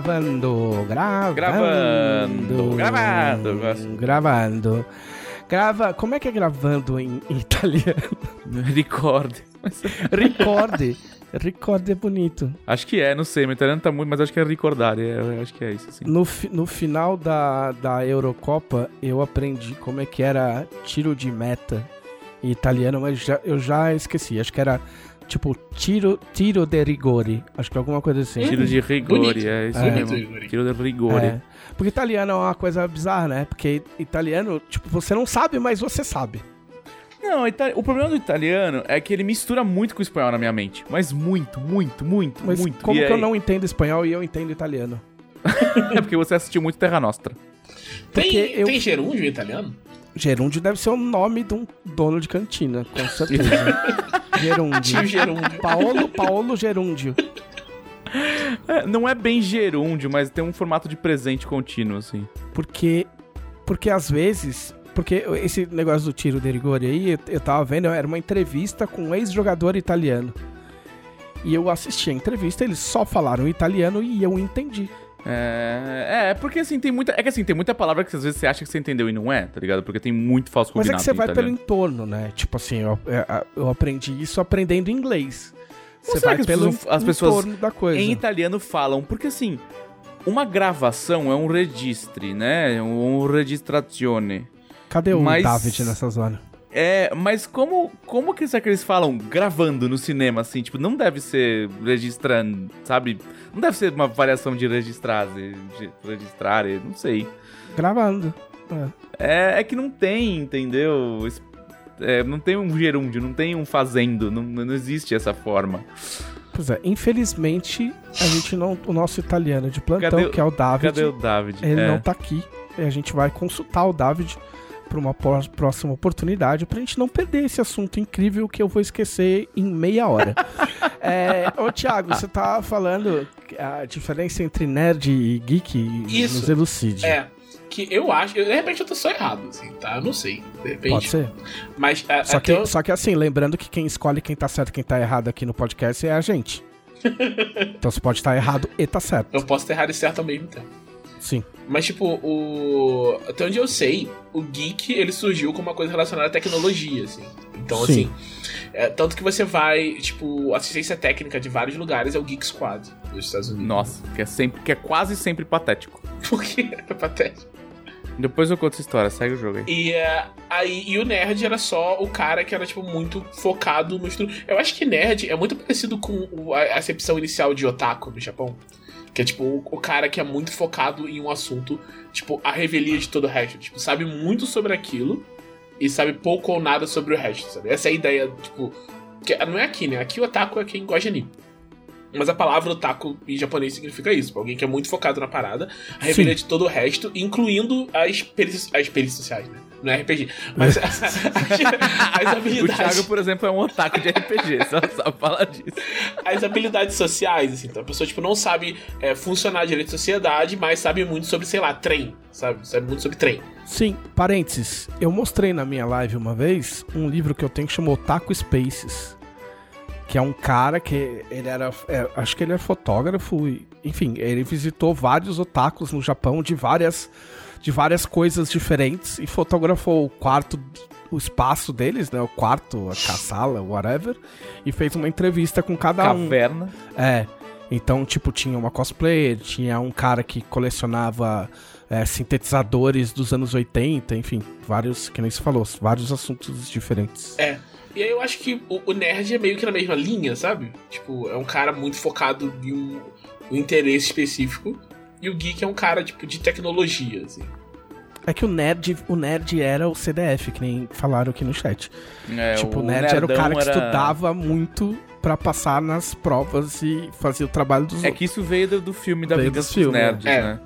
gravando, gravando. Gravando, gravando. Gravando. Grava, como é que é gravando em, em italiano? Recorde. Recorde. Recorde é bonito. Acho que é, não sei, meu italiano tá muito, mas acho que é recordar, é, acho que é isso, sim. No, fi- no final da, da Eurocopa, eu aprendi como é que era tiro de meta em italiano, mas já- eu já esqueci. Acho que era tipo tiro, tiro de rigore. Acho que alguma coisa assim. Tiro de rigore, Bonito. é isso É. mesmo. Tiro de rigore. É. Porque italiano é uma coisa bizarra, né? Porque italiano, tipo, você não sabe, mas você sabe. Não, o problema do italiano é que ele mistura muito com o espanhol na minha mente. Mas muito, muito, muito, Mas muito. como E que eu aí- não entendo espanhol e eu entendo italiano? É porque você assistiu muito Terra Nostra. Porque Tem, eu- tem gerúndio em italiano? Gerúndio deve ser o nome de um dono de cantina, com certeza. Gerúndio. Tio gerúndio. Paolo, Paolo Gerúndio. É, não é bem gerúndio, mas tem um formato de presente contínuo, assim. Porque, porque às vezes, porque esse negócio do tiro de rigore aí, eu, eu tava vendo, era uma entrevista com um ex-jogador italiano. E eu assisti a entrevista, eles só falaram italiano e eu entendi. É, é, porque assim, tem muita. É que assim, tem muita palavra que às vezes você acha que você entendeu e não é, tá ligado? Porque tem muito falso Mas é combinado que você vai pelo italiano. entorno, né? Tipo assim, eu, é, eu aprendi isso aprendendo inglês. Não Você vai que as pelo pessoas- as pessoas entorno da coisa. Em italiano falam, porque assim, uma gravação é um registre, né? Um registrazione. Cadê o Mas- David nessa zona? É, mas como, como que será que eles falam gravando no cinema, assim? Tipo, não deve ser registrando, sabe? Não deve ser uma variação de registrar, de registrar, não sei. Gravando. É. É, é que não tem, entendeu? É, não tem um gerúndio, não tem um fazendo, não, não existe essa forma. Pois é, infelizmente, a gente não. O nosso italiano de plantão, o- que é o David, Cadê o David? ele É. não tá aqui. E a gente vai consultar o David pra uma pró- próxima oportunidade pra gente não perder esse assunto incrível que eu vou esquecer em meia hora. é, ô, Thiago, você tá falando a diferença entre nerd e geek Isso. nos elucide. É. Que eu acho. De repente eu tô só errado, assim, tá? Eu não sei. De repente. Pode ser. Mas a, Só até que, eu- só que assim, lembrando que quem escolhe quem tá certo e quem tá errado aqui no podcast é a gente. então você pode estar errado e tá certo. eu posso ter errado e certo ao mesmo tempo. Sim. Mas, tipo, o. Até onde eu sei, o geek ele surgiu como uma coisa relacionada à tecnologia, assim. Então, Sim. assim. é, tanto que você vai, tipo, assistência técnica de vários lugares é o Geek Squad dos Estados Unidos. Nossa, que é, sempre, que é quase sempre patético. Porque é patético. Depois eu conto essa história, segue o jogo aí. E, é, aí, e o nerd era só o cara que era, tipo, muito focado no estudo. Eu acho que nerd é muito parecido com a acepção inicial de otaku no Japão. Que é, tipo, o, o cara que é muito focado em um assunto, tipo, a revelia de todo o resto. Tipo, sabe muito sobre aquilo e sabe pouco ou nada sobre o resto, sabe? Essa é a ideia, tipo... Que não é aqui, né? Aqui o otaku é quem gosta de anime. Mas a palavra otaku em japonês significa isso. pra Alguém que é muito focado na parada, a revelia de todo o resto, incluindo as perícias, as perícias sociais, né? Não é RPG. Mas as, as O habilidades. Thiago, por exemplo, é um otaku de RPG, só, só fala disso. as habilidades sociais, assim. Então a pessoa, tipo, não sabe é, funcionar direito em sociedade, mas sabe muito sobre, sei lá, trem, sabe? Sabe muito sobre trem. Sim, parênteses. Eu mostrei na minha live uma vez um livro que eu tenho que chamou Otaku Spaces. Que é um cara que ele era. é, acho que ele é fotógrafo. e, enfim, ele visitou vários otakus no Japão de várias, de várias coisas diferentes e fotografou o quarto, o espaço deles, né? O quarto, a sala, whatever. E fez uma entrevista com cada um. Caverna. É. Então, tipo, tinha uma cosplayer, tinha um cara que colecionava é, sintetizadores dos anos 80, enfim, vários, que nem se falou, vários assuntos diferentes. É. E aí eu acho que o, o nerd é meio que na mesma linha, sabe? Tipo, é um cara muito focado em um, um interesse específico. E o geek é um cara, tipo, de tecnologia, assim. É que o nerd, o nerd era o CDF, que nem falaram aqui no chat. É, tipo, o nerd era o cara que era- estudava muito pra passar nas provas e fazia o trabalho dos É outros. que isso veio do, do filme da Veio vida dos dos filmes, nerds, é. né?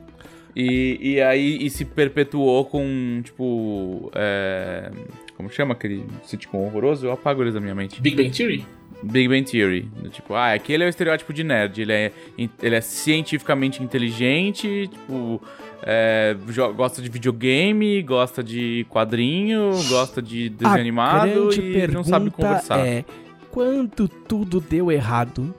E, e aí e se perpetuou com, tipo. É, como chama aquele sitcom horroroso? Eu apago eles da minha mente. Big Bang Theory? Big Bang Theory. Tipo, ah, aquele é o estereótipo de nerd. Ele é, ele é cientificamente inteligente, tipo. é, gosta de videogame, gosta de quadrinho, gosta de desenho A animado e não sabe conversar. é, quando tudo deu errado,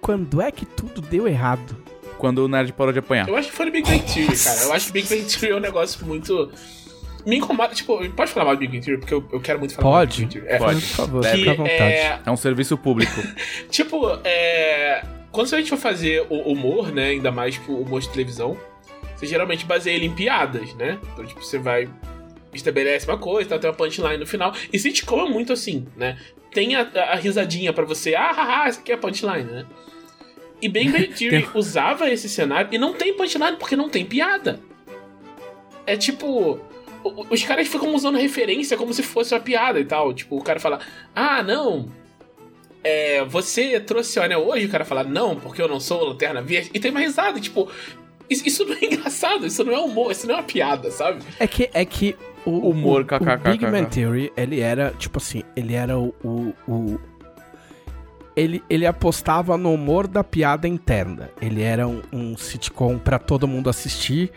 quando é que tudo deu errado quando o nerd parou de apanhar. Eu acho que foi no Big Bang Theory, cara. Eu acho que Big Bang Theory é um negócio muito. Me incomoda. Tipo, pode falar mal do Big Bang Theory? Porque eu, eu quero muito falar mal do Pode? Big Bang Theory. É, Pode. Por favor, Que fica à vontade. é, É um serviço público. Tipo, é. Quando a gente for fazer o humor, né? Ainda mais tipo, humor de televisão, você geralmente baseia ele em piadas, né? Então, tipo, você vai. Estabelece uma coisa, tá, tem uma punchline no final. E sitcom é muito assim, né? Tem a, a risadinha pra você, ah, haha, essa aqui é a punchline, né? E Bang Bang Theory usava esse cenário e não tem punchline porque não tem piada. É tipo. O- Os caras ficam usando referência como se fosse uma piada e tal. Tipo, o cara fala, ah, não, é, você trouxe o anel hoje? O cara fala, não, porque eu não sou lanterna verde. E tem uma risada, tipo, isso, isso não é engraçado, isso não é humor, isso não é uma piada, sabe? É que, é que o, Humor, o, o kkkk. Big Man Theory, ele era, tipo assim, ele era o... o, o- ele, ele apostava no humor da piada interna. Ele era um, um sitcom pra todo mundo assistir,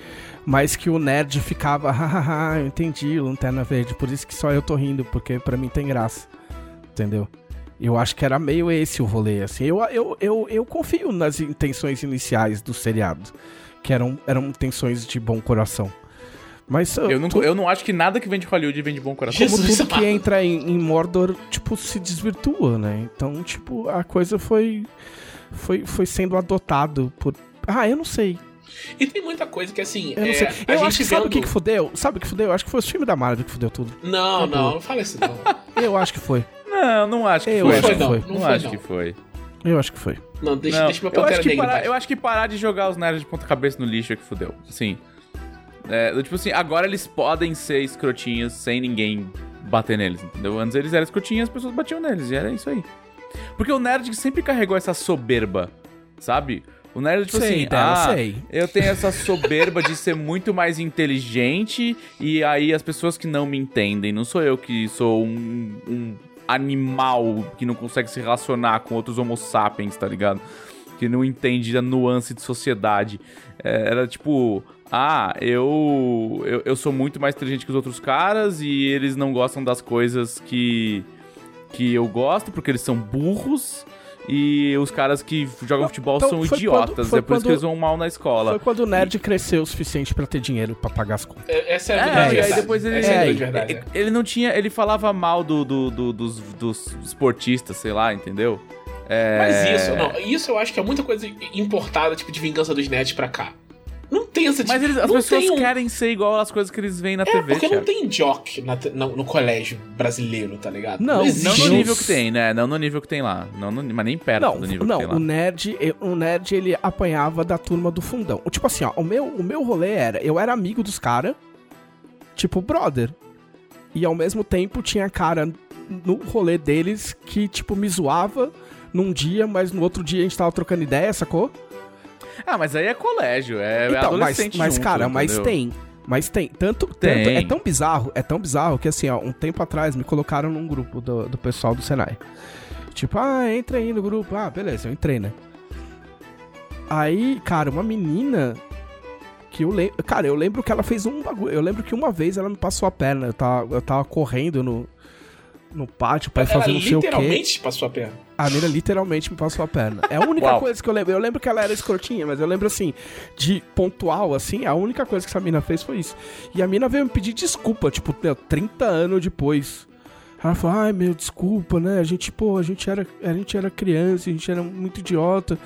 mas que o nerd ficava, hahaha, eu entendi, Lanterna Verde, por isso que só eu tô rindo, porque pra mim tem graça. Entendeu? Eu acho que era meio esse o rolê, assim. Eu, eu, eu, eu confio nas intenções iniciais do seriado, que eram, eram intenções de bom coração. Mas Eu não, tu- eu não acho que nada que vem de Hollywood vem de bom coração. como Jesus tudo que entra em, em Mordor, tipo, se desvirtua, né? Então, tipo, a coisa foi, foi, foi sendo adotado por... Ah, eu não sei. E tem muita coisa que, assim, Eu não é, sei. a Eu gente acho que sabe o vendo- que, que fudeu? Sabe o que fudeu? Eu acho que foi os filmes da Marvel que fudeu tudo. Não, Acabou. não, não fala isso não. Eu acho que foi. Não, não acho que Eu foi. acho que não. foi. Não, Não foi, acho não. que foi. Eu acho que foi. Não, deixa, Não, deixa meu eu, acho pantera que negra parar, eu acho que parar de jogar os nerds de ponta cabeça no lixo é que fudeu. Assim. É, tipo assim, agora eles podem ser escrotinhos sem ninguém bater neles, entendeu? Antes eles eram escrotinhos e as pessoas batiam neles, e era isso aí. Porque o nerd sempre carregou essa soberba, sabe? O nerd, tipo Sei assim, dela, ah, sei. eu tenho essa soberba de ser muito mais inteligente e aí as pessoas que não me entendem, não sou eu que sou um, um animal que não consegue se relacionar com outros homo sapiens, tá ligado? Que não entende a nuance de sociedade. É, era tipo, ah, eu, eu eu sou muito mais inteligente que os outros caras e eles não gostam das coisas que que eu gosto porque eles são burros. E os caras que jogam futebol então são idiotas, quando- é por isso que quando- eles vão mal na escola. Foi quando o nerd cresceu o suficiente pra ter dinheiro pra pagar as contas. É, Essa é a É, e aí depois ele, Essa é ele, verdade. ele- ele não tinha. Ele falava mal do, do- do- dos, dos esportistas, sei lá, entendeu? É, Mas isso, não, isso eu acho que é muita coisa importada, tipo, de vingança dos nerds pra cá. Não tem essa Mas eles- as não pessoas um- querem ser igual às coisas que eles veem na É, TV, porque não Thiago. tem jock na te- no, no colégio brasileiro, tá ligado? Não, Não existe. no nível que tem, né? Não no nível que tem lá. Não no- mas nem perto Não, do nível não que tem lá. o nerd, o nerd ele apanhava da turma do fundão. Tipo assim, ó, o meu, o meu rolê era, eu era amigo dos caras, tipo brother. E ao mesmo tempo tinha cara no rolê deles que tipo me zoava num dia, mas no outro dia a gente tava trocando ideia, sacou? Ah, mas aí é colégio, é então, mas, adolescente mas junto, cara, mas entendeu? tem. Mas tem. Tanto, Tem. tanto- É tão bizarro, é tão bizarro que assim, ó, um tempo atrás me colocaram num grupo do, do pessoal do Senai. Tipo, ah, entra aí no grupo. Ah, beleza, eu entrei, né? Aí, cara, uma menina que eu lembro. Cara, eu lembro que ela fez um bagulho. Eu lembro que uma vez ela me passou a perna. Eu tava, eu tava correndo no, no pátio pra ir fazer não sei o quê. literalmente passou a perna. A mina literalmente me passou a perna. É a única Uau. coisa que eu lembro. Eu lembro que ela era escrotinha, mas eu lembro assim, de pontual, assim, a única coisa que essa mina fez foi isso. E a mina veio me pedir desculpa, tipo, meu, 30 anos depois. Ela falou, ai meu, desculpa, né? A gente, pô, a gente era, a gente era criança, a gente era muito idiota.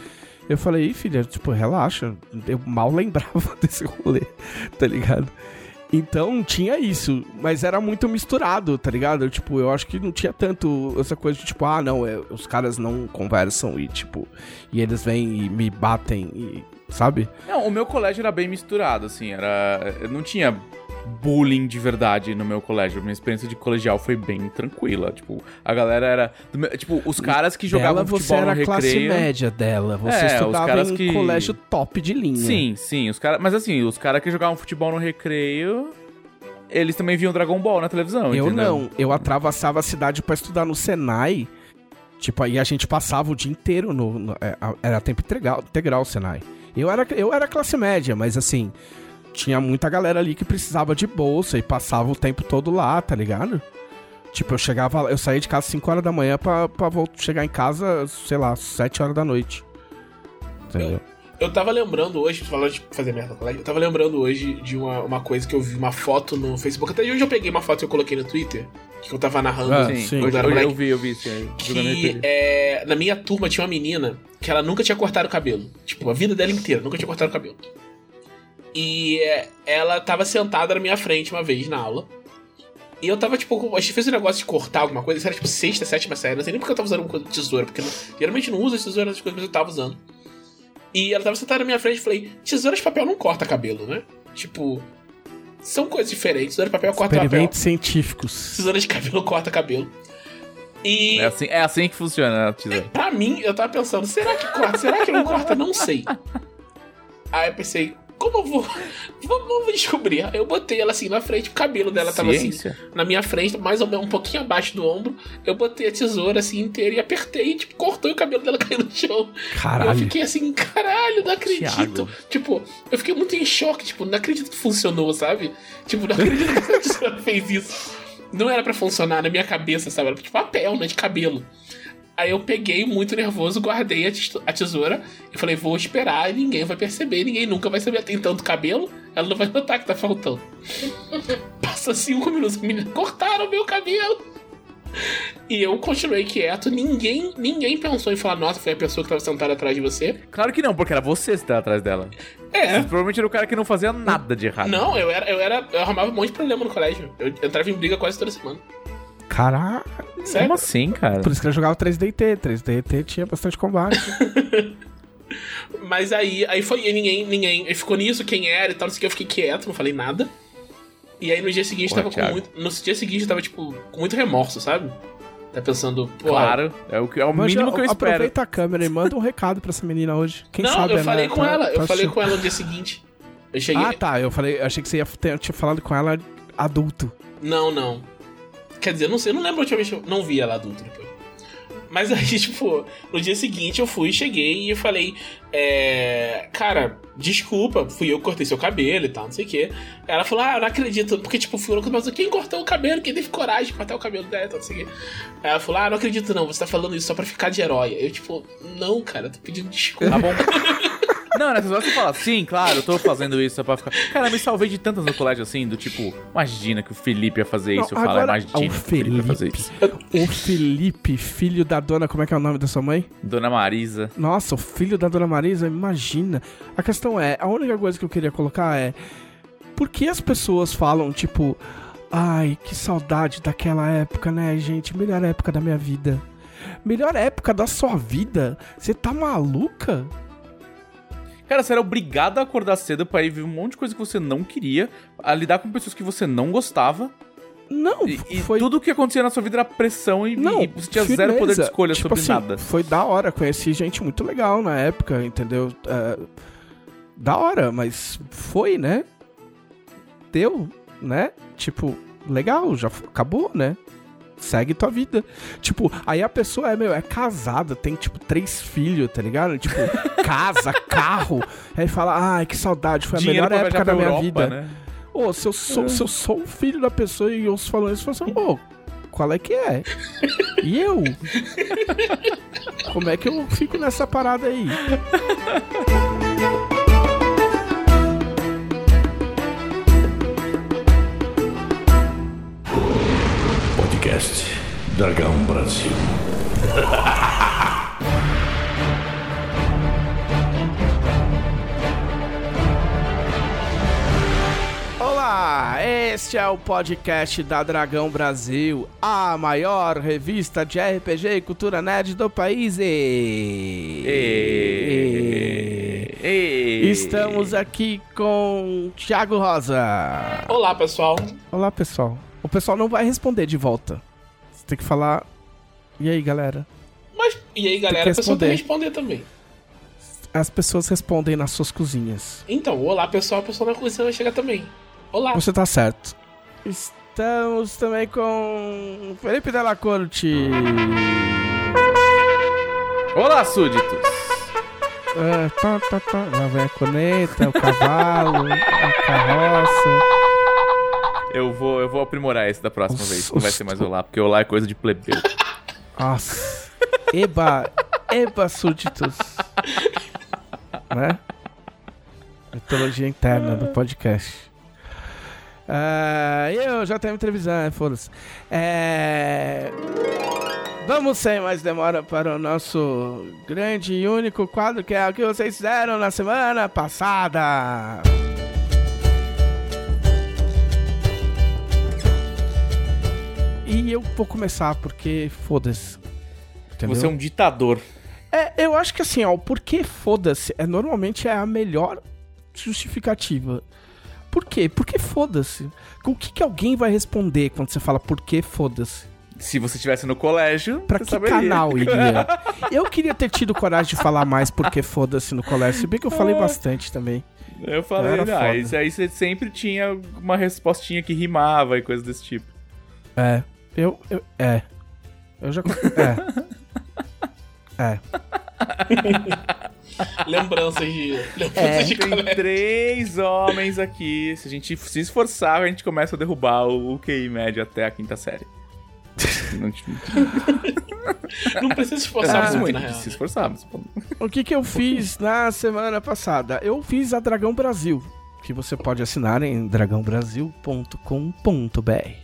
Eu falei, filha, tipo, relaxa. Eu mal lembrava desse rolê, tá ligado? Então tinha isso, mas era muito misturado, tá ligado? Tipo, eu acho que não tinha tanto essa coisa de tipo, ah, não, é, os caras não conversam e tipo, e eles vêm e me batem e, sabe? Não, o meu colégio era bem misturado, assim, era... Não tinha bullying de verdade no meu colégio. Minha experiência de colegial foi bem tranquila. Tipo, a galera era... Tipo, os caras que jogavam dela você futebol era no a classe recreio... média dela, você É, os estudava caras em que- colégio top de linha. Sim, sim, os caras... Mas assim, os caras que jogavam futebol no recreio... Eles também viam Dragon Ball na televisão, Eu entendeu? não, eu atravessava a cidade pra estudar no Senai. Tipo, aí a gente passava o dia inteiro no. no- é, era tempo integral, integral o Senai. Eu era, eu era classe média, mas assim, tinha muita galera ali que precisava de bolsa e passava o tempo todo lá, tá ligado? Tipo, eu chegava, eu saía de casa às 5 horas da manhã pra, pra vol- chegar em casa, sei lá, 7 horas da noite. Entendeu? Eu tava lembrando hoje, falando de fazer merda no colégio, eu tava lembrando hoje de uma, uma coisa que eu vi, uma foto no Facebook. Até hoje eu peguei uma foto que eu coloquei no Twitter, que eu tava narrando. Ah, Sim, sim. hoje, eu moleque. vi, eu vi isso aí. Que é, na minha turma tinha uma menina que ela nunca tinha cortado o cabelo. Tipo, a vida dela inteira, nunca tinha cortado o cabelo. E ela tava sentada na minha frente uma vez na aula. E eu tava, tipo, a gente fez um negócio de cortar alguma coisa, isso era tipo sexta, sétima série. Não sei nem porque eu tava usando uma coisa de tesoura, porque não- geralmente não usa tesoura nessas coisas, mas eu tava usando. E ela tava sentada na minha frente e falei: tesoura de papel não corta cabelo, né? Tipo, são coisas diferentes. Tesoura de papel corta papel. Experimentos científicos. Tesoura de cabelo corta cabelo. E. É assim, é assim que funciona a tesoura. Pra mim, eu tava pensando, será que corta? Será que não corta? Não sei. Aí eu pensei, como eu vou. Vamos, descobrir. Eu botei ela assim na frente, o cabelo dela tava assim, Ciência. na minha frente, mais ou menos um pouquinho abaixo do ombro. Eu botei a tesoura assim inteira e apertei, e, tipo, cortou e o cabelo dela caiu no chão. Eu Caralho. fiquei assim, caralho, não acredito. Thiago. Tipo, eu fiquei muito em choque, tipo, não acredito que funcionou, sabe? Tipo, não acredito que essa tesoura fez isso. Não era pra funcionar na minha cabeça, sabe? Era tipo papel, né? De cabelo. Aí eu peguei, muito nervoso, guardei a tes- a tesoura e falei, vou esperar e ninguém vai perceber, ninguém nunca vai saber. Tem tanto cabelo, ela não vai notar que tá faltando. Passa cinco minutos, menina, cortaram meu cabelo. E eu continuei quieto, ninguém, ninguém pensou em falar, nossa, foi a pessoa que tava sentada atrás de você. Claro que não, porque era você que estava atrás dela. É, Provavelmente era o cara que não fazia nada de errado. Não, eu era, eu era. Eu arrumava um monte de problema no colégio. Eu entrava em briga quase toda semana. Caralho. Sério? Como assim, cara? Por isso que eu jogava 3DT. 3DT tinha bastante combate. Mas aí, aí foi. E ninguém, ninguém. Aí ficou nisso, quem era e tal, não sei o que, eu fiquei quieto, não falei nada. E aí no dia seguinte Porra, tava com Thiago. muito. No dia seguinte eu tava, tipo, com muito remorso, sabe? Tá pensando, pô. Claro, é o, que- é o Mas mínimo que eu espero. aproveita a câmera e manda um recado pra essa menina hoje. Quem não, sabe eu falei com tá- ela, tá eu falei assistindo. com ela no dia seguinte. Eu cheguei. Ah, tá. Eu falei, eu achei que você ia ter tinha falado com ela adulto. Não, não. Quer dizer, eu não sei, eu não lembro a última vez que eu não vi ela adulta depois. Mas aí, tipo, no dia seguinte eu fui, cheguei e falei, é, cara, desculpa, fui eu que cortei seu cabelo e tal, não sei o quê. Ela falou, ah, eu não acredito, porque, tipo, fui eu que mas quem cortou o cabelo, quem teve coragem de cortar o cabelo dela e tal, não sei o quê. Ela falou, ah, não acredito não, você tá falando isso só pra ficar de herói. Eu, tipo, não, cara, tô pedindo desculpa. Tá bom. Não, nessas horas você fala, sim, claro, eu tô fazendo isso só pra ficar. Cara, eu me salvei de tantas no colégio assim, do tipo, imagina que o Felipe ia fazer isso. Não, eu falo, agora- imagina o que o Felipe ia fazer isso. O Felipe, filho da dona, como é que é o nome da sua mãe? Dona Marisa. Nossa, o filho da dona Marisa, imagina. A questão é, a única coisa que eu queria colocar é, por que as pessoas falam, tipo, ai, que saudade daquela época, né, gente? Melhor época da minha vida. Melhor época da sua vida? Você tá maluca? Cara, você era obrigado a acordar cedo pra ir ver um monte de coisa que você não queria, a lidar com pessoas que você não gostava. Não, E, e foi tudo que acontecia na sua vida era pressão e, Não, e você tinha zero firmeza. poder de escolha Tipo sobre assim, nada. Foi da hora, conheci gente muito legal na época, entendeu? É, da hora, mas foi, né? Deu, né? Tipo, legal, já acabou, né? Segue tua vida. Tipo, aí a pessoa é, meu, é casada, tem, tipo, três filhos, tá ligado? Tipo, casa, carro. Aí fala, ai, que saudade, foi a Dinheiro melhor pra época da minha Europa, vida. né? Ô, se eu, sou, se eu sou um filho da pessoa e eu falando isso, eu falo assim, ô, qual é que é? E eu? Como é que eu fico nessa parada aí? Podcast Dragão Brasil. Olá, este é o podcast da Dragão Brasil, a maior revista de RPG e cultura nerd do país. E... E... E... Estamos aqui com Thiago Rosa. Olá, pessoal. Olá, pessoal. O pessoal não vai responder de volta. Você tem que falar. E aí, galera? Mas, e aí, galera, a pessoa tem que responder. também. As pessoas respondem nas suas cozinhas. Então, olá, pessoal, a pessoa na cozinha vai chegar também. Olá. Você tá certo. Estamos também com Felipe Della Corte. Olá, súditos! Ah, tá, tá, tá. Lá vem a coneta, o cavalo, a carroça. Eu vou, eu vou aprimorar esse da próxima Os- vez. Não vai ser mais olá, porque olá é coisa de plebeu. Nossa. Eba, eba, súditos. Né? Mitologia interna do podcast. Ah, eu já tenho entrevistado, foda-se. É... Vamos sem mais demora para o nosso grande e único quadro que é o que vocês fizeram na semana passada. E eu vou começar porque foda-se. Você é um ditador. É, eu acho que assim, ó, o porquê foda-se é normalmente é a melhor justificativa. Por quê? Porque foda-se. O que, que alguém vai responder quando você fala por que foda-se? Se você estivesse no colégio, Pra que saberia. canal iria? Eu queria ter tido coragem de falar mais porque foda-se no colégio. Se bem que eu falei bastante também. Eu falei, Era ah, foda. isso aí você sempre tinha uma respostinha que rimava e coisa desse tipo. É. Eu. eu é. Eu já. É. É. Lembranças de. Lembranças É, de Tem três homens aqui. Se a gente se esforçar, a gente começa a derrubar o QI médio até a quinta série. Não, tipo, Não precisa se esforçar ah, muito, muito, na real. se esforçar. mas, pô, O que, que eu fiz na semana passada? Eu fiz a Dragão Brasil, que você pode assinar em dragãobrasil.com.br.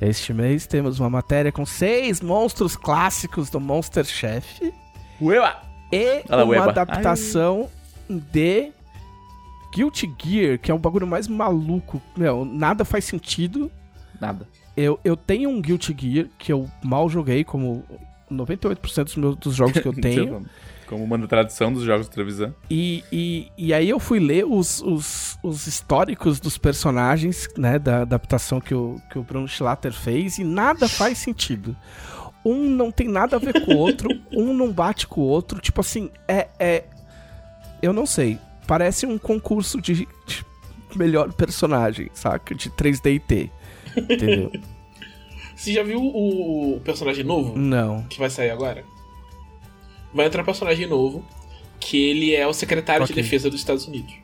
Este mês temos uma matéria com seis monstros clássicos do Monster Chef Ueba! e Olha lá, uma Ueba. adaptação de Guilty Gear, que é um bagulho mais maluco. Meu, nada faz sentido. Nada. Eu, eu tenho um Guilty Gear que eu mal joguei, como 98% dos, meus, dos jogos que eu tenho. Como manda a tradição dos jogos de televisão. E, e, e aí eu fui ler os, os, os históricos dos personagens, né, da adaptação que o, que o Bruno Schlatter fez, e nada faz sentido. Um não tem nada a ver com o outro, um não bate com o outro, tipo assim, é... é eu não sei, parece um concurso de, de melhor personagem, saca? De 3D e T, entendeu? Você já viu o, o personagem novo não. que vai sair agora? Vai entrar um personagem novo que ele é o secretário Ok. de defesa dos Estados Unidos.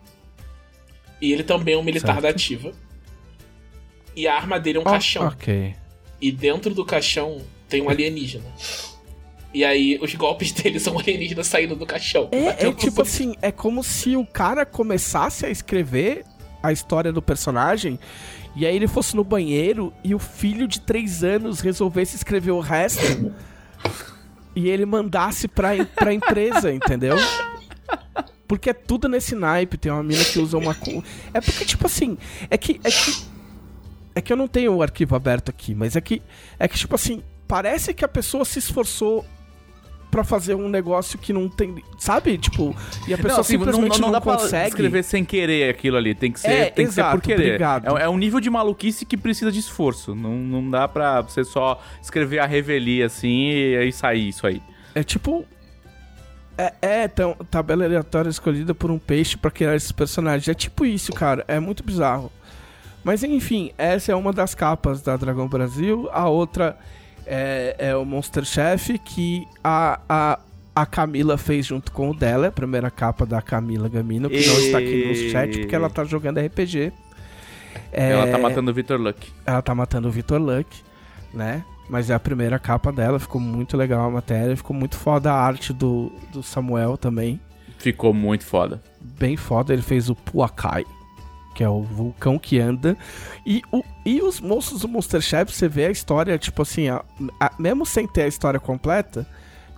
E ele também é um militar Certo. da ativa. E a arma dele é um Ah, caixão. Ok. E dentro do caixão tem um alienígena. E aí os golpes dele são alienígenas saindo do caixão. É, é tipo assim, é como se o cara começasse a escrever a história do personagem e aí ele fosse no banheiro e o filho de três anos resolvesse escrever o resto e ele mandasse pra, pra empresa, entendeu? Porque é tudo nesse naipe, tem uma mina que usa uma... É porque, tipo assim, é que... É que, é que eu não tenho o arquivo aberto aqui, mas é que, é que, tipo assim, parece que a pessoa se esforçou pra fazer um negócio que não tem. Sabe? Tipo, e a pessoa assim, simplesmente não, dá pra consegue. escrever sem querer aquilo ali. Tem que ser, É, tem que ser exato, por querer. obrigado. É, é um nível de maluquice que precisa de esforço. Não, não dá pra você só escrever a revelia assim e aí sair isso aí. É tipo. É, é então, tabela aleatória escolhida por um peixe pra criar esses personagens. É tipo isso, cara. É muito bizarro. Mas enfim, essa é uma das capas da Dragão Brasil. A outra é, é o Monster Chef, que a, a, a Camila fez junto com o dela. A primeira capa da Camila Gamino, que não está aqui no chat porque ela tá jogando RPG. É, Ela tá matando o Victor Luck. ela tá matando o Victor Luck, né? Mas é a primeira capa dela, ficou muito legal a matéria, ficou muito foda a arte do, do Samuel também. Ficou muito foda. Bem foda, ele fez o Puakai, que é o vulcão que anda. E, o, e os monstros do Monster Chef, você vê a história, tipo assim, a- a- mesmo sem ter a história completa,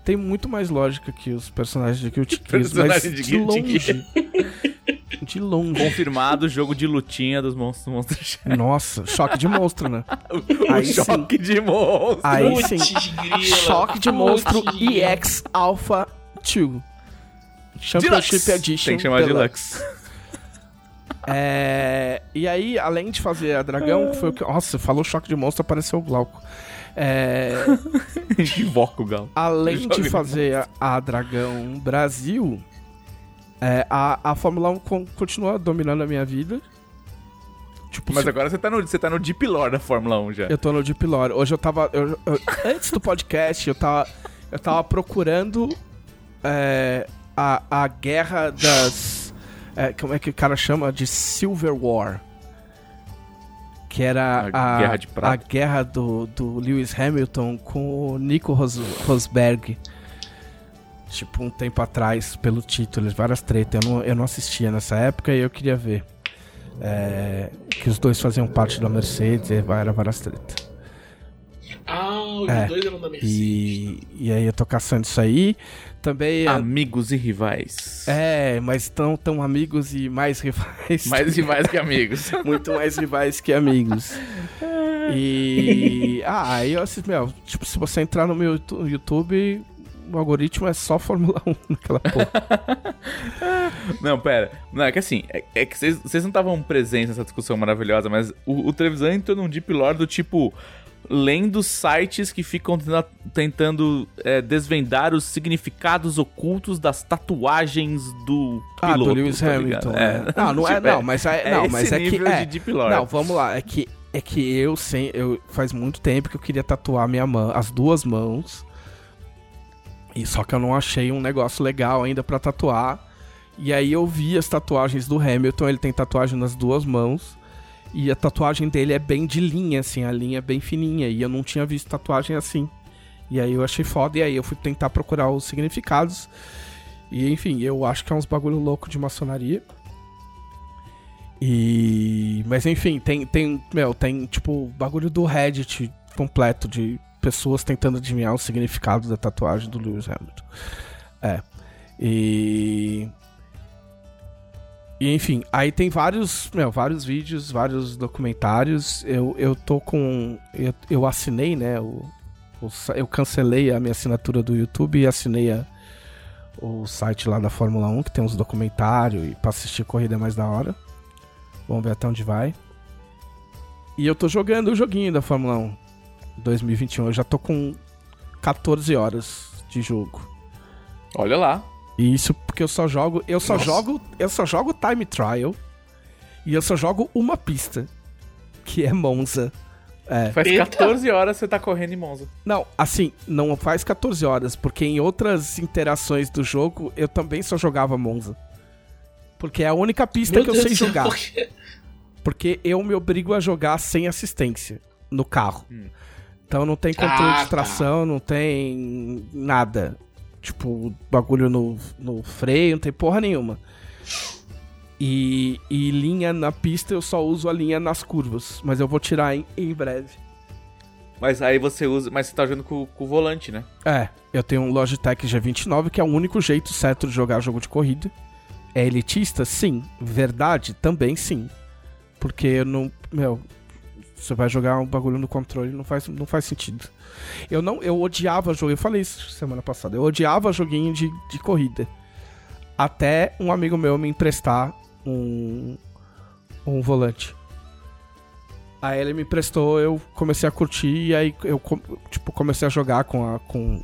tem muito mais lógica que os personagens de Guilty Gear, mas Personagem de de longe. De longe. Confirmado o jogo de lutinha dos monstros do Monster Chef. Nossa, choque de monstro, né? o Aí sim. choque de monstro. Aí Putz, sim. grila, Choque de monstro. EX Alpha 2. Championship Deluxe. Edition. Tem que chamar de Deluxe. É, e aí, além de fazer a dragão, que foi o que. Nossa, falou choque de monstro, apareceu o Glauco. É, Invoca o galo. além de fazer a, a Dragão Brasil, é, a, a Fórmula 1 con- continua dominando a minha vida. Tipo, Mas se- agora você tá, no, você tá no Deep Lore da Fórmula 1 já. Eu tô no Deep Lore. Hoje eu tava. eu- eu- antes do podcast, eu tava. Eu tava procurando é, a, a guerra das. É, como é que o cara chama? De Silver War. Que era A a, Guerra de Prata. a guerra do, do Lewis Hamilton com o Nico Ros, Rosberg. tipo, um tempo atrás, pelo título, várias tretas. Eu não, eu não assistia nessa época e eu queria ver. É, que os dois faziam parte da Mercedes, e era várias tretas. Ah, os É, dois eram da Mercedes. E, e aí eu tô caçando isso aí. Também. é- Amigos e rivais. É, mas tão, tão amigos e mais rivais. Mais rivais que amigos. Muito mais rivais que amigos. E. Ah, aí eu assisto, meu, tipo, se você entrar no meu Youtu- YouTube, o algoritmo é só Fórmula 1 naquela porra. Não, pera. Não, é que assim, é, é que vocês vocês não estavam presentes nessa discussão maravilhosa, mas o, o Trevisan entrou num deep lore do tipo. Lendo sites que ficam tentando é, desvendar os significados ocultos das tatuagens do Ah, piloto, do Lewis tá Hamilton. é. Não, não é, Tipo, não, mas é, não, esse mas é que. É, de deep lore. não, vamos lá, é que. É que eu sem. Eu, faz muito tempo que eu queria tatuar minha mão, as duas mãos. E só que eu não achei um negócio legal ainda pra tatuar. E aí eu vi as tatuagens do Hamilton, ele tem tatuagem nas duas mãos. E a tatuagem dele é bem de linha, assim, a linha é bem fininha. E eu não tinha visto tatuagem assim. E aí eu achei foda, e aí eu fui tentar procurar os significados. E enfim, eu acho que é uns bagulho louco de maçonaria. E. Mas enfim, tem, tem. Meu, tem tipo bagulho do Reddit completo de pessoas tentando adivinhar o significado da tatuagem do Lewis Hamilton. É. E. E enfim, aí tem vários, meu, vários vídeos, vários documentários. Eu, eu tô com. Eu, eu assinei, né? O, o eu cancelei a minha assinatura do YouTube e assinei a, o site lá da Fórmula 1, que tem uns documentários e pra assistir corrida é mais da hora. Vamos ver até onde vai. E eu tô jogando o joguinho da Fórmula 1 2021. Eu já tô com 14 horas de jogo. Olha lá. Isso porque eu só jogo, eu só Nossa. jogo, eu só jogo time trial e eu só jogo uma pista, que é Monza. É. Faz Eita. 14 horas você tá correndo em Monza. Não, assim, não faz 14 horas, porque em outras interações do jogo eu também só jogava Monza. Porque é a única pista Meu que eu Deus sei do céu, jogar. por quê? Porque eu me obrigo a jogar sem assistência no carro. Então não tem controle Ah, de tá. tração, não tem nada. Tipo, bagulho no, no freio, não tem porra nenhuma. E, e linha na pista eu só uso a linha nas curvas. Mas eu vou tirar em, em breve. Mas aí você usa. Mas você tá jogando com, com o volante, né? É, eu tenho um Logitech G29, que é o único jeito certo de jogar jogo de corrida. É elitista? Sim. Verdade? Também sim. Porque eu não. Meu, você vai jogar um bagulho no controle, não faz, não faz sentido. Eu não. Eu odiava jogo. Eu falei isso semana passada. Eu odiava joguinho de, de corrida. Até um amigo meu me emprestar um. um volante. Aí ele me emprestou, eu comecei a curtir e aí eu tipo, comecei a jogar com a com,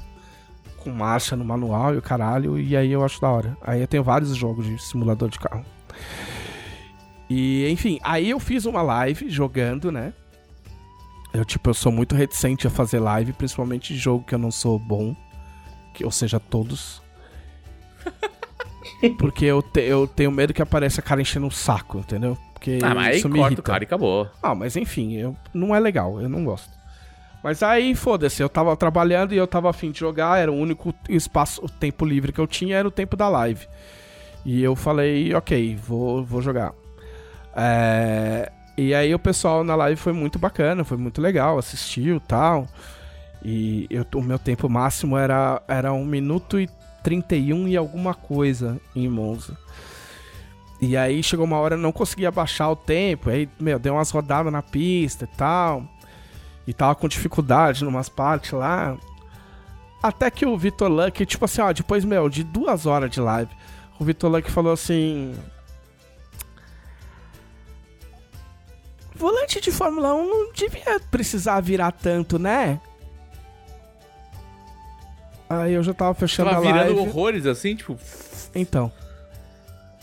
com marcha no manual e o caralho, e aí eu acho da hora. Aí eu tenho vários jogos de simulador de carro. E enfim, aí eu fiz uma live jogando, né? Eu tipo, eu sou muito reticente a fazer live, principalmente de jogo que eu não sou bom, que ou seja, todos. Porque eu, te- eu tenho medo que apareça cara enchendo um saco, entendeu? Porque Ah, mas aí isso me corta o irrita. cara e acabou. Ah, mas enfim, eu, não é legal, eu não gosto. Mas aí, foda-se, eu tava trabalhando e eu tava afim de jogar, era o único espaço, o tempo livre que eu tinha era o tempo da live. E eu falei, ok, vou, vou jogar. É, e aí o pessoal na live foi muito bacana, foi muito legal, assistiu tal. E eu, o meu tempo máximo era, era 1 minuto e 31 e alguma coisa em Monza. E aí chegou uma hora eu não conseguia baixar o tempo, aí, meu, deu umas rodadas na pista e tal. E tava com dificuldade em umas partes lá. Até que o Vitor Luck, tipo assim, ó, depois, meu, de duas horas de live, o Vitor Luck falou assim. Volante de Fórmula 1 não devia precisar virar tanto, né? Aí eu já tava fechando Tava a live. virando horrores assim, tipo. Então.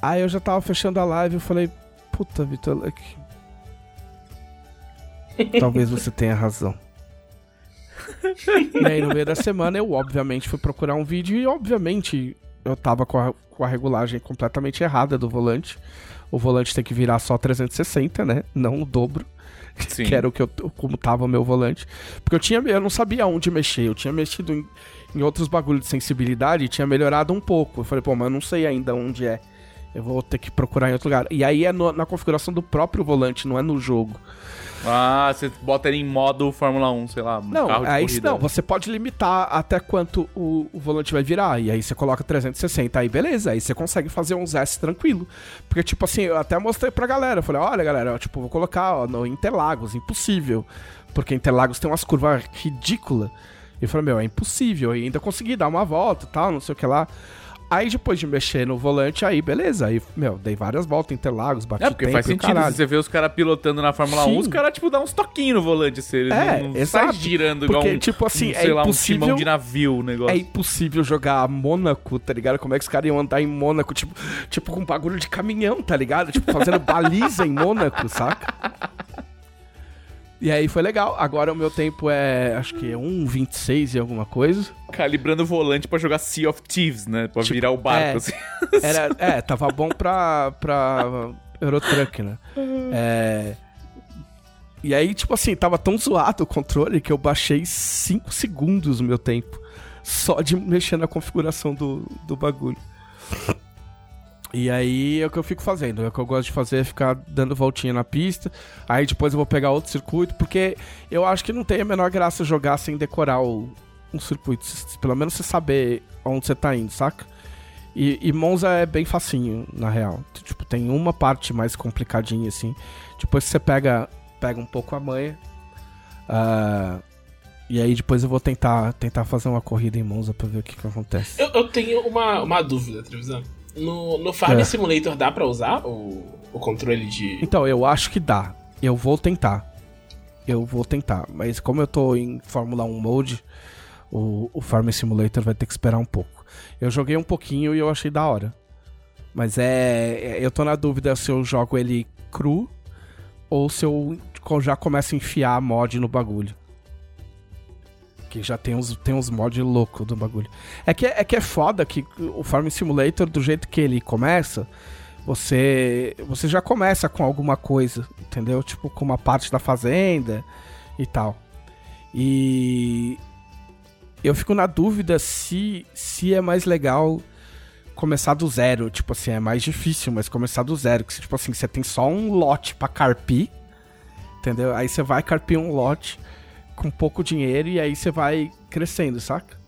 Aí eu já tava fechando a live e eu falei, puta, Vitor Luck. Talvez você tenha razão. e aí no meio da semana eu obviamente fui procurar um vídeo e obviamente eu tava com a, com a regulagem completamente errada do volante. O volante tem que virar só 360, né? Não o dobro. Sim. que era o que eu, como tava o meu volante. Porque eu tinha, eu não sabia onde mexer, eu tinha mexido em, em outros bagulhos de sensibilidade e tinha melhorado um pouco. Eu falei, pô, mas eu não sei ainda onde é. Eu vou ter que procurar em outro lugar. E aí é no- na configuração do próprio volante, não é no jogo. Ah, você bota ele em modo Fórmula 1, sei lá, Não, carro de aí corrida. não, você pode limitar até quanto o, o volante vai virar. E aí você coloca 360, aí beleza, aí você consegue fazer uns S tranquilo. Porque, tipo assim, eu até mostrei pra galera. Eu falei, olha, galera, eu, tipo, vou colocar ó, no Interlagos, impossível. Porque Interlagos tem umas curvas ridículas. E eu falei, meu, é impossível. E ainda consegui dar uma volta e tal, não sei o que lá. Aí depois de mexer no volante, aí beleza. Aí, meu, dei várias voltas em Interlagos, bati É, porque tempo faz sentido. Se caralho. você vê os caras pilotando na Fórmula 1, Sim. os caras, tipo, dão uns toquinhos no volante, assim, eles É, não, não exato. sai girando Porque, igual um, tipo assim, um, é sei lá, um impossível- timão de navio, o É negócio. impossível jogar Mônaco, tá ligado? Como é que os caras iam andar em Mônaco, tipo, tipo com bagulho de caminhão, tá ligado? Tipo, fazendo baliza em Mônaco, saca? E aí foi legal. Agora o meu tempo é, acho que é 1,26 e alguma coisa. Calibrando o volante pra jogar Sea of Thieves, né? Pra Tipo, virar o barco, é. assim. Era, é, tava bom pra, pra Eurotruck, né? É... E aí, tipo assim, tava tão zoado o controle que eu baixei 5 segundos o meu tempo. Só de mexer na configuração do, do bagulho. E aí é o que eu fico fazendo. É o que eu gosto de fazer é ficar dando voltinha na pista. Aí depois eu vou pegar outro circuito, porque eu acho que não tem a menor graça jogar sem decorar o, um circuito. Pelo menos você saber onde você tá indo, saca? E, e Monza é bem facinho, na real. Tipo, tem uma parte mais complicadinha, assim. Depois você pega, pega um pouco a manha. ah, e aí depois eu vou tentar, tentar fazer uma corrida em Monza pra ver o que, que acontece. Eu, eu tenho uma, uma dúvida, Trevisan. No, no Farm É. Simulator dá pra usar o, o controle de. Então, eu acho que dá. Eu vou tentar. Eu vou tentar. Mas como eu tô em Fórmula 1 Mode, o, o Farm Simulator vai ter que esperar um pouco. Eu joguei um pouquinho e eu achei da hora. Mas é. é- Eu tô na dúvida se eu jogo ele cru ou se eu já começo a enfiar mod no bagulho. Que já tem uns, tem uns mods loucos do bagulho. É que, é que é foda que o Farm Simulator, do jeito que ele começa, você você já começa com alguma coisa, entendeu? Tipo, com uma parte da fazenda e tal. E eu fico na dúvida se se é mais legal começar do zero, tipo assim, é mais difícil, mas começar do zero, que tipo assim, você tem só um lote pra carpir, entendeu? Aí você vai carpir um lote com pouco dinheiro e aí você vai crescendo, saca?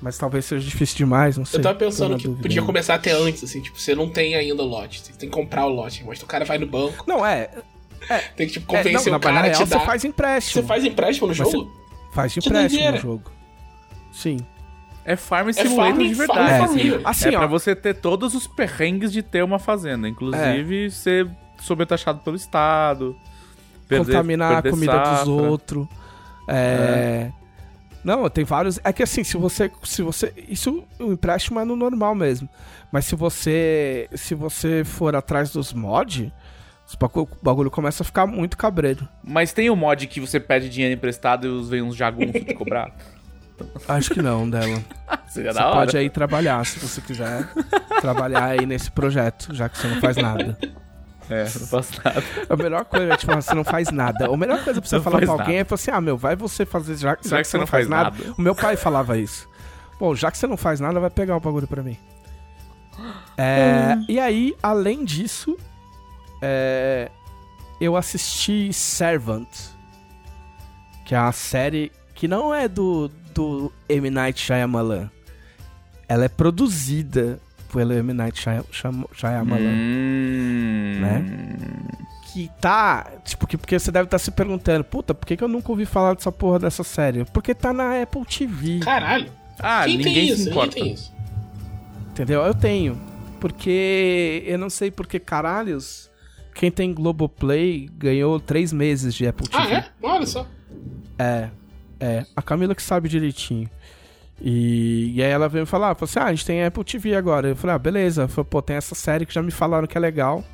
Mas talvez seja difícil demais, não sei. Eu tava Tô pensando que podia ainda. começar até antes, assim, tipo, você não tem ainda o lote, você tem que comprar o lote, mas o cara vai no banco, Não, é. tem que, tipo, é convencer não, o cara a te dar. você faz empréstimo. Você faz empréstimo no Mas jogo? Faz empréstimo no jogo. Sim. É Farm Simulator farm- de farm verdade. assim. família. Assim, é ó. pra você ter todos os perrengues de ter uma fazenda. Inclusive, ser sobretaxado pelo Estado. perder- contaminar a perder comida dos safra. outros. É... Não, tem vários. É que assim, se você. Se você. Isso o empréstimo é no normal mesmo. Mas se você. Se você for atrás dos mods, o bagulho, começa a ficar muito cabreiro. Mas tem o mod que você pede dinheiro emprestado e os- vem uns jagunços te cobrar? Acho que não, dela. Seria Você da hora. pode aí trabalhar, se você quiser. trabalhar aí nesse projeto, já que você não faz nada. É, não faço nada. A melhor coisa é, tipo, você não faz nada. A melhor coisa pra você Não falar faz pra alguém nada. é falar assim, ah, meu, vai você fazer, já, já que você não faz nada. O meu pai falava isso. Bom, já que você não faz nada, vai pegar o bagulho pra mim. É, E aí, além disso, é, eu assisti Servant, que é uma série que não é do, do M. Night Shyamalan. Ela é produzida pelo M. Night Shy- Shyam- Shyamalan Hum... Né? que tá. Tipo, que, porque você deve estar se perguntando, puta, por que, que eu nunca ouvi falar dessa porra dessa série? Porque tá na Apple TV. Caralho. Ah, Quem ninguém tem se isso? Ninguém importa. tem isso. Entendeu? Eu tenho. Porque eu não sei porque caralhos. Quem tem Globoplay ganhou três meses de Apple TV. Ah, é? Olha só. É, é. A Camila que sabe direitinho. E, e aí ela veio falar, falou assim, ah, a gente tem Apple TV agora. Eu falei, ah, beleza. Falei, pô, tem essa série que já me falaram que é legal.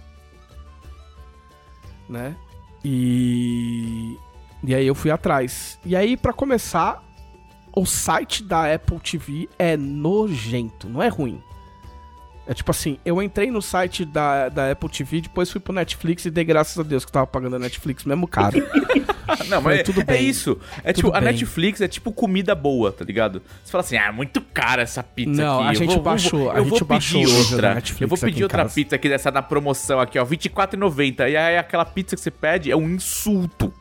Né? E... E aí eu fui atrás. E aí, pra começar, o site da Apple TV é nojento, não é ruim. É tipo assim, eu entrei no site da, da Apple TV, depois fui pro Netflix e dei graças a Deus que eu tava pagando a Netflix mesmo caro. Não, mas Falei, tudo é, bem. é isso. É tipo, a bem. Netflix é tipo comida boa, tá ligado? Você fala assim, ah, é muito cara essa pizza Não, aqui. a eu gente vou- baixou, vou- a eu gente vou baixou pedir da outra. Netflix Eu vou pedir outra casa. pizza aqui dessa na promoção aqui, ó, R$24,90. E aí aquela pizza que você pede é um insulto.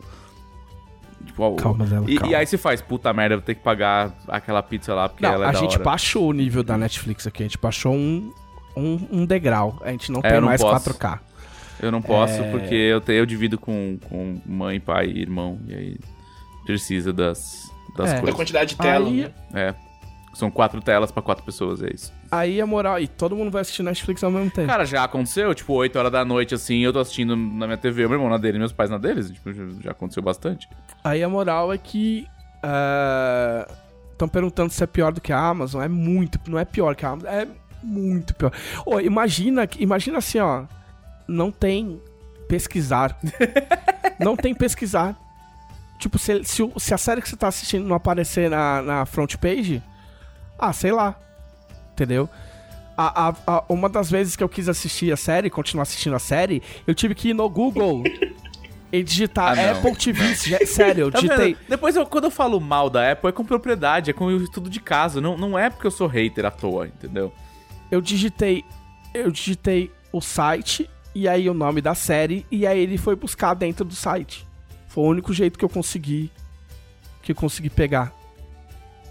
Tipo, Calma, Lelo, e, e aí você faz, puta merda, vou ter que pagar aquela pizza lá porque Não, ela é a da gente hora. baixou o nível da Netflix aqui, a gente baixou um, um, um degrau. A gente não É, tem não mais posso. 4K. Eu não posso É. porque eu, te- eu divido com, com mãe, pai e irmão. E aí precisa das, das É. Da coisas. quantidade de tela. Aí- né? É. São quatro telas pra quatro pessoas, é isso. Aí a moral, e todo mundo vai assistir Netflix ao mesmo tempo. Cara, já aconteceu, tipo, 8 horas da noite, assim, eu tô assistindo na minha TV, meu irmão na dele, meus pais na deles, tipo, já, aconteceu bastante. Aí a moral é que. Estão perguntando se é pior do que a Amazon. É muito. Não é pior que a Amazon. É muito pior. Ô, imagina, que- imagina assim, ó. Não tem pesquisar. não tem pesquisar. Tipo, se, se, se a série que você tá assistindo não aparecer na, na front page, ah, sei lá. Entendeu? A, a- a- uma das vezes que eu quis assistir a série, continuar assistindo a série, eu tive que ir no Google e digitar Ah. Apple TV. Sé- Sério, eu Tá digitei. vendo? Depois, eu- quando eu falo mal da Apple, é com propriedade, é com o estudo de caso, não, não é porque eu sou hater à toa, entendeu? Eu digitei eu digitei o site e aí o nome da série e aí ele foi buscar dentro do site. Foi o único jeito que eu consegui que eu consegui pegar.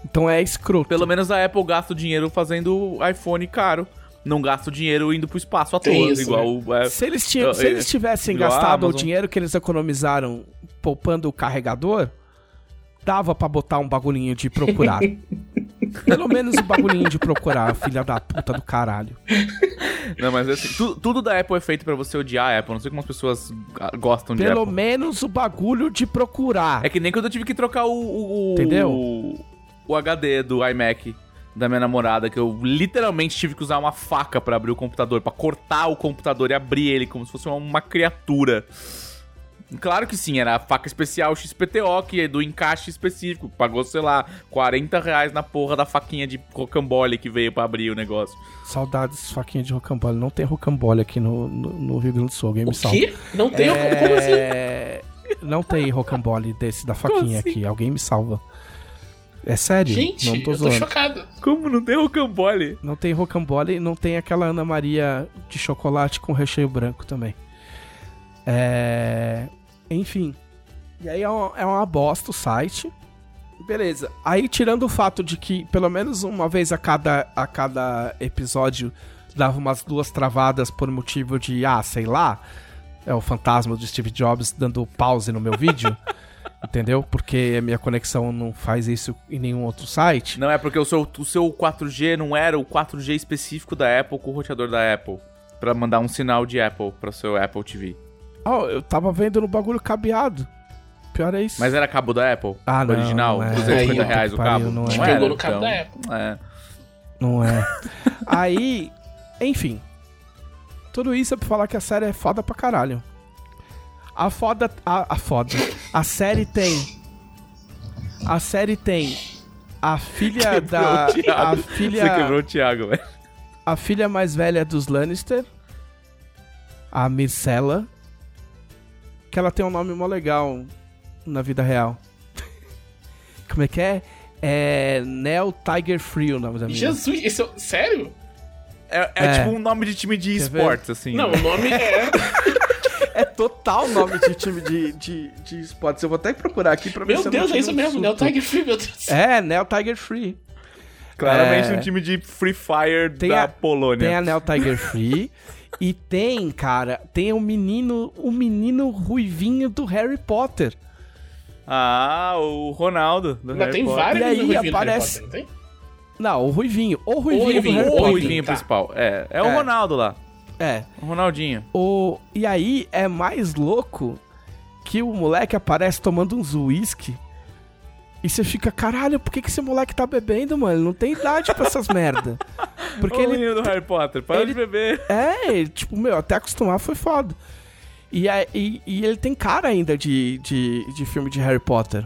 Então é escroto. Pelo menos a Apple gasta o dinheiro fazendo iPhone caro, não gasta o dinheiro indo pro espaço à toa, isso, igual o... é, se eles, tinham, se Eu- eles tivessem gastado o dinheiro que eles economizaram poupando o carregador, dava pra botar um bagulhinho de procurar. Pelo menos o bagulhinho de procurar, filha da puta do caralho. Não, mas assim, tu- tudo da Apple é feito pra você odiar a Apple. Não sei como as pessoas ah, gostam de Pelo Apple. menos o bagulho de procurar. É que nem quando eu tive que trocar o. o Entendeu? O, o HD do iMac da minha namorada, que eu literalmente tive que usar uma faca pra abrir o computador, pra cortar o computador e abrir ele como se fosse uma, uma criatura. Claro que sim, era a faca especial XPTO, que é do encaixe específico. Pagou, sei lá, 40 reais na porra da faquinha de rocambole que veio pra abrir o negócio. Saudades, faquinha de rocambole. Não tem rocambole aqui no, no, no Rio Grande do Sul. Alguém me O salva. quê? Não tem como assim? É... Não tem rocambole desse da faquinha assim? aqui. Alguém me salva. É sério? Gente, não tô eu tô zoando. chocado. Como não tem rocambole? Não tem rocambole, não tem aquela Ana Maria de chocolate com recheio branco também. É... Enfim. E aí é uma, é uma bosta o site. Beleza. Aí tirando o fato de que pelo menos uma vez a cada, a cada episódio dava umas duas travadas por motivo de, ah, sei lá, é o fantasma do Steve Jobs dando pause no meu vídeo. entendeu? Porque a minha conexão não faz isso em nenhum outro site. Não é porque o seu, o seu 4G não era o 4G específico da Apple com o roteador da Apple. Pra mandar um sinal de Apple pro seu Apple TV. Oh, eu tava vendo no bagulho cabeado. Pior é isso. Mas era cabo da Apple? Ah, não, Original? não é. 250 Aí, ó, reais o pariu, cabo? não é. Pegou era, no cabo então. da Apple. É. Não é. Aí, enfim. Tudo isso é pra falar que a série é foda pra caralho. A foda. A, a foda. A série tem. A série tem. A filha da. o Thiago. A Você filha. quebrou o Thiago, velho. A filha mais velha dos Lannister. A Myrcella. Que ela tem um nome mó legal na vida real. Como é que é? É. Nell Tiger Free o nome da minha. Jesus, esse é... Sério? É, é É. tipo um nome de time de esportes, assim. Não, né? o nome é... É total nome de time de, de, de esportes. Eu vou até procurar aqui pra ver Meu se eu Deus, é isso um mesmo, Neo surto. Tiger Free, meu Deus. É, Neo Tiger Free. Claramente É. um time de Free Fire Tem da a- Polônia. Tem a Neo Tiger Free. e tem, cara, tem o menino, o menino ruivinho do Harry Potter. Ah, o Ronaldo. Do Ainda Harry tem Potter. vários E aí aparece- Potter, não tem? Não, o ruivinho. O ruivinho, ruivinho, O o Potter. Ruivinho tá. principal. É, é o É. Ronaldo lá. É. O Ronaldinho. O, e aí é mais louco que o moleque aparece tomando uns uísque. E você fica, caralho, por que, que esse moleque tá bebendo, mano? Não tem idade pra essas merda. Porque o ele menino do Harry Potter. Para ele- de beber. É, ele, tipo, meu, até acostumar foi foda. E, e, e ele tem cara ainda de, de, de filme de Harry Potter.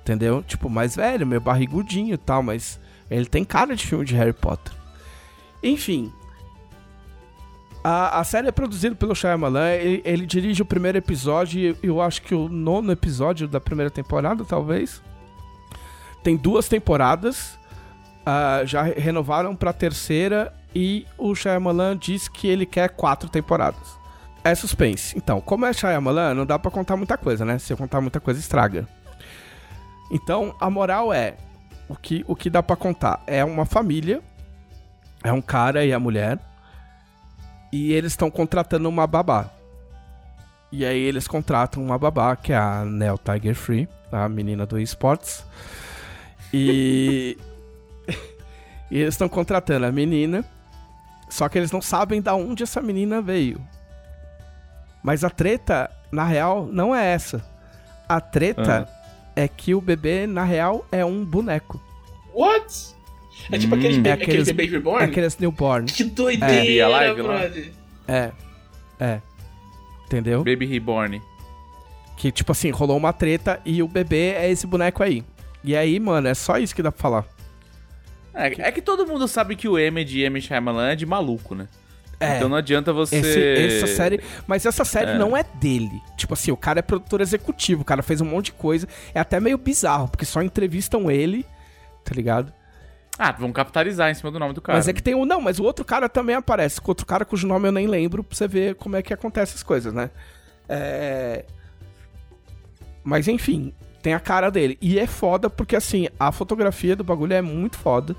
Entendeu? Tipo, mais velho, meio barrigudinho e tal, mas ele tem cara de filme de Harry Potter. Enfim. A, a série é produzida pelo Shyamalan, ele, ele dirige o primeiro episódio e eu acho que o nono episódio da primeira temporada, talvez. Tem duas temporadas, ah, já re- renovaram pra terceira e o Shyamalan diz que ele quer quatro temporadas. É suspense. Então, como é Shyamalan, não dá pra contar muita coisa, né? Se eu contar muita coisa, estraga. Então, a moral é, o que, o que dá pra contar? É uma família, é um cara e a mulher, e eles estão contratando uma babá. E aí eles contratam uma babá, que é a Nell Tiger Free, a menina do esportes. E... e eles estão contratando a menina, só que eles não sabem da onde essa menina veio. Mas a treta, na real, não é essa. A treta é que o bebê, na real, é um boneco. What? É tipo Hum. aqueles, É aqueles- aqueles Baby Reborn? É aqueles newborn. Que É. doideira, lá? brother. É. É. Entendeu? Baby Reborn. Que, tipo assim, rolou uma treta e o bebê é esse boneco aí. E aí, mano, é só isso que dá pra falar. É, é que todo mundo sabe que o M de M. Shyamalan é de maluco, né? É. Então não adianta você... Esse- essa série. Mas essa série É. não é dele. Tipo assim, o cara é produtor executivo, o cara fez um monte de coisa. É até meio bizarro, porque só entrevistam ele, tá ligado? Ah, vão capitalizar em cima do nome do cara. Mas é que tem um. Não, mas o outro cara também aparece. Com outro cara cujo nome eu nem lembro, pra você ver como é que acontece as coisas, né? É. Mas enfim, tem a cara dele. E é foda porque, assim, a fotografia do bagulho é muito foda.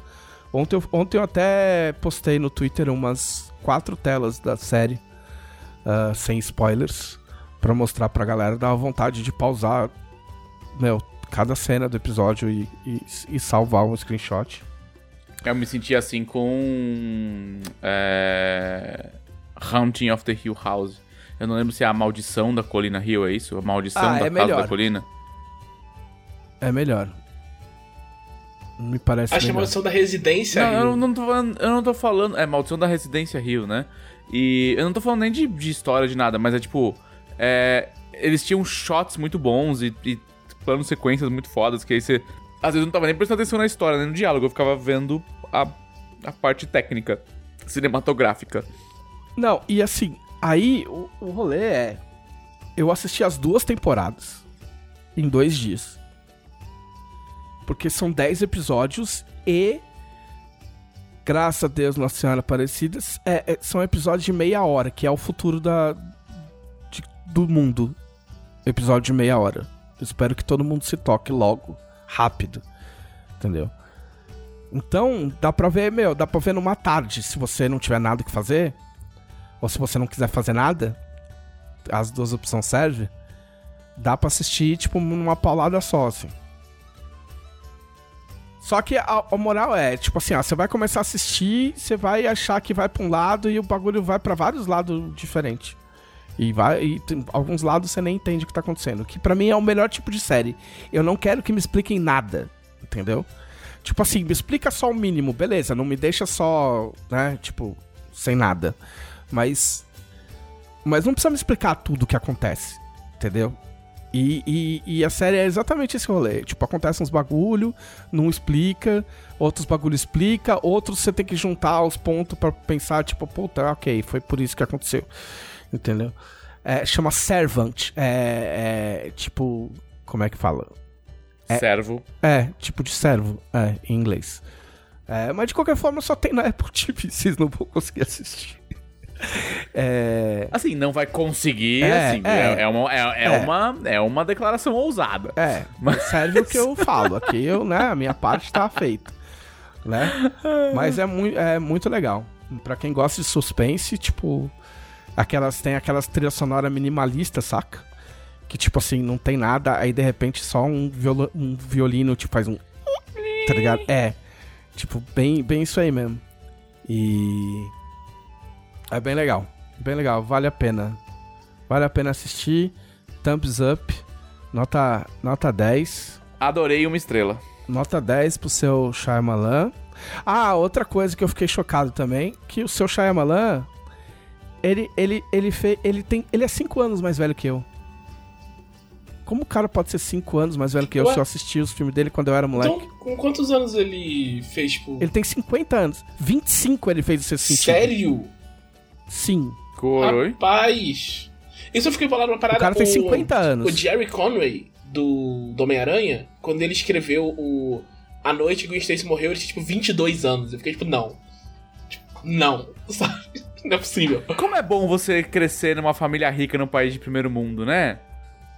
Ontem eu, ontem eu até postei no Twitter umas quatro telas da série, ah, sem spoilers, pra mostrar pra galera. Dá vontade de pausar, meu, cada cena do episódio e, e, e salvar um screenshot. Eu me senti assim com. É... Haunting of the Hill House. Eu não lembro se é a maldição da Colina Hill, é isso? A maldição Ah, da é casa melhor. da colina. É melhor. Me parece Acho que é a melhor. maldição da residência. Não, Rio. eu não, tô falando, eu não tô falando. É maldição da Residência Rio, né? E eu não tô falando nem de, de história de nada, mas é tipo. é, eles tinham shots muito bons e, e planos sequências muito fodas, que aí você. Às vezes eu não tava nem prestando atenção na história, nem no diálogo, eu ficava vendo a, a parte técnica, cinematográfica. Não, e assim, aí o, o rolê é. Eu assisti as duas temporadas em dois dias. Porque são 10 episódios e. Graças a Deus, Nossa Senhora Aparecida, é, é- são episódios de meia hora, que é o futuro da, de- do mundo. Episódio de meia hora. Espero que todo mundo se toque logo, rápido. Entendeu? Então, dá pra ver, meu, dá pra ver numa tarde, se você não tiver nada que fazer. Ou se você não quiser fazer nada, as duas opções servem. Dá pra assistir, tipo, numa paulada só, assim. Só que a, a moral é, tipo assim, ó, você vai começar a assistir, você vai achar que vai pra um lado e o bagulho vai pra vários lados diferentes. E vai e tem- alguns lados você nem entende o que tá acontecendo. Que pra mim é o melhor tipo de série. Eu não quero que me expliquem nada, entendeu? Tipo assim, me explica só o mínimo, beleza, não me deixa só, né, tipo, sem nada. Mas. Mas não precisa me explicar tudo o que acontece, entendeu? E, e, e a série é exatamente esse rolê. Tipo, acontece uns bagulho, não explica, outros bagulho explica, outros você tem que juntar os pontos pra pensar, tipo, puta, ok, foi por isso que aconteceu. Entendeu? É, chama Servant. É, é, tipo. Como é que fala? Servo. É, tipo de servo, é, em inglês. É, mas de qualquer forma só tem na Apple TV, vocês não vão conseguir assistir. É, Assim, não vai conseguir, É, assim. é. É, é uma, é, é É. uma, é uma declaração ousada. é, mas serve o que eu falo. Aqui eu, né, a minha parte tá feita. Né? Mas é, mui é muito legal. Pra quem gosta de suspense, tipo. Aquelas, tem aquelas trilhas sonoras minimalistas, saca? Que tipo assim, não tem nada, aí de repente só um, violo, um violino tipo, faz um. Tá ligado? É. Tipo, bem, bem isso aí mesmo. E. É bem legal. Bem legal, vale a pena. Vale a pena assistir. Thumbs up. Nota, nota 10. Adorei uma estrela. Nota 10 pro seu Shyamalan. Ah, outra coisa que eu fiquei chocado também, que o seu Shyamalan, ele ele ele fez, ele tem, ele é 5 anos mais velho que eu. Como o cara pode ser 5 anos mais velho que eu Ué? se eu assisti os filmes dele quando eu era moleque? Então, com quantos anos ele fez, tipo. Ele tem 50 anos. 25 ele fez o seu sentido. Sério? Sim. Coroi. Rapaz. Isso eu fiquei falando uma parada. O cara tem 50 anos. O Jerry Conway, do, do Homem-Aranha, quando ele escreveu o A Noite que o Gwen Stacy morreu, ele tinha tipo 22 anos. Eu fiquei tipo, não. Tipo, não. Sabe? Não é possível. Como é bom você crescer numa família rica num país de primeiro mundo, né?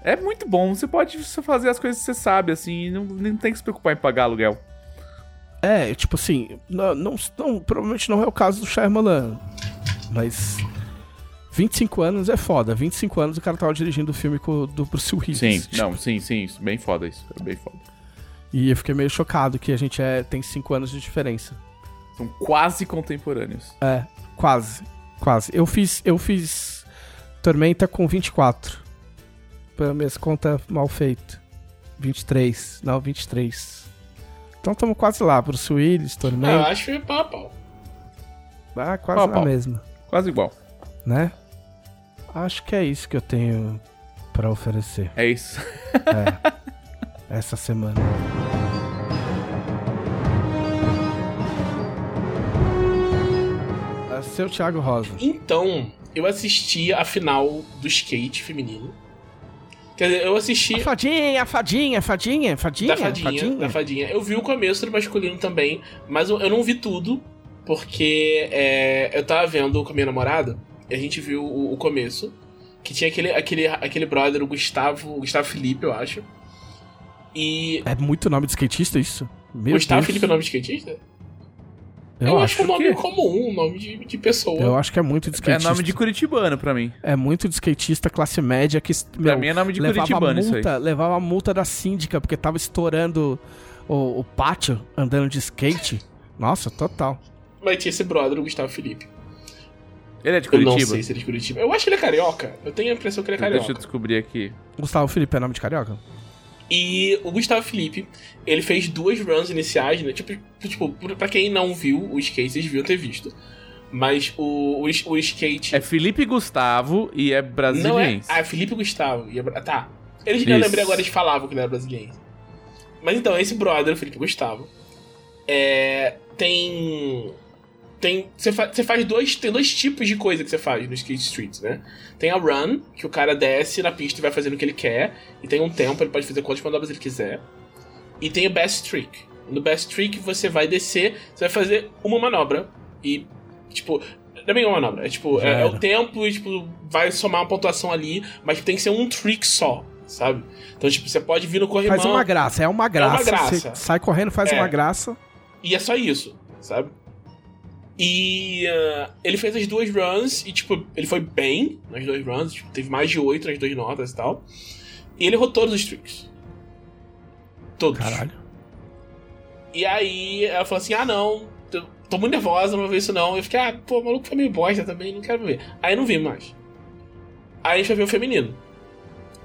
É muito bom. Você pode fazer as coisas que você sabe, assim, e não, não tem que se preocupar em pagar aluguel. É, tipo assim, não, não, não- provavelmente não é o caso do Shyamalan, mas 25 anos é foda. 25 anos o cara tava dirigindo o filme com, do Bruce Willis. Sim, tipo, não, sim, sim, isso. Bem foda isso. É bem foda. E eu fiquei meio chocado que a gente é, tem 5 anos de diferença. São quase contemporâneos. É, quase, quase. Eu fiz, eu fiz Tormenta com 24. Pela minha conta mal feita. 23, não, 23. Então estamos quase lá, Bruce Willis, Ah, eu Tormenta. acho que foi pau pau. Ah, quase Pau a na pau. mesma. Quase igual. né? Acho que é isso que eu tenho pra oferecer É isso. essa semana. É Seu Thiago Rosa. Então, eu assisti a final do skate feminino. Quer dizer, eu assisti. A fadinha, a fadinha, a fadinha, a fadinha, Da fadinha, da fadinha. Eu vi o começo do masculino também, mas eu, eu não vi tudo, porque é, eu tava vendo com a minha namorada, e a gente viu o, o começo, que tinha aquele, aquele, aquele brother, o Gustavo, o Gustavo Felipe, eu acho. E. É muito nome de skatista isso? Meu Gustavo Deus. Felipe é nome de skatista? Eu, acho que é um que nome é. comum, um nome de, de pessoa. Eu acho que é muito de É skatista. nome de curitibano pra mim. É muito de skatista classe média que Pra meu, mim é nome de levava curitibano isso aí. multa, levava a multa da síndica porque tava estourando o, o pátio andando de skate. Nossa, total. Mas tinha esse brother, o Gustavo Felipe. Ele é de Eu não Curitiba? sei se ele é de Curitiba. Eu acho que ele é carioca. Eu tenho a impressão que ele é Deixa eu carioca. descobrir aqui. Gustavo Felipe é nome de carioca? E o Gustavo Felipe, ele fez duas runs iniciais, né? Tipo, tipo pra quem não viu o skate, vocês deviam ter visto. Mas o, o, o skate. É Felipe Gustavo e é não é. Ah, é Felipe Gustavo. E é tá. Eles, eu lembrei agora, eles falavam que ele era brasileiro. Mas então, esse brother, o Felipe Gustavo, é, tem. Tem. Você fa- você faz dois. Tem dois tipos de coisa que você faz no Skate Street, né? Tem a run, que o cara desce na pista e vai fazendo o que ele quer. E tem um tempo, ele pode fazer quantas manobras ele quiser. E tem o Best Trick. No Best Trick você vai descer, você vai fazer uma manobra. E, tipo. Não é bem uma manobra, é tipo, é, é o tempo e, tipo, vai somar uma pontuação ali, mas tem que ser um trick só, sabe? Então, tipo, você pode vir no corrimão. Faz uma graça, é uma graça. graça. Você sai correndo, faz É. uma graça. E é só isso, sabe? E ah, ele fez as duas runs e, tipo, ele foi bem nas duas runs, tipo, teve mais de oito nas duas notas e tal. E ele errou todos os tricks. Todos. Caralho. E aí ela falou assim: ah, não, tô, tô muito nervosa, não vou ver isso não. Eu fiquei, ah, pô, o maluco foi meio bosta também, não quero ver. Aí eu não vi mais. Aí a gente foi ver o feminino.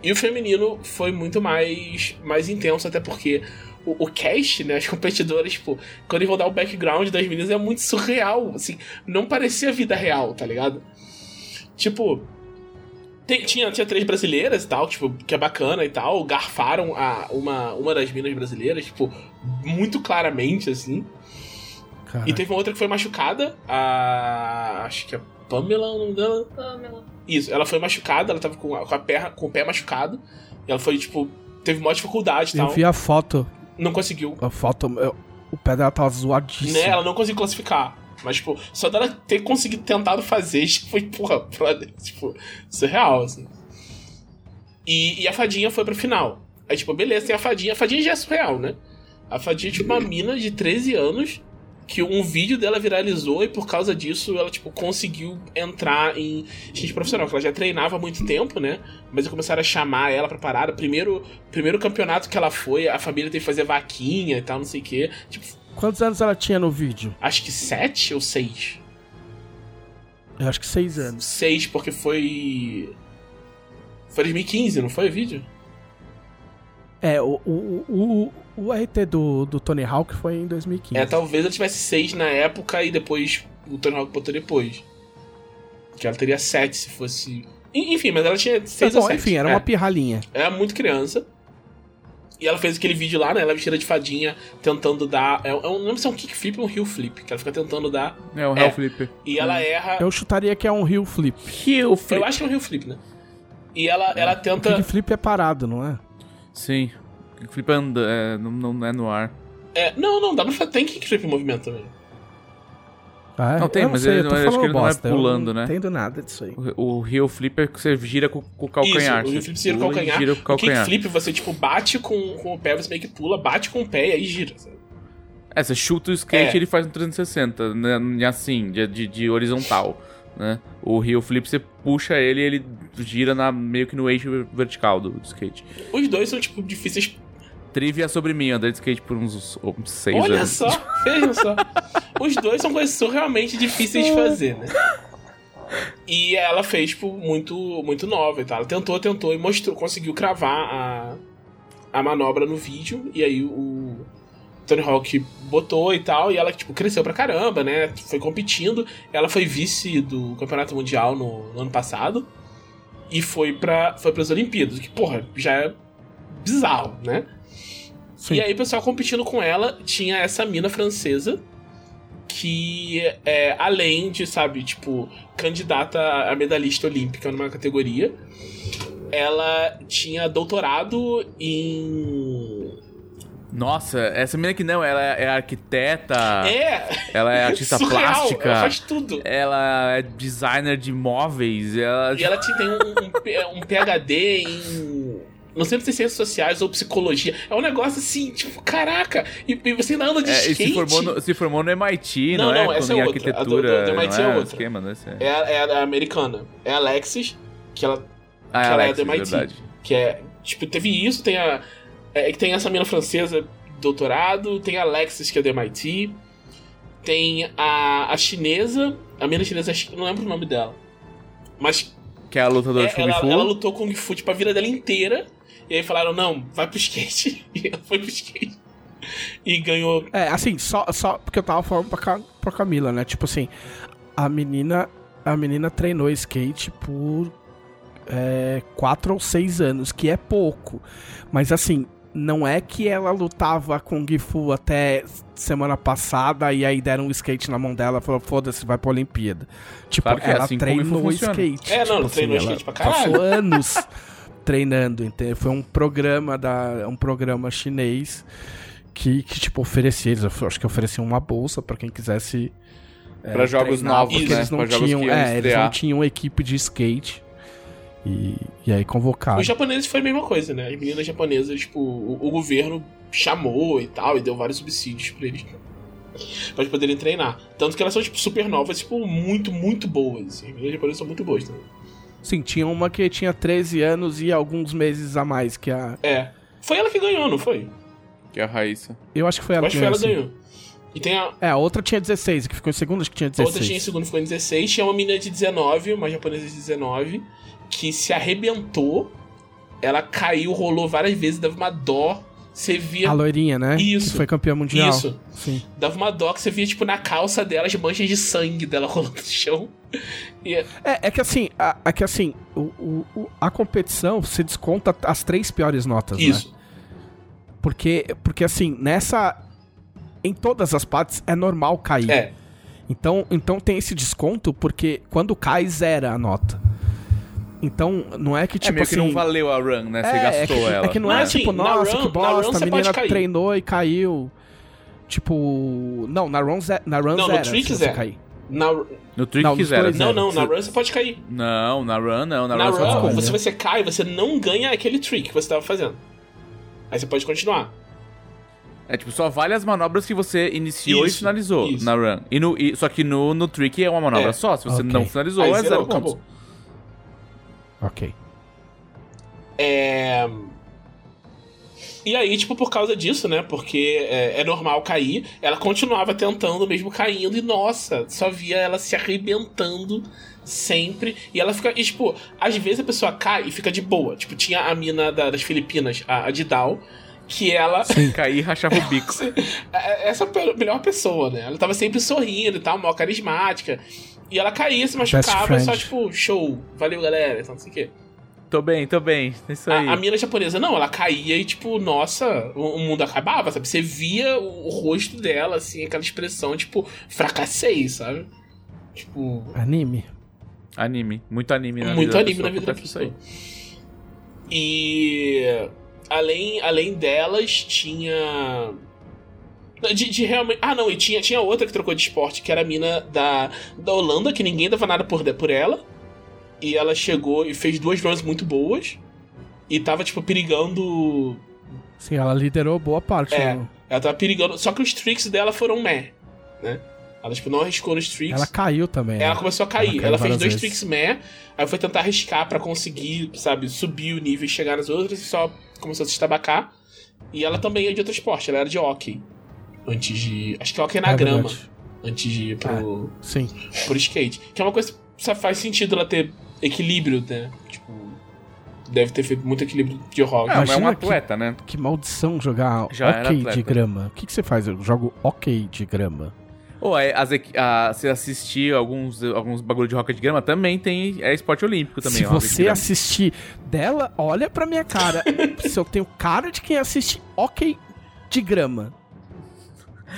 E o feminino foi muito mais, mais intenso, até porque o, o cast, né, as competidoras, tipo, quando eles vão dar o background das meninas é muito surreal, assim, não parecia vida real, tá ligado? Tipo, tem- tinha, tinha três brasileiras e tal, tipo, que é bacana e tal, garfaram a, uma, uma das minas brasileiras, tipo, muito claramente, assim. Caralho. E teve uma outra que foi machucada, a. Acho que é Pamela, o nome dela. Pamela. Isso, ela foi machucada, ela tava com, a, com, a perna, com o pé machucado. E ela foi, tipo, teve maior dificuldade e Eu tal. vi a foto. Não conseguiu. A eu- o pé dela tava zoadíssimo. Né? Ela não conseguiu classificar. Mas, tipo, só dela ter conseguido tentado fazer, já foi, porra, brother, tipo, surreal, assim. E, e a fadinha foi pra final. Aí, tipo, beleza, tem a fadinha. A fadinha já é surreal, né? A fadinha é, tipo, uma mina de 13 anos que um vídeo dela viralizou e por causa disso ela, tipo, conseguiu entrar em gente profissional. Que ela já treinava há muito tempo, né? Mas começaram a chamar ela pra parada. Primeiro, primeiro campeonato que ela foi, a família teve que fazer vaquinha e tal, não sei o quê. Tipo, Quantos anos ela tinha no vídeo? acho que sete ou seis. Eu acho que seis anos. Seis, porque foi. Foi 2015, não foi o vídeo? É, o, o, o, o RT do, do Tony Hawk foi em 2015. É, talvez ela tivesse seis na época e depois o Tony Hawk botou depois. Que ela teria sete se fosse. En- Enfim, mas ela tinha seis Bom, ou sete. enfim, era É. uma pirralhinha. Era muito criança. E ela fez aquele vídeo lá, né? Ela vestida de fadinha, tentando dar. É, é um, não lembro se é um kickflip ou um heel flip, que ela fica tentando dar. É o É. Hell Flipper. E ela erra. Eu chutaria que é um heel flip. Heel Eu acho que é um heel flip, né? E ela, ela tenta. Kick flip é parado, não é? Sim. Flipper anda, é, não, não é no ar. É, não, não, dá pra fazer. Tem kickflip em movimento também. Ah, é? Não tem, mas sei, ele não- acho que ele não é bosta, eu pulando, não né? entendo nada disso aí. O, o Heel Flipper que você gira com, com o calcanhar. Isso, o heel Você flip você gira com o calcanhar. Gira com o O calcanhar. kickflip você, tipo, bate com, com o pé, você meio que pula, bate com o pé e aí gira. sabe? É, você chuta o skate É. e ele faz um 360, né, assim, de, de, de horizontal, né? O heel flip você puxa ele e ele gira na, meio que no eixo vertical do, do skate. Os dois são, tipo, difíceis. Trivia sobre mim, andei de skate por uns, uns seis Olha anos. só, veja só. Os dois são coisas surrealmente difíceis de fazer, né? E ela fez, tipo, muito, muito nova e tal. Ela tentou, tentou e mostrou, conseguiu cravar a, a manobra no vídeo. E aí o Tony Hawk botou e tal. E ela, tipo, cresceu pra caramba, né? Foi competindo. Ela foi vice do Campeonato Mundial no, no ano passado. E foi para foi pras Olimpíadas. Que, porra, já é bizarro, né? Sim. E aí, o pessoal competindo com ela, tinha essa mina francesa que, é, além de, sabe, tipo, candidata a medalhista olímpica numa categoria, ela tinha doutorado em. Nossa, essa menina que não, ela é arquiteta, É! ela é artista surreal, plástica, Ela faz tudo. ela é designer de móveis, ela... E ela te- tem um, um um PhD em. Não sei se ciências sociais ou psicologia. É um negócio assim, tipo, caraca! E, e você ainda anda de É, skate. se formou, no, se formou no MIT, Não, não, não, é? essa é outra. A do- do- do MIT é é outra. esquema, né? É- a- é a americana. É a Alexis, que ela Ah, que é ela é do MIT. verdade. Que é. Tipo, teve isso, tem a. É, tem essa mina francesa, doutorado, tem a Alexis, que é do MIT. Tem a, a chinesa. A mina chinesa, acho que- não lembro o nome dela. Mas Que é a lutadora é, de Kung ela, Fu. ela lutou Kung Fu, tipo, a vida dela inteira. E aí falaram, não, vai pro skate. E ela foi pro skate. E ganhou. É, assim, só, só porque eu tava falando pra, Ca- pra Camila, né? Tipo assim, a menina, a menina treinou skate por é, quatro ou seis anos, que é pouco. Mas assim, não é que ela lutava Kung Fu até semana passada e aí deram um skate na mão dela e falou, foda-se, vai pra Olimpíada. Tipo, Claro que é ela assim Kung Fu treinou skate. É, não, tipo ela treinou ela skate pra caralho. Passou anos treinando, entendeu? Foi um programa da um programa chinês que, que tipo oferecia, eles acho que ofereciam uma bolsa pra quem quisesse é, Pra jogos treinar, novos, porque né? eles não tinham, é, eles não tinham equipe de skate. E, e aí convocaram. Os japoneses foi a mesma coisa, né? As meninas japonesas, tipo, o, o governo chamou e tal, e deu vários subsídios pra eles. Pra eles poderem treinar. Tanto que elas são, tipo, super novas, tipo, muito, muito boas. As meninas japonesas são muito boas também. Sim, tinha uma que tinha 13 anos e alguns meses a mais que a É. Foi ela que ganhou, não foi? Que é a Raíssa. eu acho que foi Eu ela acho que que foi ela ganhou, que assim. ganhou. E tem a, É, a outra tinha 16, que ficou em segundo, acho que tinha a 16. outra tinha em segundo, ficou em 16. Tinha uma menina de 19, uma japonesa de 19, que se arrebentou. Ela caiu, rolou várias vezes, dava uma dó. Você via. A loirinha, né? Isso. Que foi campeã mundial. Isso. Sim. Dava uma que você via, tipo, na calça dela as manchas de sangue dela rolando no chão. E, É, é que assim, a, é que assim, o, o- a competição você desconta as três piores notas, né? isso. Porque, porque assim, nessa. Em todas as partes é normal cair. É. Então, então tem esse desconto porque quando cai, zera a nota. Então, não é que é tipo meio assim. que não valeu a run, né? Você é, é gastou que, ela. É que não é assim, tipo, nossa, run- que na run bosta, você a pode menina cair. treinou e caiu. Tipo. Não, na run, ze na run Não, no zera trick você zera. cair. Na, No trick Não, dois, não, Zero. não, na Você- run você pode cair. Não, na run não. Na, Na, run, run, desconta. você, você cai, você não ganha aquele trick que você tava fazendo. Aí você pode continuar. É tipo, só vale as manobras que você iniciou Isso, e finalizou isso. na run. E no, e- só que no, no trick é uma manobra É. só. Se você Ok. não finalizou, Aí é zerou, zero pontos. acabou. Ok. É. E aí, tipo, por causa disso, né? Porque é, é normal cair, ela continuava tentando, mesmo caindo, e nossa, só via ela se arrebentando sempre. E ela fica. E, tipo, às vezes a pessoa cai e fica de boa. Tipo, tinha a mina da- das Filipinas, a, a Didal, que ela. Cair e rachava o bico. É- Essa é a melhor pessoa, né? Ela tava sempre sorrindo e tal, mó carismática. E ela caía, se machucava, só tipo, show, valeu galera, então não sei o quê. Tô bem, tô bem. Isso aí. A, a mina japonesa, não, ela caía e, tipo, nossa, o, o mundo acabava, sabe? Você via o, o rosto dela, assim, aquela expressão, tipo, fracassei, sabe? Tipo. Anime. Anime. Muito anime na Muito vida da anime pessoa, na vida da acontece isso aí. pessoa. E além, além delas, tinha. De, de realmente. Ah, não, e tinha, tinha outra que trocou de esporte, que era a mina da, da Holanda, que ninguém dava nada por, por ela. E ela chegou e fez duas runs muito boas. E tava, tipo, perigando. Sim, ela liderou boa parte. É, né? ela tava perigando. Só que os tricks dela foram meh, né? Ela, tipo, não arriscou nos tricks. Ela caiu também. né? Ela começou a cair. caiu Ela, fez dois vezes. tricks meh, aí foi tentar arriscar pra conseguir, sabe, subir o nível e chegar nas outras e só começou a se estabacar. E ela também é de outro esporte, ela era de hockey. Antes de. Acho que hockey na É grama. verdade. Antes de ir pro, Sim. pro skate. Que é uma coisa que só faz sentido ela ter equilíbrio, né? Tipo. Deve ter feito muito equilíbrio de hockey. É, mas é um Imagina que- atleta, né? Que maldição jogar Já atleta. de grama. O que, que você faz? Eu jogo hockey de grama. Ou é, as, a, você assistir alguns, alguns bagulho de rock de grama, também tem. É esporte olímpico também. Se de você assistir dela, olha pra minha cara. se eu tenho cara de quem assiste hockey de grama.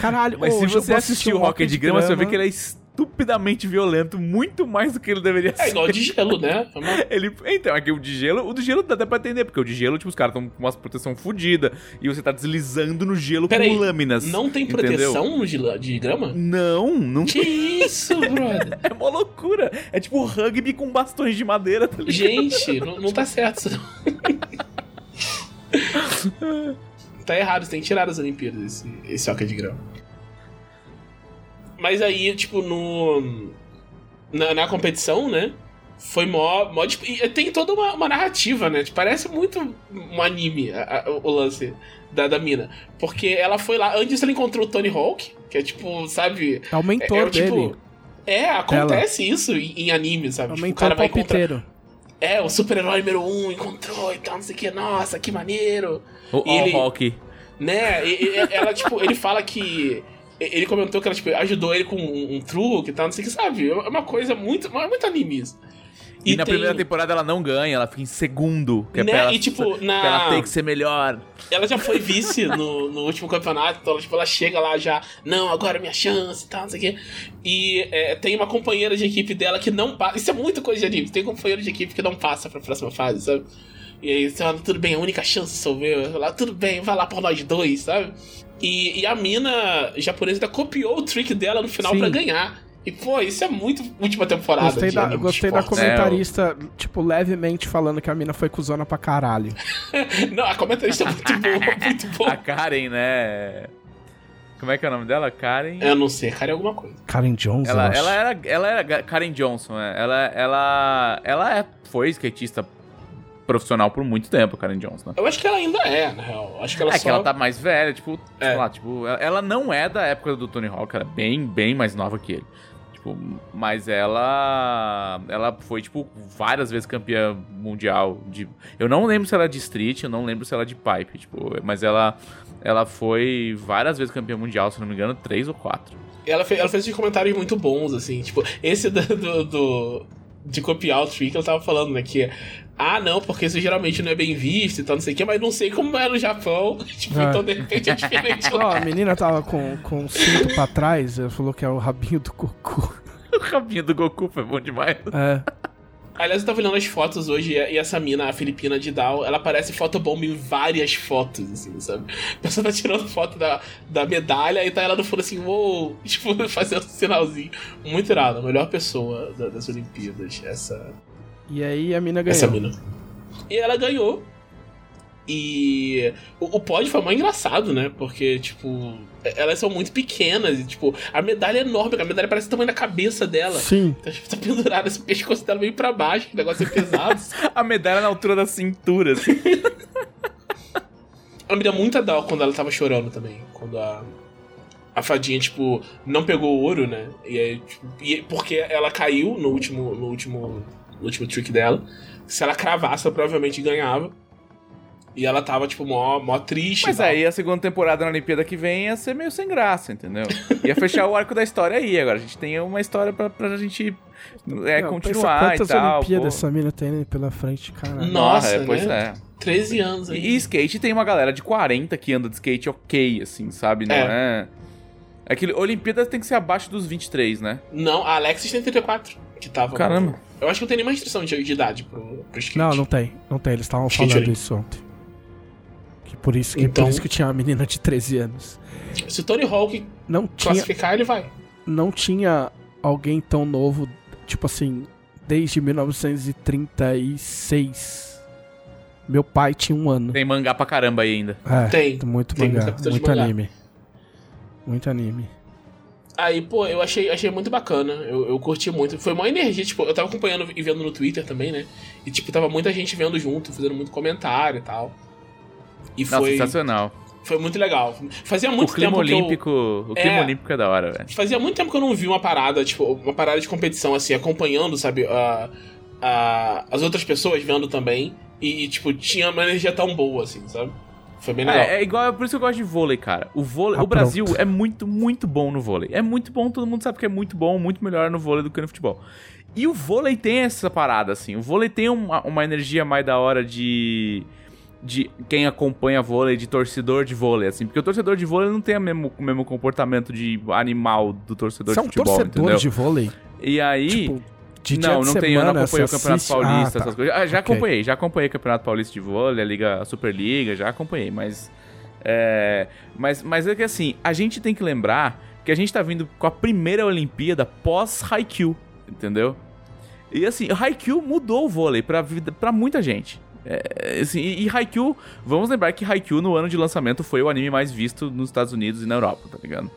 Caralho, Mas se você assistir o hockey de grama, você vai ver que ele é estupidamente violento, muito mais do que ele deveria É ser. igual de gelo, né? É Ele, então, aqui o de gelo, o do gelo dá até pra entender, porque o de gelo, tipo, os caras estão com uma proteção fodida e você tá deslizando no gelo Peraí, com lâminas. Não tem entendeu? proteção no de, de grama? Não, não Que isso, brother? é uma loucura. É tipo rugby com bastões de madeira, tá ligado? Gente, não, não tá certo isso. tá errado, você tem que tirar das Olimpíadas esse, esse hockey de grama. Mas aí, tipo, no. Na, na competição, né? Foi mó. mó tipo, e tem toda uma, uma narrativa, né? Tipo, Parece muito um anime a- a- o lance da, da mina. Porque ela foi lá. Antes ela encontrou o Tony Hawk, que é tipo, sabe. É o mentor é, é, dele. tipo, é, acontece isso em, em anime, É sabe? o Tipo, o mentor cara vai encontrar. É, o super-herói número um encontrou e tal, não sei o que. Nossa, que maneiro. O E ele- Hockey. Né? E- e- ela, tipo, ele fala que. Ele comentou que ela, tipo, ajudou ele com um, um truque e tal, não sei o que, sabe? É uma coisa muito. é muito anime isso. E, na tem- primeira temporada ela não ganha, ela fica em segundo. Que é Né? pra ela, E, tipo, na- ela ter que ser melhor. Ela já foi vice no, no último campeonato, então, tipo, ela chega lá já, não, agora é minha chance e tal, não sei o quê. E é, tem uma companheira de equipe dela que não passa. Isso é muito coisa de anime. Tem companheiro de equipe que não passa pra próxima fase, sabe? E aí, você fala, tudo bem, a única chance sou eu. Ela, tudo bem, vai lá por nós dois, sabe? E, e a mina japonesa ainda copiou o trick dela no final pra ganhar. E, pô, isso é muito última temporada. Gostei de da, anime de gostei da esportes. comentarista, tipo, levemente falando que a mina foi cuzona pra caralho. Não, a comentarista é muito boa, muito A boa. Karen, né? Como é que é o nome dela? Karen. Eu não sei, é alguma coisa. Karen Jones, Ela, ela era, ela era Karen Johnson, né? Ela, ela, ela é, foi skatista profissional por muito tempo, Karen Johnson. Né? Eu acho que ela ainda é, na real. Acho que ela é só... que ela tá mais velha, tipo, É. sei lá, tipo, ela- ela não é da época do Tony Hawk, ela é bem, bem mais nova que ele. Tipo, mas ela ela foi tipo várias vezes campeã mundial de Eu não lembro se ela é de street, eu não lembro se ela é de pipe, tipo, mas ela ela foi várias vezes campeã mundial, se não me engano, três ou quatro. Ela, fez, ela fez comentários muito bons, assim. Tipo, esse do, do, do- de copiar o trick, ela tava falando, né? Que, ah, não, porque isso geralmente não é bem visto e tal, não sei o quê, mas não sei como é no Japão. tipo, É. então de repente é diferente Ó, lá. a menina tava com, com o cinto pra trás, ela falou que é o rabinho do Goku. O rabinho do Goku foi bom demais. É. Aliás, eu tava olhando as fotos hoje e essa mina, a Filipina de Dow, ela parece fotobomb em várias fotos, assim, sabe? A pessoa tá tirando foto da, da medalha e tá ela no fundo assim, uou, tipo, fazendo um sinalzinho. Muito irado, a melhor pessoa da- das Olimpíadas, essa, E aí a mina ganhou. essa mina. E ela ganhou. E o, o pódio foi mais engraçado, né? Porque, tipo, elas são muito pequenas e, tipo, a medalha é enorme, a medalha parece o tamanho da cabeça dela. Sim. Tá, tipo, tá pendurada, esse pescoço dela meio pra baixo, o negócio é pesado. A medalha na altura da cintura, assim. Ela me deu muita dó quando ela tava chorando também. Quando a. A fadinha, tipo, não pegou o ouro, né? E aí, tipo, e- porque ela caiu no último, no último. No último trick dela. Se ela cravasse, ela provavelmente ganhava. E ela tava, tipo, mó, mó triste. Mas aí a segunda temporada na Olimpíada que vem ia ser meio sem graça, entendeu? Ia fechar o arco da história aí. Agora a gente tem uma história pra, pra gente é, Não, continuar pensa e quantas tal. Olimpíadas pô. essa mina tem pela frente, cara. Nossa, Ah, pois né? é. 13 anos aí. E, skate tem uma galera de 40 que anda de skate ok, assim, sabe? Não é. Aquele Olimpíada tem que ser abaixo dos 23, né? Não, a Alexis tem 34. Que tava. Caramba. Eu acho que não tem nenhuma restrição de, de idade pro, pro skate. Não, não tem. Não tem. Eles estavam falando isso ontem. Que por isso que, Então- por isso que tinha uma menina de 13 anos. Se o Tony Hawk Não tinha, classificar, ele vai. não tinha alguém tão novo, tipo assim, desde 1936. Meu pai tinha um ano. Tem mangá pra caramba aí ainda. É, Tem. muito Tem mangá, muito mangá. anime. Muito anime. Aí, pô, eu achei, achei muito bacana. Eu, eu curti muito. Foi uma energia, tipo, eu tava acompanhando e vendo no Twitter também, né? E, tipo, tava muita gente vendo junto, fazendo muito comentário e tal. E Não, foi, sensacional. foi muito legal. Fazia muito o clima tempo que eu- olímpico. O clima É. olímpico é da hora, velho. Fazia muito tempo que eu não vi uma parada, tipo, uma parada de competição, assim, acompanhando, sabe, a, a- as outras pessoas vendo também. E, tipo, tinha uma energia tão boa, assim, sabe? Foi bem legal. É, é igual, por isso que eu gosto de vôlei, cara. O vôlei, Ah, o Brasil pronto. é muito, muito bom no vôlei. É muito bom, todo mundo sabe que é muito bom, muito melhor no vôlei do que no futebol. E o vôlei tem essa parada, assim. O vôlei tem uma, uma energia mais da hora de. De quem acompanha vôlei, de torcedor de vôlei, assim. Porque o torcedor de vôlei não tem o mesmo, o mesmo comportamento de animal do torcedor Você é de um futebol, torcedor entendeu? de vôlei? E aí. Tipo, de não, não tenho, eu não acompanho o Campeonato assiste- Paulista, Ah, tá. essas coisas. Ah, já Ok. acompanhei, já acompanhei o Campeonato Paulista de vôlei, a Liga, a Superliga, já acompanhei, mas. É, mas, mas é que assim, a gente tem que lembrar que a gente tá vindo com a primeira Olimpíada pós Haikyuu, entendeu? E assim, o Haikyuu mudou o vôlei pra, vida, pra muita gente. É, assim, e, e Haikyuu, vamos lembrar que Haikyuu no ano de lançamento foi o anime mais visto nos Estados Unidos e na Europa, tá ligado?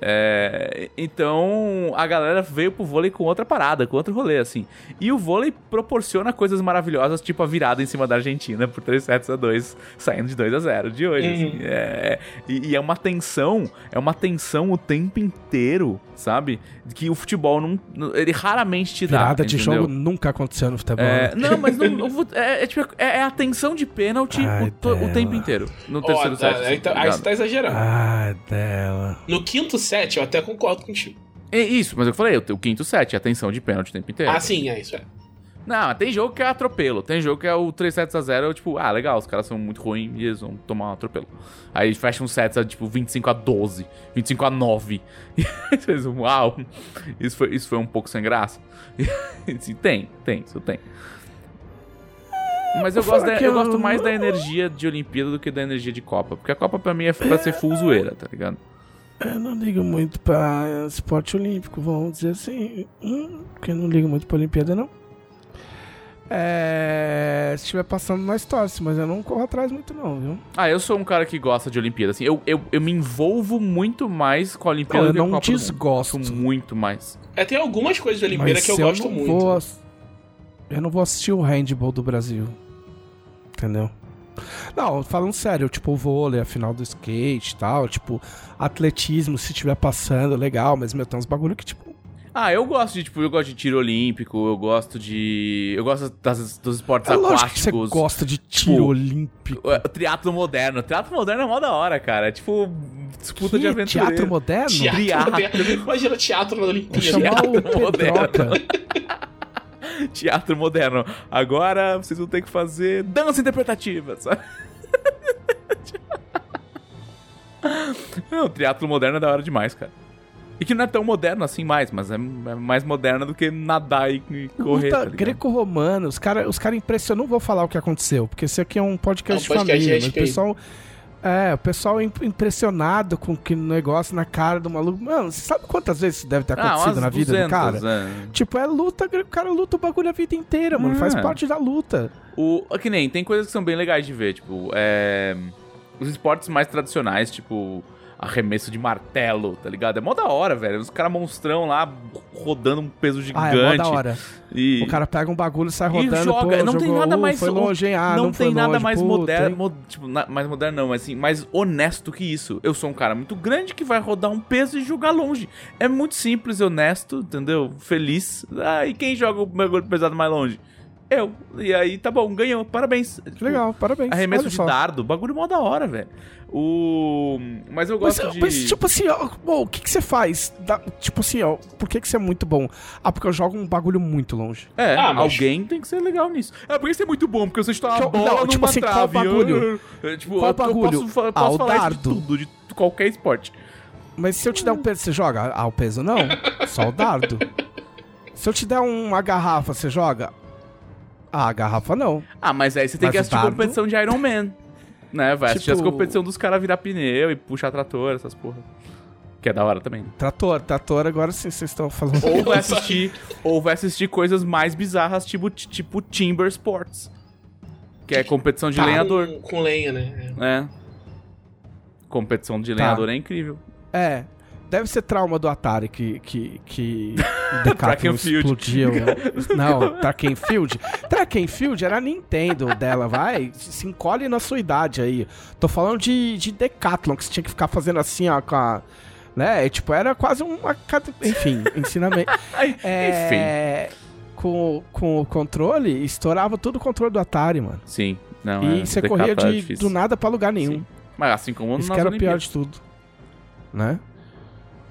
É, então a galera veio pro vôlei com outra parada, com outro rolê, assim. E o vôlei proporciona coisas maravilhosas, tipo a virada em cima da Argentina por 3 sets a 2, saindo de 2 a 0 de hoje. Uhum. assim. É, e, e é uma tensão, é uma tensão o tempo inteiro, sabe? Que o futebol não. Ele raramente te dá. Virada de entendeu? jogo nunca aconteceu no futebol. É, né? não, mas não, é, é, tipo, é, é a tensão de pênalti Ai, o, o tempo inteiro. No terceiro set. aí, assim, tá- tá aí você tá exagerando. Ah, dela. No quinto set, eu até concordo contigo. É isso, mas eu falei, o, o quinto set, a tensão de pênalti o tempo inteiro. Ah, sim, é isso, é. Não, tem jogo que é atropelo. Tem jogo que é o 3 sets a 0, tipo, ah, legal, os caras são muito ruins e eles vão tomar um atropelo. Aí fecha um sets a, tipo, 25 a 12, 25 a 9. E aí vocês, uau, isso foi, isso foi um pouco sem graça. E, tem, tem, isso tem. Mas eu, gosto, da- eu- gosto mais da energia de Olimpíada do que da energia de Copa. Porque a Copa pra mim é pra ser full zoeira, tá ligado? Eu não ligo muito pra esporte olímpico, vamos dizer assim. Hum, porque eu não ligo muito pra Olimpíada, não. É, se estiver passando, nós torce, mas eu não corro atrás muito, não, viu? Ah, eu sou um cara que gosta de Olimpíada, assim. Eu, eu, eu me envolvo muito mais com a Olimpíada Não, eu do que com a Copa desgosto. Gosto muito mais. É, tem algumas coisas da Olimpíada Mas que eu se gosto muito. Vou, eu não vou assistir o handball do Brasil. Entendeu? Não, falando sério, tipo, o vôlei, a final do skate e tal, tipo, atletismo, se tiver passando, legal, mas, meu, tem uns bagulho que, tipo, Ah, eu gosto de, tipo, eu gosto de tiro olímpico, eu gosto de. Eu gosto das, dos esportes é lógico que você aquáticos. gosta de tiro tipo, olímpico. O Triatlo moderno. Triatlo moderno é mó da hora, cara. É tipo, disputa Que de aventura. teatro moderno? Teatro, Triatlo. moderno. Imagina teatro na Vou Olimpíada. chamar o Teatro moderno. Pedroca. Teatro moderno. Agora vocês vão ter que fazer dança interpretativa, sabe? Não, o teatro moderno é da hora demais, cara. E que não é tão moderno assim mais, mas é, é mais moderno do que nadar e, e correr. tá Luta ligado? greco-romana, os caras os cara impressionam. Não vou falar o que aconteceu, porque esse aqui é um podcast, É um podcast de família. Mas o pessoal. É, o pessoal im- impressionado com que negócio na cara do maluco. Mano, você sabe quantas vezes isso deve ter Ah, acontecido umas na vida 200, do cara? é. Tipo, é luta, o cara luta o bagulho a vida inteira, mano. Faz É. parte da luta. O, que nem, tem coisas que são bem legais de ver, tipo, é, os esportes mais tradicionais, tipo, arremesso de martelo, tá ligado? É mó da hora, velho. Os caras monstrão lá rodando um peso Ah, gigante. é mó da hora. E... O cara pega um bagulho, sai E rodando, joga, pô, não tem nada mais Foi longe, hein? Ah, não, não, tem nada longe, mais moderno, mo- tipo, na- mais moderno não, mas assim, mais honesto que isso. Eu sou um cara muito grande que vai rodar um peso e jogar longe. É muito simples, honesto, entendeu? Feliz. Ah, e quem joga o bagulho pesado mais longe? Eu. E aí, tá bom, ganhou. Parabéns. Que legal, parabéns. Arremesso Olha de só. dardo, bagulho mó da hora, velho. O. Mas eu gosto Mas, de. mas, tipo assim, ó, bom, o que, que você faz? Da- tipo assim, ó, por que, que você é muito bom? Ah, porque eu jogo um bagulho muito longe. É, Ah, mas- alguém tem que ser legal nisso. É, porque isso é muito bom, porque você está Que a eu- bola não, numa tipo assim, qual trave. bagulho? É, tipo, Qual eu- eu bagulho? posso, Ah, posso o falar isso de dardo. tudo, de qualquer esporte. Mas se eu te der um peso, você joga? Ah, o peso não. Só o dardo. Se eu te der uma garrafa, você joga? Ah, a garrafa não. Ah, mas aí você tem Mas que assistir dardo? competição de Iron Man. Né? Vai assistir as Tipo- competições dos caras virar pneu e puxar trator, essas porra. Que é da hora também. Trator, trator, agora sim vocês estão falando. Ou vai assistir, ou vai assistir coisas mais bizarras, tipo, tipo Timber Sports. Que é competição de Tá. lenhador. Com, com lenha, né? É. Competição de Tá. lenhador é incrível. É. Deve ser trauma do Atari que, que, que Track Decathlon explodiu. Não, Track and Field. Track and Field era a Nintendo dela, vai. Se encolhe na sua idade aí. Tô falando de, de Decathlon, que você tinha que ficar fazendo assim, ó, com a... Né? E, tipo, era quase uma... Enfim, ensinamento. É... Com, com o controle, estourava todo o controle do Atari, mano. Sim. Não, E é, você corria de, do nada pra lugar nenhum. Sim. Mas assim como Isso que era o pior de tudo. Né?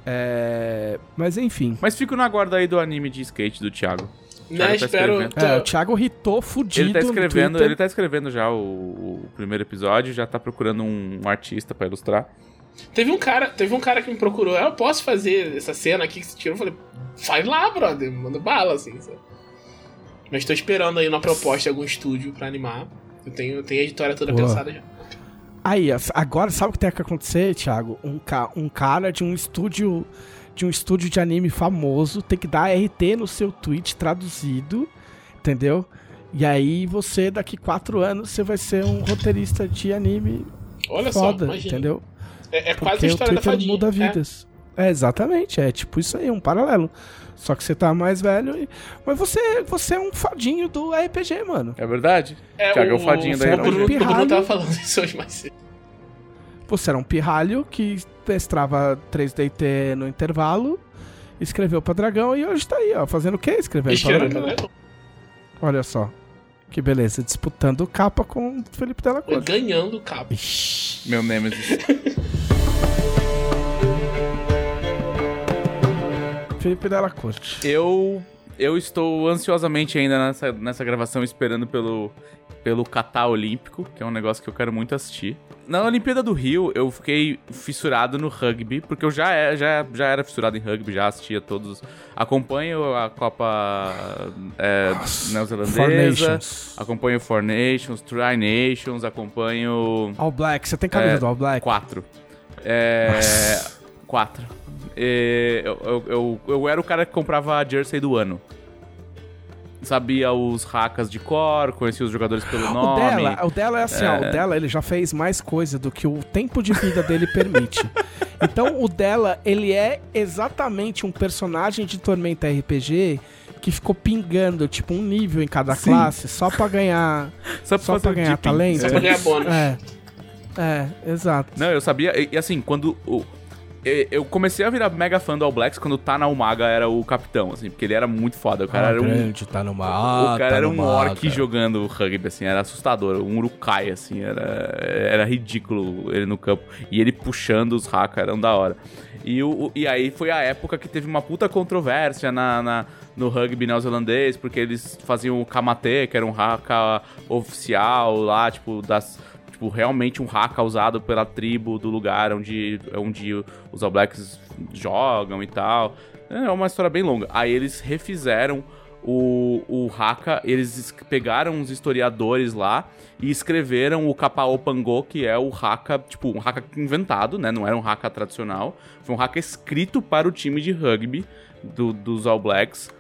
É... Mas enfim. Mas fico na guarda aí do anime de skate do Thiago. Né, tá espero. escrevendo. tô- É, o Thiago ritou fudido Ele tá escrevendo, ele tá escrevendo já o, o primeiro episódio, já tá procurando um, um artista pra ilustrar. Teve um cara, teve um cara que me procurou. Eu posso fazer essa cena aqui que você tirou? Eu falei, faz lá, brother, manda bala, assim, sabe? Mas tô esperando aí uma proposta de algum estúdio pra animar. Eu tenho, eu tenho a editória toda Boa. pensada já. Aí, agora sabe o que tem que acontecer, Thiago? Um, ca... um cara de um estúdio de um estúdio de anime famoso tem que dar RT no seu tweet traduzido, entendeu? E aí você, daqui quatro anos, você vai ser um roteirista de anime Olha foda, só, imagina. entendeu? É, é quase Porque a o história da Twitter fadinha. muda é. vidas. É. exatamente, é tipo isso aí, um paralelo. Só que você tá mais velho e... Mas você, você é um fadinho do RPG, mano. É verdade? É, Thiago é o, o fadinho da o RPG. O Bruno Pirralho. tava falando isso hoje mais cedo. Você era um pirralho que mestrava 3DT no intervalo, escreveu pra Dragão e hoje tá aí, ó. Fazendo o quê? Escrevendo Escrevendo pra Dragão. Dragão. Olha só. Que beleza, disputando capa com o Felipe Della Cruz. Ganhando. Ixi. Meu Nemesis. Felipe Della Corte. Eu eu estou ansiosamente ainda nessa, nessa gravação esperando pelo pelo Catar Olímpico, que é um negócio que eu quero muito assistir. Na Olimpíada do Rio, eu fiquei fissurado no rugby, porque eu já, é, já, já era fissurado em rugby, já assistia todos. Acompanho a Copa é, neozelandesa, acompanho Four Nations, Tri Nations, acompanho All Black, você tem camisa É, do All Black? Quatro. É. Quatro. É, eu, eu, eu, eu era o cara que comprava a jersey do ano. Sabia os hackas de cor, conhecia os jogadores pelo O nome. dela, o dela é assim, ó, o dela ele já fez mais coisa do que o tempo de vida dele permite. Então o dela, ele é exatamente um personagem de Tormenta RPG que ficou pingando, tipo, um nível em cada Sim. classe, só pra ganhar. Só, Só pra o ganhar talento? Só pra ganhar bônus. É. É, exato. Não, eu sabia. E, e assim, quando. o- eu comecei a virar mega fã do All Blacks quando o Tana Umaga era o capitão, assim, porque ele era muito foda. O cara era um. tá numa. o cara era um orc jogando rugby, assim, era assustador, um urukai, assim, era, era ridículo ele no campo. E ele puxando os haka, eram da hora. E, o- e aí foi a época que teve uma puta controvérsia na, na- no rugby neozelandês, porque eles faziam o kamate, que era um haka oficial lá, tipo, das... Tipo, realmente um haka usado pela tribo do lugar onde, onde os All Blacks jogam e tal. É uma história bem longa. Aí eles refizeram o, o Haka, eles es- pegaram uns historiadores lá e escreveram o Kapao Pango, que é o Haka, tipo, um Haka inventado, né? Não era um Haka tradicional. Foi um Haka escrito para o time de rugby do- dos All Blacks.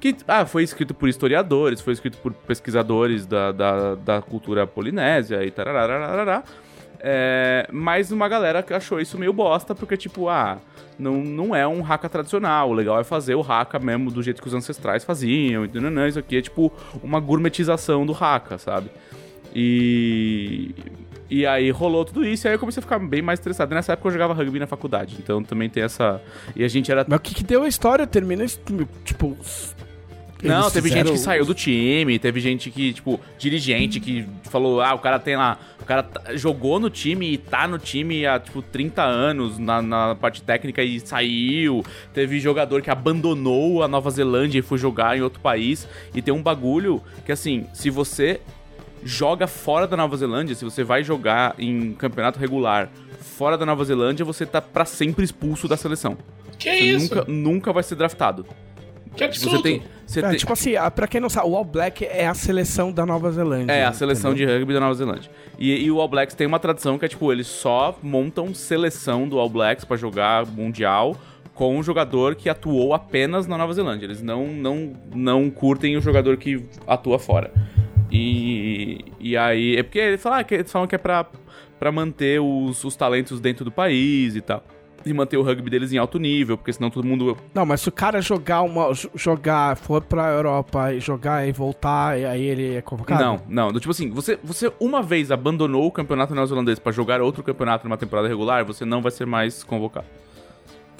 Que ah, foi escrito por historiadores, foi escrito por pesquisadores da, da, da cultura polinésia e tararararará. É, mas uma galera que achou isso meio bosta, porque, tipo, ah, não, não é um haka tradicional. O legal é fazer o haka mesmo do jeito que os ancestrais faziam. E nananã, isso aqui é tipo uma gourmetização do haka, sabe? E. E aí rolou tudo isso, e aí eu comecei a ficar bem mais estressado. Nessa época eu jogava rugby na faculdade, então também tem essa. E a gente era. Mas o que, que deu a história? Termina, tipo, Não, teve gente que saiu do time, teve gente que, tipo, dirigente que falou, ah, o cara tem lá, o cara tá- jogou no time e tá no time há, tipo, 30 anos na, na parte técnica e saiu. Teve jogador que abandonou a Nova Zelândia e foi jogar em outro país. E tem um bagulho que, assim, se você joga fora da Nova Zelândia, se você vai jogar em campeonato regular fora da Nova Zelândia, você tá pra sempre expulso da seleção. Que Você isso? nunca, nunca vai ser draftado. Que Tipo, absurdo. você tem. Você É, tem... tipo assim, ah, pra quem não sabe, o All Black é a seleção da Nova Zelândia. É, a seleção entendeu? de rugby da Nova Zelândia. E, e o All Blacks tem uma tradição que é, tipo, eles só montam seleção do All Blacks pra jogar Mundial com um jogador que atuou apenas na Nova Zelândia. Eles não, não, não curtem o jogador que atua fora. E, e aí... É porque eles falam, ah, que, eles falam que é pra, pra manter os, os talentos dentro do país e tal. E manter o rugby deles em alto nível, porque senão todo mundo Não, mas se o cara jogar uma. jo- jogar, for pra Europa e jogar e voltar, e aí ele é convocado? Não, não. Tipo assim, você, você uma vez abandonou o campeonato neozelandês pra jogar outro campeonato numa temporada regular, você não vai ser mais convocado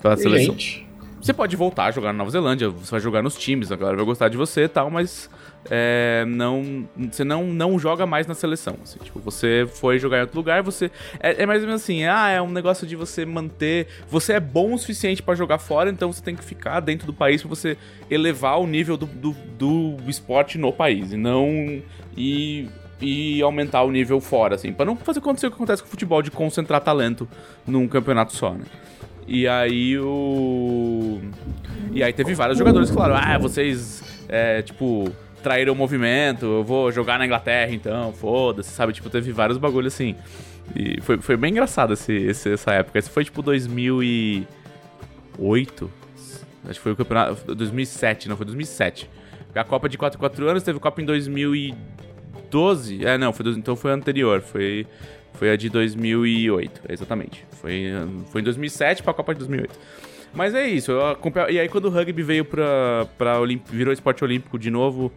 pela seleção. Gente. Você pode voltar a jogar na Nova Zelândia, você vai jogar nos times, a galera vai gostar de você e tal, mas é, não, você não, não joga mais na seleção. assim, tipo, você foi jogar em outro lugar, você. É, é mais ou menos assim, ah, é um negócio de você manter. Você é bom o suficiente pra jogar fora, então você tem que ficar dentro do país pra você elevar o nível do, do, do esporte no país. E não. E e aumentar o nível fora, assim, Pra não fazer acontecer o que acontece com o futebol, de concentrar talento num campeonato só, né? E aí o. E aí teve vários jogadores que falaram, ah, vocês, é, tipo, traíram o movimento, eu vou jogar na Inglaterra então, foda-se, sabe? Tipo, teve vários bagulhos assim. E foi, foi bem engraçado esse, esse- essa época. Esse foi tipo 2008. Acho que foi o campeonato. 2007, não, foi 2007. A Copa de 4 em 4 anos, teve Copa em 2012. É, não, foi, então foi anterior. Foi, foi a de 2008, exatamente. Foi, foi em 2007 pra Copa de 2008. Mas é isso, eu e aí quando o rugby veio pra, pra Olimp... virou esporte olímpico de novo,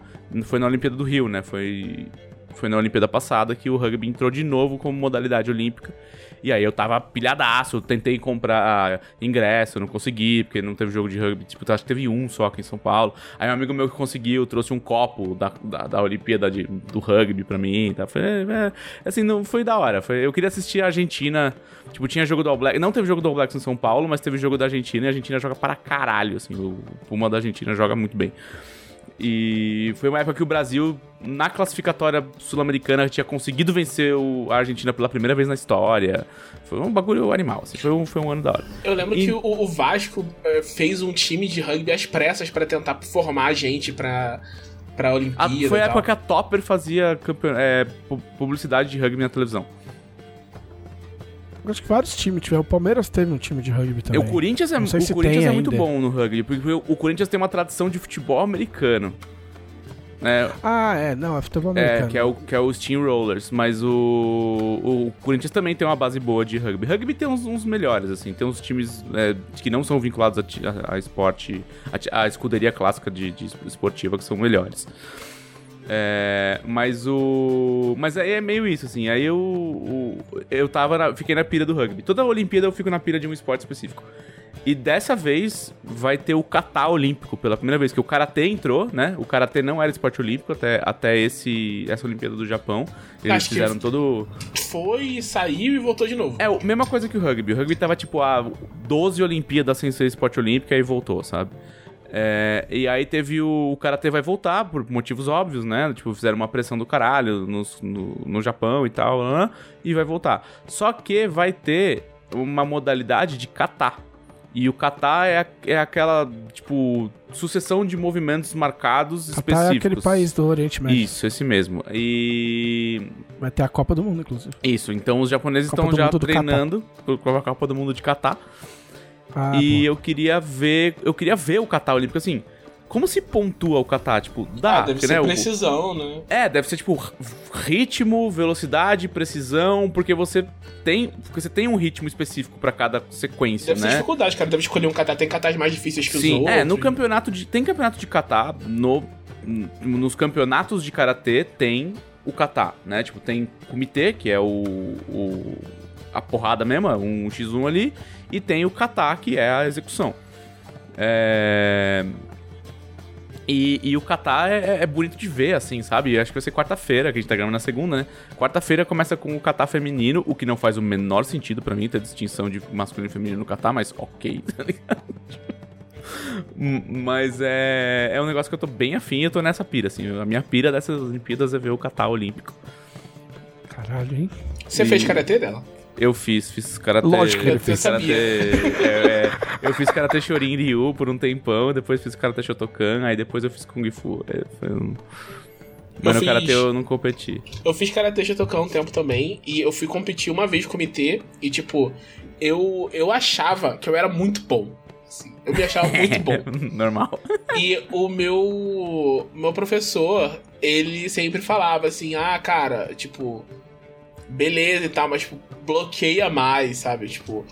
foi na Olimpíada do Rio, né? Foi, foi na Olimpíada passada que o rugby entrou de novo como modalidade olímpica. E aí eu tava pilhadaço, tentei comprar ingresso, não consegui, porque não teve jogo de rugby. Tipo, acho que teve um só aqui em São Paulo. Aí um amigo meu que conseguiu trouxe um copo da, da, da Olimpíada de- do rugby pra mim. Tá? Foi, é, assim, não, foi da hora. Foi, eu queria assistir a Argentina. Tipo, tinha jogo do All Black. Não teve jogo do All Blacks em São Paulo, mas teve jogo da Argentina e a Argentina joga para caralho. Assim, o Puma da Argentina joga muito bem. E foi uma época que o Brasil, na classificatória sul-americana, tinha conseguido vencer o- a Argentina pela primeira vez na história. Foi um bagulho animal, assim, foi um, foi um ano da hora. Eu lembro E- que o, o Vasco eh, fez um time de rugby às pressas pra tentar formar a gente pra, pra A- Olimpíada. foi a e tal. época que a Topper fazia campe- é, pu- publicidade de rugby na televisão. Acho que vários times tiveram. O Palmeiras teve um time de rugby também. o Corinthians é, o Corinthians é muito bom no rugby, porque o Corinthians tem uma tradição de futebol americano. É, Ah, é, não, é futebol É, americano. que é, o, que é o Steamrollers, mas o, o Corinthians também tem uma base boa de rugby. Rugby tem uns, uns melhores, assim, tem uns times é, que não são vinculados a, a- a esporte, a, a escuderia clássica de, de esportiva que são melhores. É, mas o. Mas aí é meio isso, assim. Aí eu. o- eu tava na- fiquei na pira do rugby. Toda Olimpíada eu fico na pira de um esporte específico. E dessa vez vai ter o kata olímpico pela primeira vez, que o karatê entrou, né? O karatê não era esporte olímpico até, até esse, essa Olimpíada do Japão. Eles Acho que- fizeram todo. Foi, saiu e voltou de novo. É, a mesma coisa que o rugby. O rugby tava tipo a 12 Olimpíadas sem ser esporte olímpico e aí voltou, sabe? É, e aí teve o, o Karatê vai voltar, por motivos óbvios, né? Tipo, fizeram uma pressão do caralho nos- no, no Japão e tal, hã? e vai voltar. Só que vai ter uma modalidade de kata. E o kata é, é aquela, tipo, sucessão de movimentos marcados Catar específicos. é aquele país do Oriente Médio. Isso, esse mesmo. E Vai ter a Copa do Mundo, inclusive. isso, então os japoneses Copa estão já treinando com a Copa do Mundo de Catar. Ah, e pô. eu queria ver, eu queria ver o Catar Olímpico assim. Como se pontua o Catar? Tipo, dá, ah, deve porque, ser né, o- precisão, né? é, deve ser tipo ritmo, velocidade, precisão, porque você tem, porque você tem um ritmo específico pra cada sequência, Deve ser né? dificuldade, cara. Deve escolher um catar. Tem catas mais difíceis que os Sim, outros. é, no campeonato de. Tem campeonato de kata, no, nos campeonatos de karatê tem o kata, né? Tipo, tem comitê, que é o. o- a porrada mesmo, um x1 ali, e tem o kata, que é a execução. É. E, e o kata é, é bonito de ver, assim, sabe? Acho que vai ser quarta-feira, que a gente tá gravando na segunda, né? Quarta-feira começa com o kata feminino, o que não faz o menor sentido pra mim ter distinção de masculino e feminino no kata, mas ok, tá ligado? Mas é, é um negócio que eu tô bem afim e eu tô nessa pira, assim. A minha pira dessas Olimpíadas é ver o kata olímpico. Caralho, hein? Você fez karatê dela? Eu fiz, fiz karatê. Lógico que ele eu fiz fez. Eu karatê. é, é, eu fiz karatê Shorin Ryu por um tempão, depois fiz karatê Shotokan, aí depois eu fiz Kung Fu. É, foi um... Mas no fiz- karatê eu não competi. Eu fiz karatê Shotokan um tempo também, e eu fui competir uma vez no comitê, e tipo, eu, eu achava que eu era muito bom. assim. eu me achava muito bom. Normal. E o meu meu professor, ele sempre falava assim: "Ah, cara, tipo, beleza e tal, mas tipo, bloqueia mais, sabe? Tipo,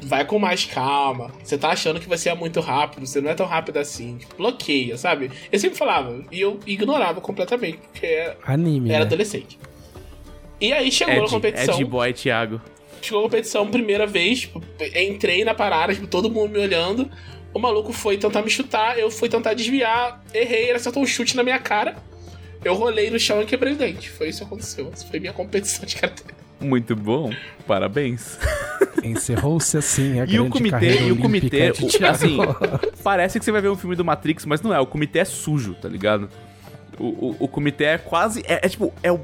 vai com mais calma. Você tá achando que você é muito rápido, você não é tão rápido assim. Tipo, bloqueia, sabe? Eu sempre falava e eu ignorava completamente, porque era Anime. era né? adolescente. E aí chegou na Ed, competição. Ed Boy Thiago. Chegou a competição, primeira vez, tipo, entrei na parada, tipo, todo mundo me olhando. O maluco foi tentar me chutar, eu fui tentar desviar, errei, ele acertou um chute na minha cara. Eu rolei no chão e quebrei o dente. Foi isso que aconteceu. Essa foi minha competição de karatê. Muito bom. Parabéns. Encerrou-se assim a E o grande comitê, carreira e o comitê, o- assim, parece que você vai ver um filme do Matrix, mas não é. O comitê é sujo, tá ligado? O, o, o comitê é quase. É, é tipo, é o,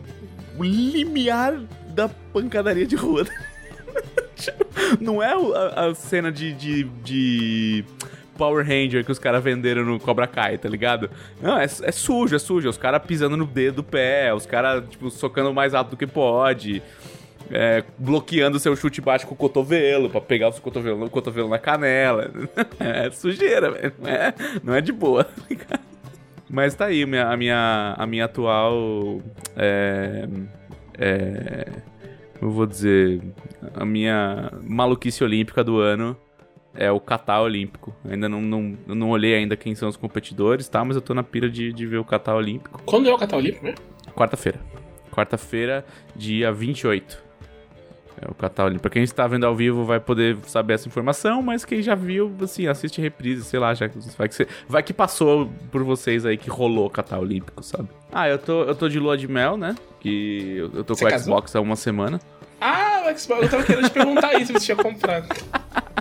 o limiar da pancadaria de rua. Tipo, não é o- a, a cena de, de, de Power Ranger que os caras venderam no Cobra Kai, tá ligado? Não, é, é sujo, é sujo. Os caras pisando no dedo do pé, os caras, tipo, socando mais alto do que pode. é, bloqueando seu chute baixo com o cotovelo, pra pegar o cotovelo, o cotovelo na canela. É sujeira, velho. Não é, não é de boa. tá? Mas tá aí minha- a minha, a minha atual. É, é, eu vou dizer. A minha maluquice olímpica do ano é o Catar Olímpico. Ainda não, não, eu não olhei ainda quem são os competidores, tá? Mas eu tô na pira de, de ver o Catar Olímpico. Quando é o Catar Olímpico, né? Quarta-feira. Quarta-feira, dia 28. É o Catar Olímpico. Pra quem está vendo ao vivo vai poder saber essa informação, mas quem já viu, assim, assiste reprise, sei lá, já vai que, você- vai que passou por vocês aí que rolou o Catar Olímpico, sabe? Ah, eu tô, eu tô de lua de mel, né? Que eu, eu tô Você com o? Xbox há uma semana. Ah, o Xbox. Eu tava querendo te perguntar isso, se você tinha comprado.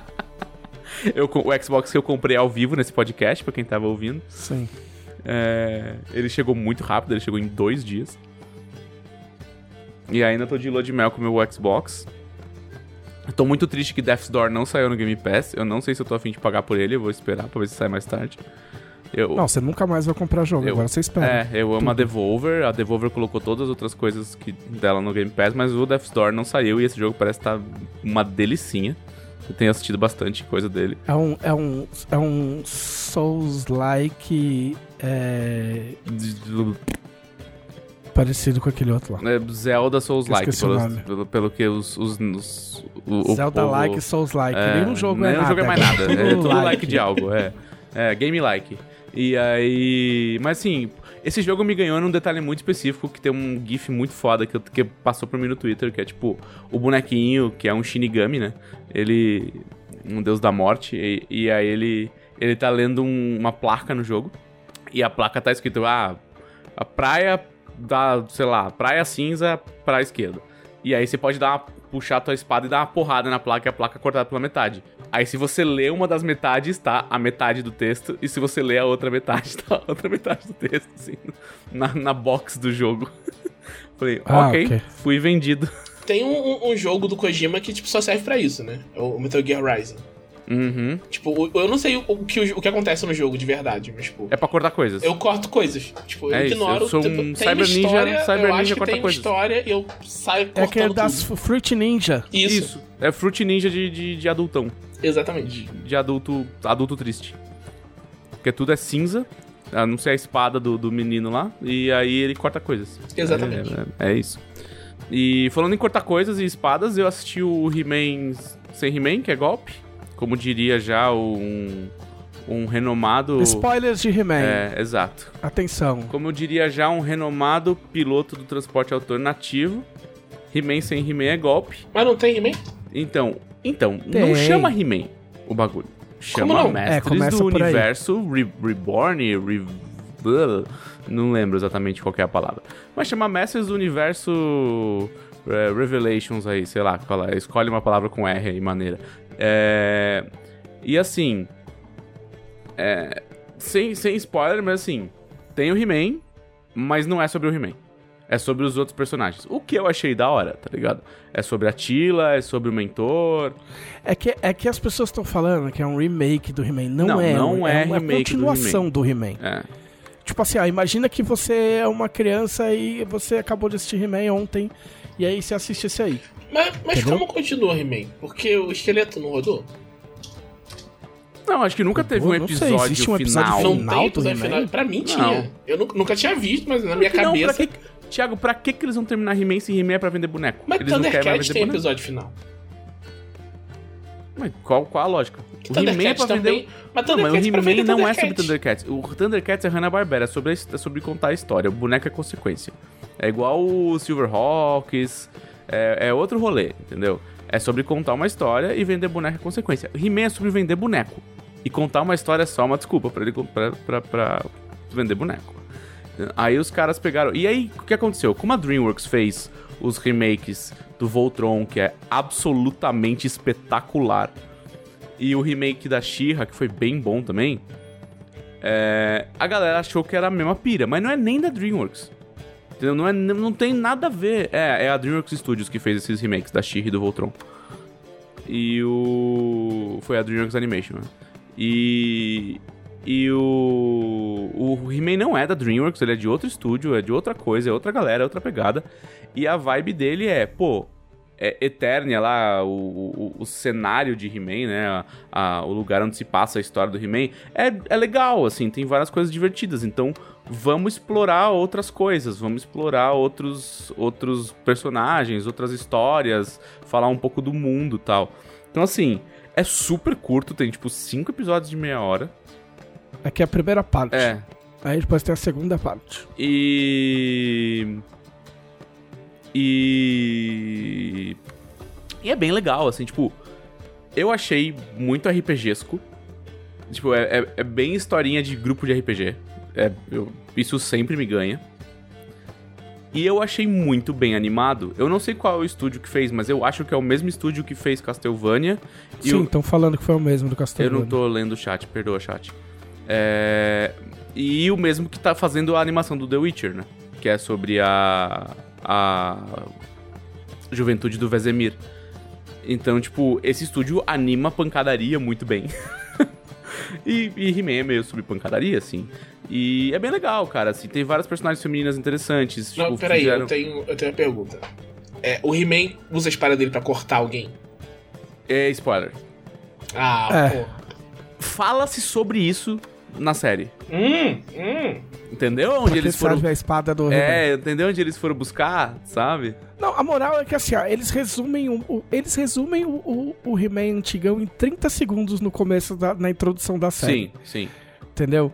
Eu, o Xbox que eu comprei ao vivo nesse podcast, pra quem tava ouvindo. Sim. É, ele chegou muito rápido, ele chegou em dois dias. E ainda tô de lua de mel com o meu Xbox. Tô muito triste que Death's Door não saiu no Game Pass. Eu não sei se eu tô afim de pagar por ele, eu vou esperar pra ver se sai mais tarde. Eu, Não, você nunca mais vai comprar jogo, Eu- agora você espera. é, eu amo a Devolver. A Devolver colocou todas as outras coisas que dela no Game Pass, mas o Death's Door não saiu e esse jogo parece estar uma delicinha. Eu tenho assistido bastante coisa dele. É um, é um, é um Souls-like é, parecido com aquele outro lá. É Zelda Souls-like, o pelo, pelo, pelo que os. os, os o, o Zelda-like, povo- Souls-like. É, Nenhum jogo é nenhum nada. jogo é mais nada. É tudo like. like de algo, é. É, game-like. E aí. Mas assim, esse jogo me ganhou num detalhe muito específico que tem um GIF muito foda que, que passou por mim no Twitter, que é tipo o bonequinho, que é um Shinigami, né? Ele. Um deus da morte. E, e aí ele. Ele tá lendo um- uma placa no jogo. E a placa tá escrito, ah, a praia da, sei lá, praia cinza pra esquerda. E aí você pode dar uma, puxar a tua espada e dar uma porrada na placa e a placa é cortada pela metade. Aí se você lê uma das metades, tá a metade do texto. E se você lê a outra metade, tá a outra metade do texto, assim, na, na box do jogo. Falei, Ah, ok, ok. fui vendido. Tem um, um- jogo do Kojima que tipo, só serve pra isso, né? É o Metal Gear Rising. Uhum. Tipo, eu não sei o, que, o, que acontece no jogo de verdade, mas, tipo, É pra cortar coisas. eu corto coisas. Tipo, eu É isso, ignoro. eu sou tipo, um tem cyber uma ninja- história, cyber eu acho ninja que corta tem uma coisas. história e eu saio É cortando aquele das tudo. Fruit Ninja. Isso, Isso. É Fruit Ninja de, de, de adultão. Exatamente. de adulto adulto triste. Porque tudo é cinza, a não ser a espada do, do menino lá, e aí ele corta coisas. Exatamente. É, é- é isso. E falando em cortar coisas e espadas, eu assisti o He-Man sem He-Man, que é golpe. Como diria já um, um renomado. Spoilers de He-Man. É, exato. Atenção. Como eu diria já um renomado piloto do transporte alternativo. He-Man sem He-Man é golpe. Mas não tem He-Man? Então, então, Tem. não chama He-Man o bagulho. Chama Como não? Mestres É, do. Universo Re- Reborn, Re- Não lembro exatamente qual que é a palavra. Mas chama Masters do Universo é, Revelations aí, sei lá, é. escolhe uma palavra com R aí, maneira. É, e assim. É, sem, sem spoiler, mas assim. Tem o He-Man, mas não é sobre o He-Man. É sobre os outros personagens. O que eu achei da hora, tá ligado? É sobre a Tila, é sobre o mentor. É que, é que as pessoas estão falando que é um remake do He-Man. Não, Não, é. não é uma remake do continuação do He-Man. É. Tipo assim, ó, imagina que você é uma criança e você acabou de assistir He-Man ontem. E aí você assiste esse aí. Mas, mas como continua He-Man? Porque o esqueleto não rodou? Não, acho que nunca teve um não sei, episódio existe um episódio final. Não final tem episódio He-Man? final. Pra mim Não. tinha. Eu nu- nunca tinha visto, mas na minha Não, cabeça. pra que... Thiago, pra que, que eles vão terminar He-Man se He-Man é pra vender boneco? Mas eles não querem tem boneco. episódio final. Mas qual, qual a lógica? O He-Man é pra também. vender... Mas Não, mas o é He-Man não é sobre Thundercats. O Thundercats é Hanna-Barbera, é sobre, a é sobre contar a história. O boneco é consequência. É igual o Silverhawks, é, é outro rolê, entendeu? É sobre contar uma história e vender boneco é consequência. He-Man é sobre vender boneco. E contar uma história é só uma desculpa pra ele pra, pra, pra vender boneco. Aí os caras pegaram. E aí, o que aconteceu? Como a Dreamworks fez os remakes do Voltron, que é absolutamente espetacular, e o remake da She-Ra, que foi bem bom também, é, a galera achou que era a mesma pira, mas não é nem da Dreamworks. Entendeu? Não, é, não tem nada a ver. É, é a Dreamworks Studios que fez esses remakes da She-Ra e do Voltron. E o. Foi a Dreamworks Animation, né? E. E o. O He-Man não é da Dreamworks, ele é de outro estúdio, é de outra coisa, é outra galera, é outra pegada. E a vibe dele é, pô. É Eternia lá, o, o, o cenário de He-Man, né? a- a- o lugar onde se passa a história do He-Man. É, é legal, assim, tem várias coisas divertidas. Então, vamos explorar outras coisas, vamos explorar outros, outros personagens, outras histórias, falar um pouco do mundo tal. Então, assim, é super curto, tem tipo cinco episódios de meia hora. Aqui é a primeira parte. É. Aí depois tem a segunda parte. E. E. E é bem legal, assim, tipo. Eu achei muito RPGesco. Tipo, é, é, é bem historinha de grupo de RPG. É, eu- isso sempre me ganha. E eu achei muito bem animado. Eu não sei qual é o estúdio que fez, mas eu acho que é o mesmo estúdio que fez Castlevania. Sim, estão falando que foi o mesmo do eu Castlevania. não tô lendo o chat, perdoa chat. É... E o mesmo que tá fazendo a animação do The Witcher, né? Que é sobre a. a. juventude do Vesemir. Então, tipo, esse estúdio anima pancadaria muito bem. e e He-Man é meio sobre pancadaria, assim. E é bem legal, cara. Assim, tem várias personagens femininas interessantes. Não, tipo, peraí, fizeram- eu, tenho, eu tenho uma pergunta. É, o He-Man usa a espada dele pra cortar alguém? É spoiler. Ah, É. pô. Fala-se sobre isso na série. Hum, hum. Entendeu? Onde Porque eles foram. a espada do. É, entendeu onde eles foram buscar, sabe? Não, a moral é que assim, ó, eles resumem o, o- eles resumem o, o, o He-Man antigão em 30 segundos no começo da na introdução da série. Sim, sim. Entendeu?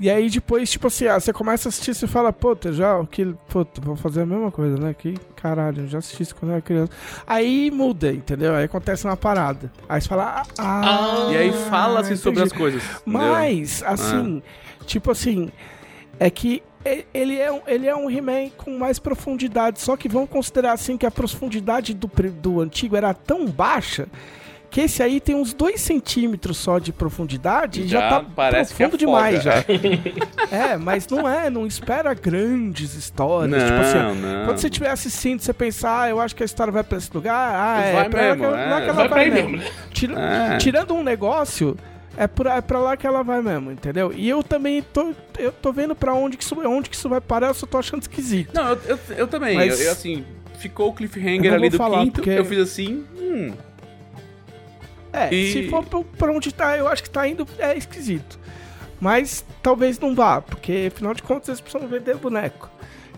E aí depois, tipo assim, ah, você começa a assistir e você fala, puta, já, o que. Puta, vou fazer a mesma coisa, né? Que caralho, eu já assisti isso quando eu era criança. Aí muda, entendeu? Aí acontece uma parada. Aí você fala, ah. E aí fala-se sobre as coisas. entendeu? Mas, assim, tipo assim, é que ele é um, ele é um He-Man com mais profundidade. Só que vamos considerar assim que a profundidade do, do antigo era tão baixa que esse aí tem uns 2 centímetros só de profundidade e já, Já tá parece que profundo afoga. demais já. é, mas não é, não espera grandes histórias. Não, tipo assim, não. quando você estiver assistindo, você pensar, ah, eu acho que a história vai pra esse lugar, ah, é, Vai pra mesmo, ela é. ela Vai aí mesmo. mesmo? Tira- É. Tirando um negócio, é pra, é pra lá que ela vai mesmo, entendeu? E eu também tô, eu tô vendo pra onde que, isso, onde que isso vai parar, eu só tô achando esquisito. Não, eu, eu, eu também. Mas- Eu, eu, assim, ficou o cliffhanger ali do falar, quinto. porque- Eu fiz assim. Hum. É, E- se for pra, onde tá, eu acho que tá indo, é esquisito. Mas talvez não vá, porque afinal de contas eles precisam vender boneco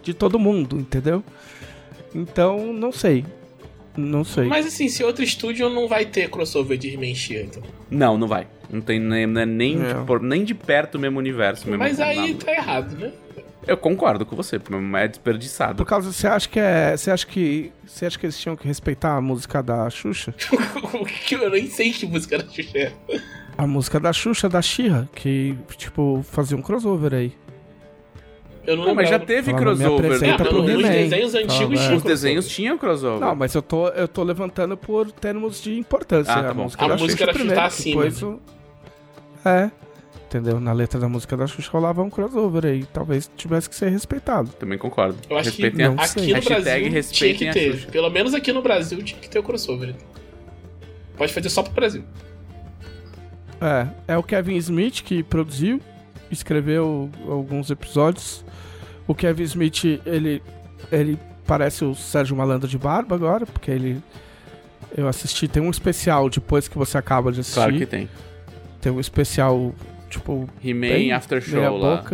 de todo mundo, entendeu? Então, não sei. Não sei. Mas assim, se outro estúdio não vai ter crossover de He-Man então. Não, não vai. Não tem nem, não é nem, É. de, por- nem de perto o mesmo universo. Mesmo Mas aí nada. tá errado, né? Eu concordo com você, é desperdiçado. Por causa, você acha que é. Você acha que. Você acha que eles tinham que respeitar a música da Xuxa? O que eu nem sei que música era Xuxa. é. A música da Xuxa, da Xirra, que, tipo, fazia um crossover aí. Eu não, Não, mas já teve Falava, me crossover. É, né? He-Man. desenhos antigos é. Os desenhos tinham crossover. Não, mas eu tô, eu tô levantando por termos de importância. Ah, tá a bom. música A da música Xuxa da Xuxa primeiro, tá acima. depois o... É, entendeu? Na letra da música da Xuxa rolava um crossover aí. Talvez tivesse que ser respeitado. Também concordo. Eu acho que Respeitem a- Não aqui sei. no Hashtag Brasil tinha que a ter. Pelo menos aqui no Brasil tinha que ter o crossover. Pode fazer só pro Brasil. É, é o Kevin Smith que produziu, escreveu alguns episódios. O Kevin Smith, ele, ele parece o Sérgio Malandro de barba agora, porque ele... Eu assisti, tem um especial depois que você acaba de assistir. Claro que tem. Tem um especial, tipo... He-Man After Show lá.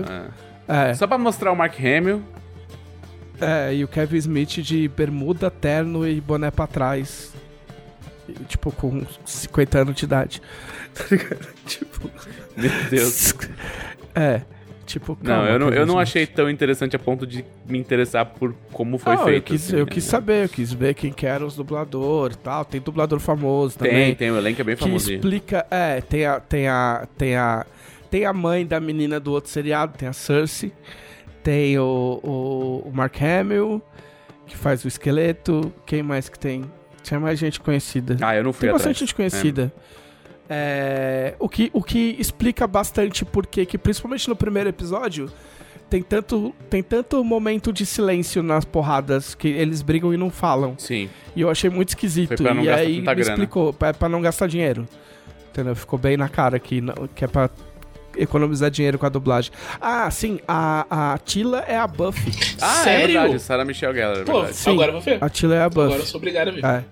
É. É, Só pra mostrar o Mark Hamill. é, e o Kevin Smith de bermuda, terno e boné pra trás. E, tipo, com 50 anos de idade. Tá ligado? Tipo... Meu Deus. É, tipo... Não, calma, eu não, eu não achei tão interessante a ponto de me interessar por como foi Não, feito. Eu quis, assim, eu né? quis saber, eu quis ver quem que eram os dubladores e tal. Tem dublador famoso Tem, também. tem, o elenco é bem que famoso. explica. É, tem a, tem a. Tem a. Tem a mãe da menina do outro seriado, tem a Cersei. Tem o, o, o Mark Hamill, que faz o esqueleto. Quem mais que tem? Tinha mais gente conhecida. Ah, eu não fui Tem atrás. bastante gente conhecida. É, o, que, o que explica bastante porque que, principalmente no primeiro episódio, tem tanto, tem tanto momento de silêncio nas porradas que eles brigam e não falam. Sim. E eu achei muito esquisito. Foi pra não e gastar aí tanta me grana. explicou, pra, pra não gastar dinheiro. Entendeu? Ficou bem na cara que, não- que é pra economizar dinheiro com a dublagem. Ah, sim, a, a Tila é a Buffy. Ah, é Sério? verdade. Sarah Michelle Gellar, é Pô, verdade. Sim. agora eu vou ver. A Tila é a Agora eu Buffy. sou obrigado a ver. É, a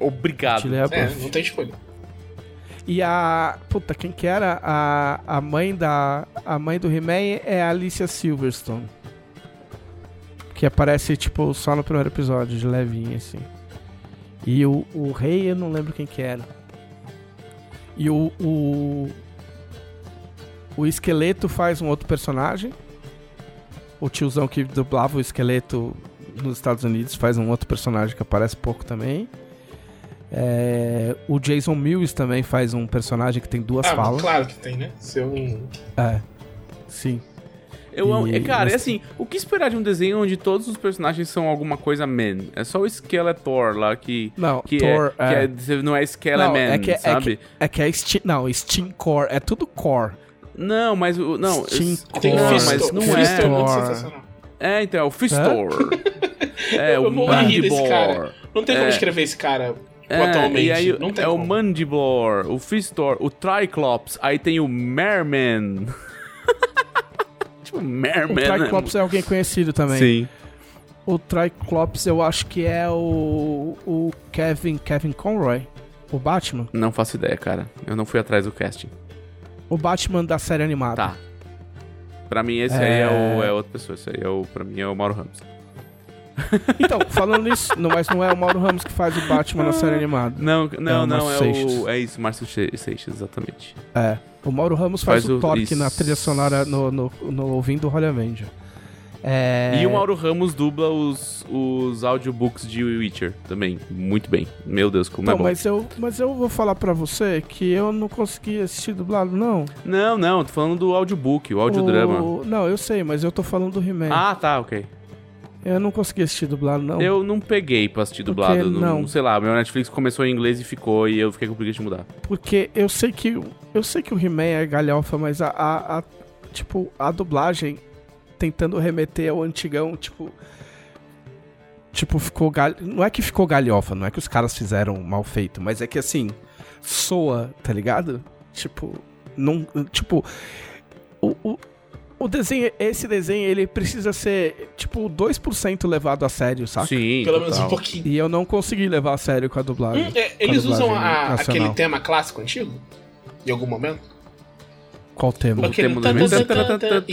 Obrigado. Tila é a É, Buffy. não tem escolha. E a. Puta, quem que era? A, a mãe da. A mãe do He-Man é a Alicia Silverstone. Que aparece, tipo, só no primeiro episódio, de levinho, assim. E o, o rei, eu não lembro quem que era. E o. O, o esqueleto faz um outro personagem. O tiozão que dublava o esqueleto nos Estados Unidos faz um outro personagem que aparece pouco também. É, o Jason Mills também faz um personagem que tem duas Ah, falas. claro que tem, né? Seu. É. Sim. Eu, amo- E- é, cara, mas- é assim, o que esperar de um desenho onde todos os personagens são alguma coisa man? É só o Skeletor lá que. Não, Que, Thor. é, é. que é- não é Skeleman, Não, é que, é sabe? que, é que é Steam, não, Steam Core, é tudo Core. Não, mas o. Não, Steam Tem não, mas não é, é. Thor. sensacional. É, então, é o Fistor. é, Eu o Mandiblor. cara. Não tem como É. escrever esse cara É, atualmente. e aí não tem é o como. Mandiblor, o Fistor, o Triclops, aí tem o Merman. tipo, O Merman. Triclops é alguém conhecido também. Sim. O Triclops eu acho que é o, o Kevin, Kevin Conroy, o Batman. Não faço ideia, cara. Eu não fui atrás do casting. O Batman da série animada. Tá. Pra mim, esse É. aí é, o, é outra pessoa. Esse aí é o, pra mim é o Mauro Ramos. Então, falando nisso, não, mas não é o Mauro Ramos que faz o Batman na série animada. Não, não, o não, é o. É isso, Márcio Se- Seixas, exatamente. É. O Mauro Ramos faz, Faz o, o- Torque isso. na trilha sonora no, no, no Ouvindo Holly Avenger. É... E o Mauro Ramos dubla os, os audiobooks de Witcher também. Muito bem. Meu Deus, como Então, é bom. mas eu, mas eu vou falar pra você que eu não consegui assistir dublado, não. Não, não, tô falando do audiobook, o audiodrama. O- Não, eu sei, mas eu tô falando do He-Man. Ah, tá, ok. Eu não consegui assistir dublado, não. Eu não peguei pra assistir Por dublado. Não, não? sei lá, meu Netflix começou em inglês e ficou, e eu fiquei com preguiça de mudar. Porque eu sei que. Eu sei que o He-Man é galhofa, mas a, a- a- Tipo, a dublagem tentando remeter ao antigão, tipo. Tipo, ficou gal... Não é que ficou galhofa, não é que os caras fizeram mal feito, mas é que assim. Soa, tá ligado? Tipo. Não. Tipo. O, o, o desenho. Esse desenho, ele precisa ser, tipo, 2% levado a sério, saca? Sim, Pelo menos um pouquinho. E eu não consegui levar a sério com a dublagem. Hum, é, com a eles usam dublagem a- aquele tema clássico antigo? Em algum momento? Qual tema? O tema do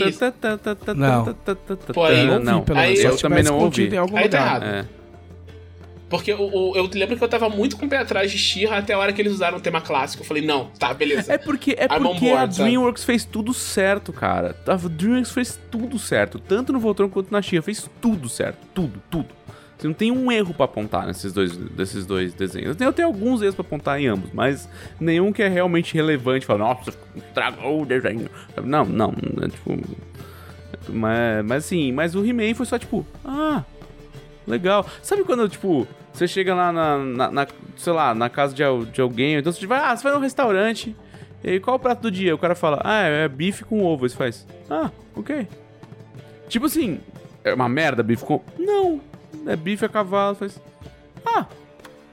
isso. Não. Pô, aí, ouvi, não, pelo aí- eu também não ouvi. Em algum Aí tá errado. É. Porque o, o- eu lembro que eu tava muito com o pé atrás de She-Ra até a hora que eles usaram o tema clássico. Eu falei, não, tá, beleza. É porque, é I'm porque a sabe? DreamWorks fez tudo certo, cara. A DreamWorks fez tudo certo. Tanto no Voltron quanto na Chia. Fez tudo certo. Tudo, tudo. Você não tem um erro pra apontar nesses dois, desses dois desenhos. Eu tenho alguns erros pra apontar em ambos, mas nenhum que é realmente relevante. Fala, nossa, estragou o desenho. Não, não. É, tipo, Mas, mas assim, mas o He-Man foi só tipo, ah, legal. Sabe quando, tipo, você chega lá na, na, na- sei lá, na casa de, de alguém, então você vai, ah, você vai num restaurante, e qual o prato do dia? O cara fala, ah, é bife com ovo. Você faz, ah, ok. Tipo assim, é uma merda bife com... Não, é bife a cavalo. Faz, ah,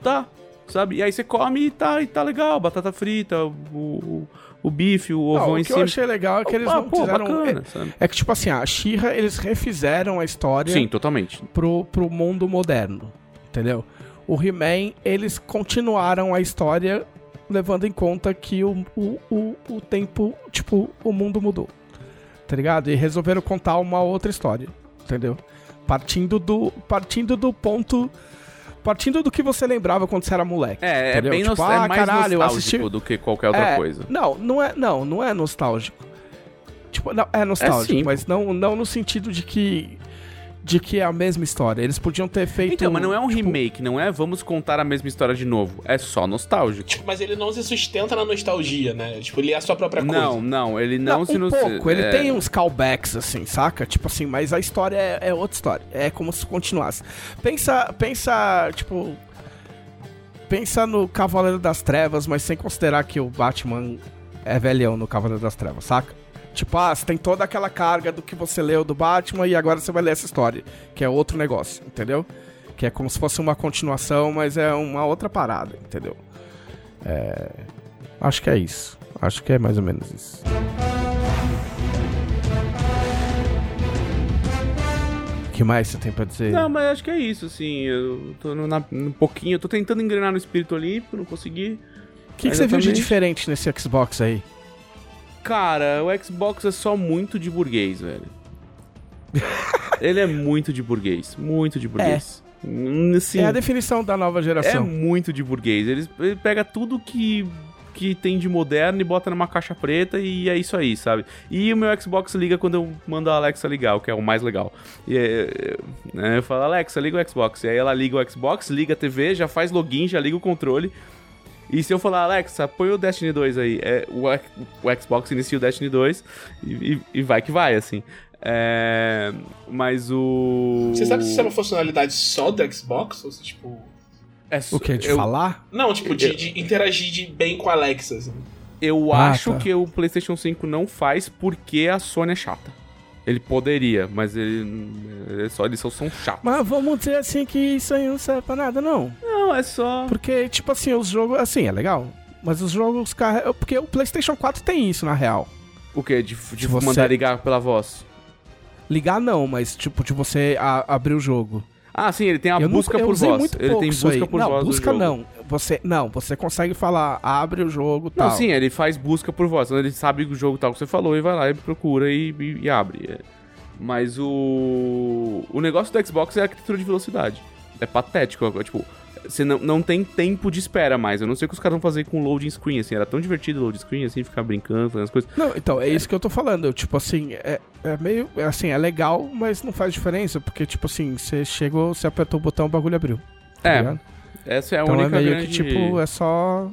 tá, sabe? E aí você come e tá, e tá legal, batata frita, o, o, o bife, o Não, ovão o em que eu cima. achei legal é que eles Ah, não pô, fizeram... bacana, é, sabe? é que, tipo assim, a She-Ra, eles refizeram a história Sim, totalmente. pro, pro mundo moderno, entendeu? O He-Man, eles continuaram a história levando em conta que o, o, o, o tempo, tipo, o mundo mudou, tá ligado? E resolveram contar uma outra história, entendeu? Partindo do, partindo do ponto... Partindo do que você lembrava quando você era moleque. É, é entendeu? bem Tipo, nos- ah, é mais caralho, eu nostálgico assisti- do que qualquer outra É, coisa. Não, não é, não, não é nostálgico. Tipo, não, é nostálgico, sim, mas não, não no sentido de que de que é a mesma história. Eles podiam ter feito Então, mas não é um tipo, remake, não é vamos contar a mesma história de novo. É só nostálgico. Tipo, mas ele não se sustenta na nostalgia, né? Tipo, ele é a sua própria coisa. Não, não, ele não, Não, se um nos- pouco, ele é, tem uns callbacks, assim, saca? Tipo assim, mas a história é, é outra história. É como se continuasse. Pensa, pensa, tipo... Pensa no Cavaleiro das Trevas, mas sem considerar que o Batman é velhão no Cavaleiro das Trevas, saca? Tipo, ah, você tem toda aquela carga do que você leu do Batman e agora você vai ler essa história, que é outro negócio, entendeu? Que é como se fosse uma continuação, mas é uma outra parada, entendeu? É... Acho que é isso. Acho que é mais ou menos isso. O que mais você tem pra dizer? Não, mas acho que é isso, assim. Eu tô no, na, um pouquinho. Eu tô tentando engrenar no espírito olímpico, não consegui. O que, que você viu de diferente nesse Xbox aí? Cara, o Xbox é só muito de burguês, velho. Ele é muito de burguês. Muito de burguês. Hum, Assim, É a definição da nova É geração. muito de burguês. Ele, ele pega tudo que, que tem de moderno e bota numa caixa preta e é isso aí, sabe? E o meu Xbox liga quando eu mando a Alexa ligar, o que é o mais legal. E é, é, né, eu falo, Alexa, liga o Xbox. E aí ela liga o Xbox, liga a TV, já faz login, já liga o controle. E se eu falar, Alexa, põe o Destiny 2 aí, é, o, o Xbox inicia o Destiny 2 e, e- e vai que vai, assim. É, mas o. Você sabe se isso é uma funcionalidade só do Xbox? Ou se, tipo. É O que? De eu- falar? Não, tipo, de, de interagir de bem com a Alexa. Assim. Eu Ah, acho tá. que o PlayStation 5 não faz porque a Sony é chata. Ele poderia, mas ele, ele só, eles só são chatos. Mas vamos dizer assim que isso aí não serve pra nada, não. Não, é só. Porque, tipo assim, os jogos. Assim, é legal. Mas os jogos carregam. Porque o PlayStation 4 tem isso, na real. O quê? De, de você- mandar ligar pela voz? Ligar não, mas tipo, de você a- abrir o jogo. Ah, sim, ele tem a eu busca nunca- por usei voz. muito Ele pouco tem busca aí. por não, voz. busca não. Você, não, você consegue falar, abre o jogo tal. Não, sim, ele faz busca por voz. Então ele sabe o jogo tal que você falou e vai lá e procura e, e- e abre. É. Mas o. O negócio do Xbox é a arquitetura de velocidade. É patético. é, Tipo, você não, não tem tempo de espera mais. Eu não sei o que os caras vão fazer com loading screen, assim. Era tão divertido o loading screen, assim, ficar brincando, fazendo as coisas. Não, então, é isso que eu tô falando. Tipo assim, é, é meio. é Assim, é legal, mas não faz diferença. Porque, tipo assim, você chegou, você apertou o botão, o bagulho abriu. tá É, ligado? essa é a então é única meio grande... que, tipo, é só.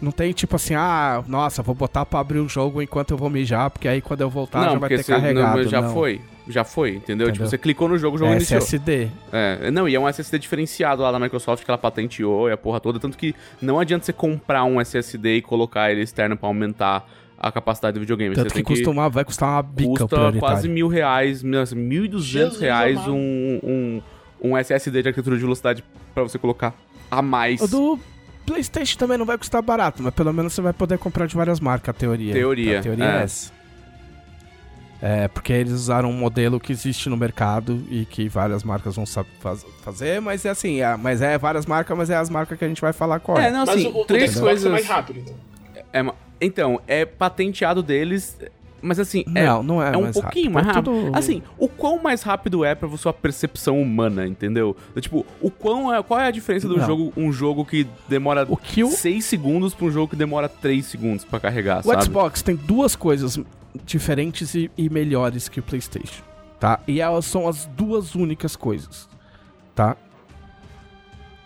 Não tem tipo assim, ah, nossa, vou botar pra abrir o jogo enquanto eu vou mijar, porque aí quando eu voltar já vai ter você- carregado. não, já não. foi. Já foi, entendeu? Tipo, Entendeu? você clicou no jogo, o jogo É iniciou. SSD. É, não, e é um SSD diferenciado lá da Microsoft que ela patenteou e a porra toda, tanto que não adianta você comprar um SSD e colocar ele externo pra aumentar a capacidade do videogame. Tanto você que tem custa uma, vai custar uma bica custa quase mil reais, mil mil e duzentos reais um, um, um SSD de arquitetura de velocidade pra você colocar a mais. O do PlayStation também não vai custar barato, mas pelo menos você vai poder comprar de várias marcas, a teoria. Teoria, A teoria é. é essa. É, porque eles usaram um modelo que existe no mercado e que várias marcas vão faz- fazer, mas é assim, é, mas é várias marcas, mas é as marcas que a gente vai falar qual É, é. não, Mas assim, o, o três coisas... é mais rápido, então. É ma- então, é patenteado deles, mas assim, é, Não, não é é um mais pouquinho rápido. mais É rápido. tudo- Assim, o quão mais rápido é pra sua percepção humana, entendeu? Tipo, o quão é, qual é a diferença do Não. jogo, um jogo que demora O que o- 6 segundos pra um jogo que demora 3 segundos pra carregar, O sabe? Xbox tem duas coisas diferentes e, e melhores que o PlayStation, tá? E elas são as duas únicas coisas, tá?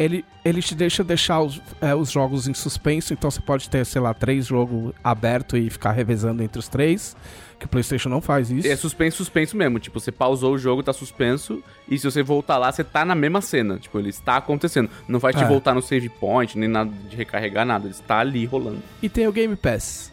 Ele, ele te deixa deixar os, é, os jogos em suspenso, então você pode ter, sei lá, três jogos abertos e ficar revezando entre os três. Que o PlayStation não faz isso. É suspenso, suspenso mesmo. Tipo, você pausou o jogo, tá suspenso. E se você voltar lá, você tá na mesma cena. Tipo, ele está acontecendo. Não vai te É. voltar no save point, nem nada de recarregar nada. Ele está ali rolando. E tem o Game Pass.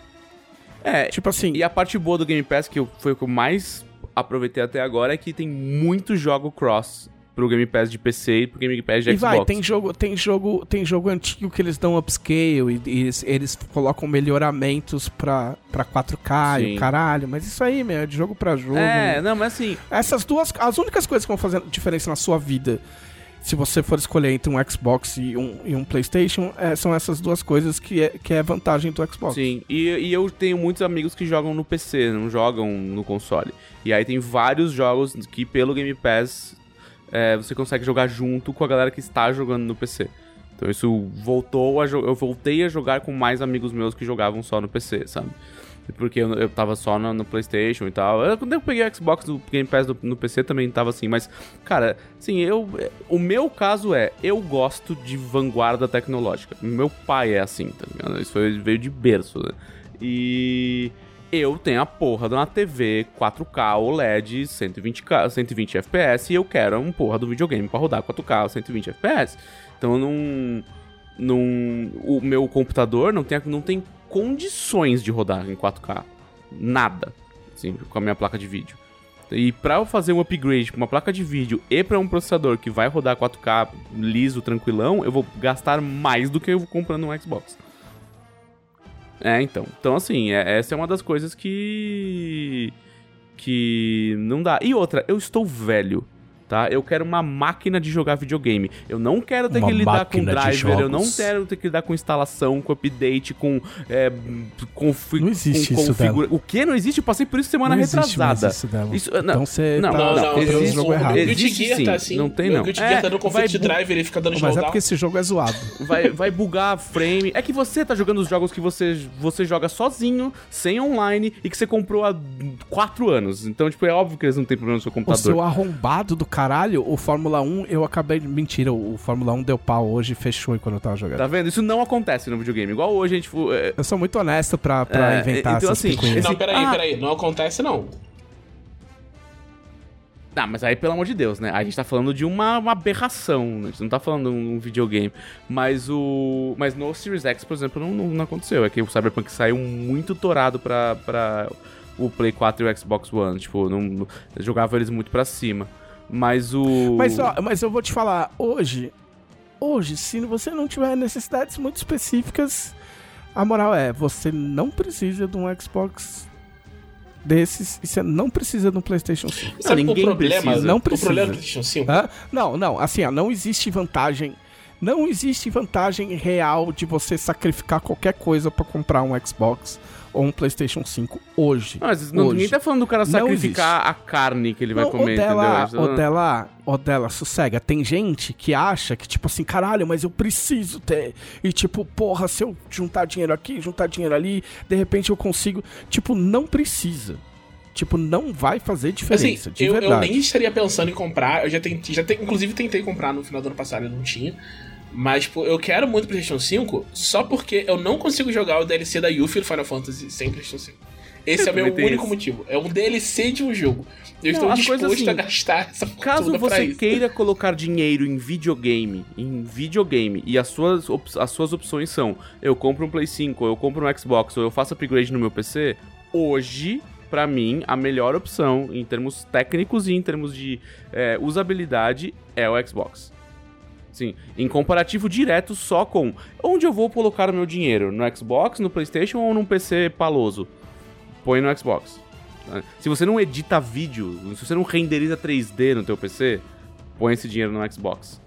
É, Tipo assim, E a parte boa do Game Pass, que eu- foi o que eu mais aproveitei até agora, é que tem muito jogo cross pro Game Pass de PC e pro Game Pass de E Xbox. vai, tem jogo, tem jogo, tem jogo antigo que eles dão upscale e, e eles, eles colocam melhoramentos pra, pra 4K e Sim. o caralho. Mas isso aí, meu, é de jogo pra jogo. É, não, mas assim, Essas duas, as únicas coisas que vão fazer diferença na sua vida, se você for escolher entre um Xbox e um, e um PlayStation, é, são essas duas coisas que é, que é vantagem do Xbox. sim. E, e eu tenho muitos amigos que jogam no PC, não jogam no console. E aí tem vários jogos que pelo Game Pass é, você consegue jogar junto com a galera que está jogando no PC. Então isso voltou a eu voltei a jogar com mais amigos meus que jogavam só no PC, sabe? Porque eu, eu tava só no, no PlayStation e tal. Eu, quando eu peguei o Xbox do Game Pass do- no PC também tava assim, mas, cara, assim, eu. O meu caso é, eu gosto de vanguarda tecnológica. Meu pai é assim, tá ligado? Isso veio de berço, né? E. Eu tenho a porra de uma TV 4K OLED 120K, 120 FPS e eu quero um porra do videogame pra rodar 4K 120 FPS. Então não. não o meu computador não tem, não tem condições de rodar em 4K. Nada. Assim, com a minha placa de vídeo. E pra eu fazer um upgrade pra uma placa de vídeo e pra um processador que vai rodar 4K liso, tranquilão, eu vou gastar mais do que eu vou comprando um Xbox. É, então. Então, assim, é- essa é uma das coisas que. que não dá. E outra, eu estou velho. Tá? Eu quero uma máquina de jogar videogame. Eu não quero ter Uma que lidar com driver, eu não quero ter que lidar com instalação, com update, com é, config... Não existe com isso configura... O que não existe? Eu passei por isso semana Não existe retrasada. isso dela. Isso- não, então você não, tá não, não, comprando existe- o jogo errado. O Existe Guilty Gear sim, tá assim. não tem o não. Gear É, tá no de bu- driver, ele fica dando Mas é porque esse jogo é zoado. vai, vai bugar frame. É que você tá jogando os jogos que você, você joga sozinho, sem online, e que você comprou há 4 anos. Então, tipo, é óbvio que eles não têm problema no seu O computador. seu arrombado do caralho, o Fórmula 1, eu acabei de. Mentira, o Fórmula 1 deu pau hoje e fechou quando eu tava jogando. Tá vendo? Isso não acontece no videogame. Igual hoje a gente. é, Eu sou muito honesto pra, pra É, inventar então, essas assim, picuinhas. Não, peraí, Ah. peraí. Não acontece, não. Ah, mas aí, pelo amor de Deus, né? A gente tá falando de uma, uma aberração. né? A gente não tá falando de um videogame. Mas o. Mas no Series X, por exemplo, não, não, não aconteceu. É que o Cyberpunk saiu muito torado pra, pra o Play 4 e o Xbox One. Tipo, não, não- jogava eles muito pra cima. Mas o. Mas, ó, mas eu vou te falar, hoje, hoje, se você não tiver necessidades muito específicas, a moral é, você não precisa de um Xbox desses e você não precisa de um PlayStation 5. Sabe ninguém o problema? precisa. Não O precisa. problema do PlayStation 5? Hã? Não, não, assim, ó, não existe vantagem. Não existe vantagem real de você sacrificar qualquer coisa pra comprar um Xbox ou um PlayStation 5 hoje. Não, mas não, hoje. ninguém tá falando do cara sacrificar a carne que ele vai Não, comer, o dela, entendeu? o dela, o dela, sossega. Tem gente que acha que, tipo assim, caralho, mas eu preciso ter. E tipo, porra, se eu juntar dinheiro aqui, juntar dinheiro ali, de repente eu consigo. Tipo, não precisa. Tipo, não vai fazer diferença, Assim, de eu, eu verdade. nem estaria pensando em comprar. Eu já tentei, já te- inclusive tentei comprar no final do ano passado e não tinha. Mas, tipo, eu quero muito PlayStation 5 só porque eu não consigo jogar o DLC da Yuffie do Final Fantasy sem PlayStation 5. Esse é o meu único isso. motivo. É um DLC de um jogo. Eu Não, estou disposto assim, a gastar essa Caso você isso. queira colocar dinheiro em videogame, em videogame, e as suas, as suas opções são: eu compro um Play 5, ou eu compro um Xbox, ou eu faço upgrade no meu PC, hoje, pra mim, a melhor opção, em termos técnicos e em termos de é, usabilidade, é o Xbox. Sim, em comparativo direto só com onde eu vou colocar o meu dinheiro? No Xbox, no PlayStation ou num PC paloso? Põe no Xbox. Se você não edita vídeo, se você não renderiza 3D no teu PC, põe esse dinheiro no Xbox.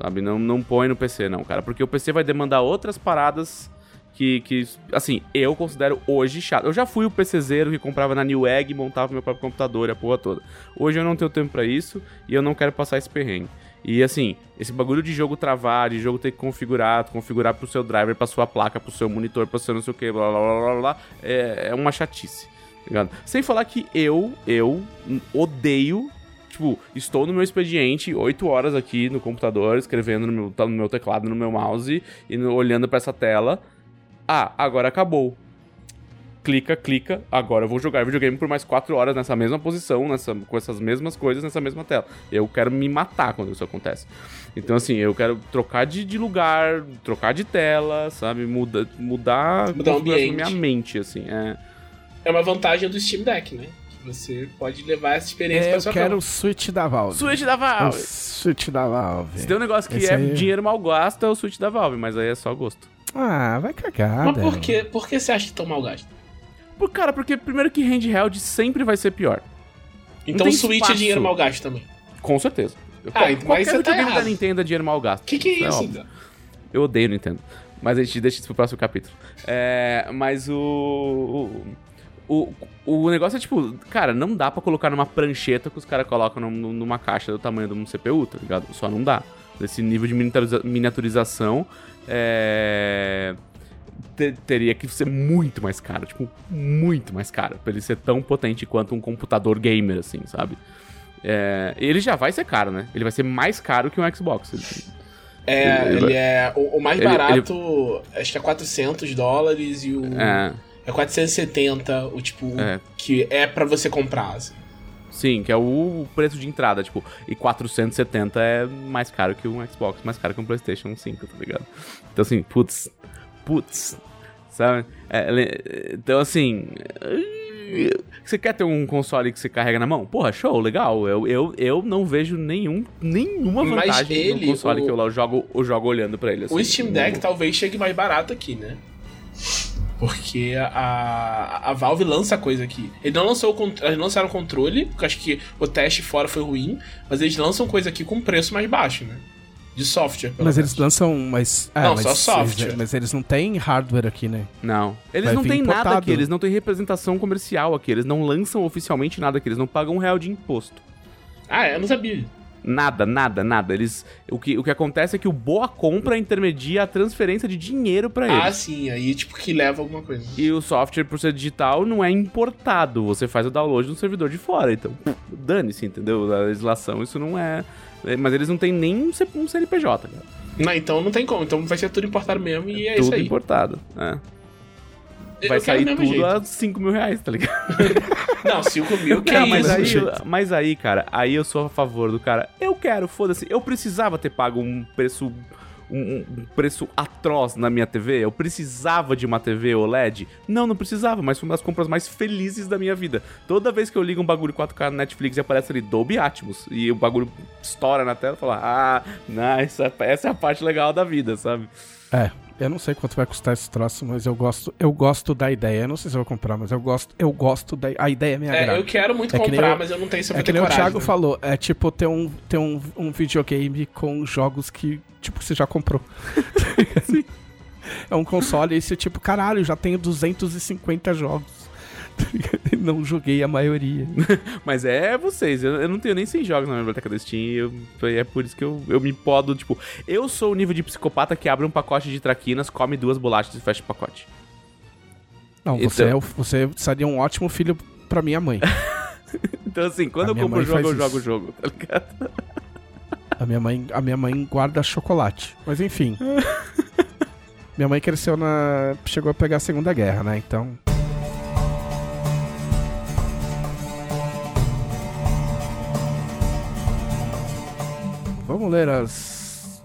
Sabe? Não, não põe no PC, não, cara. Porque o PC vai demandar outras paradas que, que, assim, eu considero hoje chato. Eu já fui o PCzeiro que comprava na New Egg e montava meu próprio computador e a porra toda. Hoje eu não tenho tempo pra isso e eu não quero passar esse perrengue. E assim, esse bagulho de jogo travar, de jogo ter que configurar, configurar pro seu driver, pra sua placa, pro seu monitor, pro seu não sei o que, blá blá blá blá blá, é, é uma chatice. tá ligado? Sem falar que eu, eu odeio, tipo, estou no meu expediente, 8 horas aqui no computador, escrevendo no meu, tá no meu teclado, no meu mouse, e no- olhando pra essa tela. Ah, agora acabou. Clica, clica, agora eu vou jogar videogame por mais 4 horas nessa mesma posição, nessa, com essas mesmas coisas nessa mesma tela. Eu quero me matar quando isso acontece. Então, assim, eu quero trocar de, de lugar, trocar de tela, sabe? Muda, mudar, Mudar o ambiente. minha mente, assim. É. É uma vantagem do Steam Deck, né? Que você pode levar essa experiência É, pra eu sua quero cama. o Switch da Valve. Switch da O Valve! Switch da Valve. Se tem um negócio que Esse é aí- dinheiro mal gasto, é o Switch da Valve, mas aí é só gosto. Ah, vai cagar, Mas por que, por que você acha que tão mal gasto? Por, cara, porque primeiro que handheld sempre vai ser pior. Então o Switch espaço. é dinheiro mal gasto também. Com certeza. Ah, então Qualquer você tá videogame da. Nintendo é dinheiro mal gasto. O que, que é isso, óbvio. então? Eu odeio Nintendo. Mas a gente deixa isso pro próximo capítulo. É, mas o, o. O o negócio é tipo, cara, não dá pra colocar numa prancheta que os caras colocam num- numa caixa do tamanho de um CPU, tá ligado? Só não dá. Esse nível de miniaturiza- miniaturização é, te- teria que ser muito mais caro, tipo, muito mais caro, pra ele ser tão potente quanto um computador gamer, assim, sabe? É, ele já vai ser caro, né? Ele vai ser mais caro que um Xbox. Ele- É, Ele- ele é. O, o mais ele- barato, acho que é 400 dólares e o. É, É 470, o tipo. É. Que é pra você comprar, assim. sim, que é o preço de entrada, tipo, e 470 é mais caro que um Xbox, mais caro que um PlayStation 5, tá ligado? Então, assim, putz, putz, sabe? É, então, assim. Você quer ter um console que você carrega na mão? Porra, show, legal. Eu, eu, eu não vejo nenhum, nenhuma vantagem ele, no console o- que eu jogo, eu jogo olhando pra ele. O assim. Steam Deck talvez chegue mais barato aqui, né? Porque a, a Valve lança coisa aqui. Ele não lançou o eles não lançaram o controle, porque acho que o teste fora foi ruim, mas eles lançam coisa aqui com preço mais baixo, né? De software, pelo Mas eles menos. lançam. Mas, é, Não, mas só software. Eles, mas eles não têm hardware aqui, né? Não. Eles Vai não têm nada aqui, eles não têm representação comercial aqui, eles não lançam oficialmente nada aqui, eles não pagam um real de imposto. Ah, eu não sabia. Nada, nada, nada. Eles, o, que, o que acontece é que o Boa Compra intermedia a transferência de dinheiro pra Ah, eles. sim, aí tipo que leva alguma coisa. E o software, por ser digital, não é importado. Você faz o download no servidor de fora. Então, dane-se, entendeu? A legislação, isso não é. É, Mas eles não têm nem um CNPJ, cara. Não, então não tem como. Então vai ser tudo importado mesmo e é isso Tudo aí. importado. É. Vai sair tudo jeito. a 5 mil reais, tá ligado? Não, 5 mil que Não, é mas isso. aí, mas aí, cara, aí eu sou a favor do cara. Eu quero, foda-se. Eu precisava ter pago um preço. Um, um preço atroz na minha TV. Eu precisava de uma TV OLED. Não, não precisava, mas foi uma das compras mais felizes da minha vida. Toda vez que eu ligo um bagulho 4K no Netflix e aparece ali Dolby Atmos e o bagulho estoura na tela, eu falo, ah, não, essa, essa é a parte legal da vida, sabe? É, eu não sei quanto vai custar esse troço, mas eu gosto, eu gosto da ideia. Eu não sei se eu vou comprar, mas eu gosto, eu gosto da a ideia me agrada. É, eu quero muito É comprar, eu- mas eu não tenho se eu É que nem o coragem. Thiago né? falou, é tipo ter um, ter um, um videogame com jogos que, tipo, você já comprou. É um console e você, tipo, caralho, já tenho 250 jogos. E não joguei a maioria. Mas é vocês, eu, eu não tenho nem 100 jogos na minha biblioteca da Steam, eu- é por isso que eu, eu me podo, tipo, eu sou o nível de psicopata que abre um pacote de traquinas, come duas bolachas e fecha o pacote. Não, Então- você, é o- você seria um ótimo filho pra minha mãe. Então assim, quando A eu compro o jogo, eu jogo o jogo, tá ligado? A minha mãe, a minha mãe guarda chocolate. Mas enfim. minha mãe cresceu na. chegou a pegar a Segunda Guerra, né? Então. Vamos ler as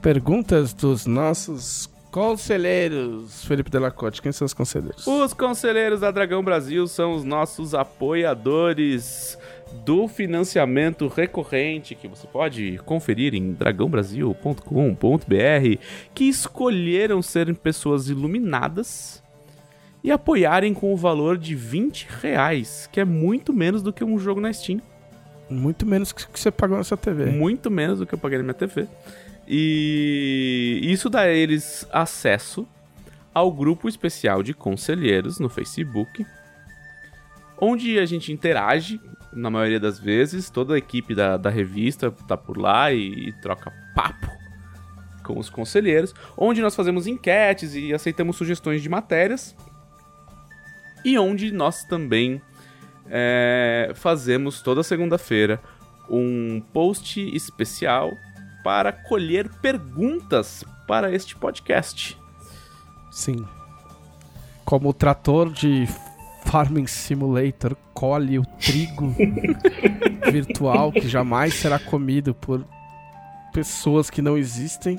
perguntas dos nossos conselheiros. Felipe Delacote, quem são os conselheiros? Os conselheiros da Dragão Brasil são os nossos apoiadores do financiamento recorrente que você pode conferir em dragãobrasil.com.br que escolheram serem pessoas iluminadas e apoiarem com o valor de 20 reais, que é muito menos do que um jogo na Steam. Muito menos que você pagou na sua TV. Muito menos do que eu paguei na minha TV. E isso dá a eles acesso ao grupo especial de conselheiros no Facebook, onde a gente interage, na maioria das vezes, toda a equipe da, da revista tá por lá e, e troca papo com os conselheiros, onde nós fazemos enquetes e aceitamos sugestões de matérias, e onde nós também é, fazemos toda segunda-feira um post especial para colher perguntas para este podcast. Sim. Como o trator de Farming Simulator colhe o trigo virtual que jamais será comido por pessoas que não existem,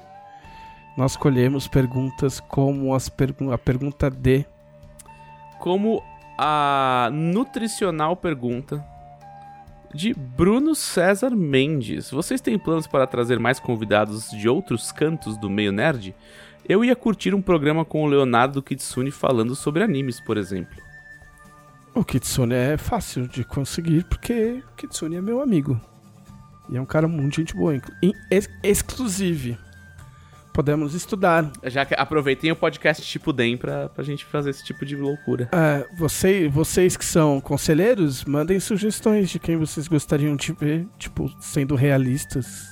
nós colhemos perguntas como as pergu a pergunta D. Como a nutricional pergunta de Bruno César Mendes. Vocês têm planos para trazer mais convidados de outros cantos do meio nerd? Eu ia curtir um programa com o Leonardo Kitsune falando sobre animes, por exemplo. O Kitsune é fácil de conseguir porque o Kitsune é meu amigo. E é um cara muito gente boa. ex. Podemos estudar. Já que aproveitem o podcast tipo DEM pra, pra gente fazer esse tipo de loucura. É, você, vocês que são conselheiros, mandem sugestões de quem vocês gostariam de ver, tipo, sendo realistas,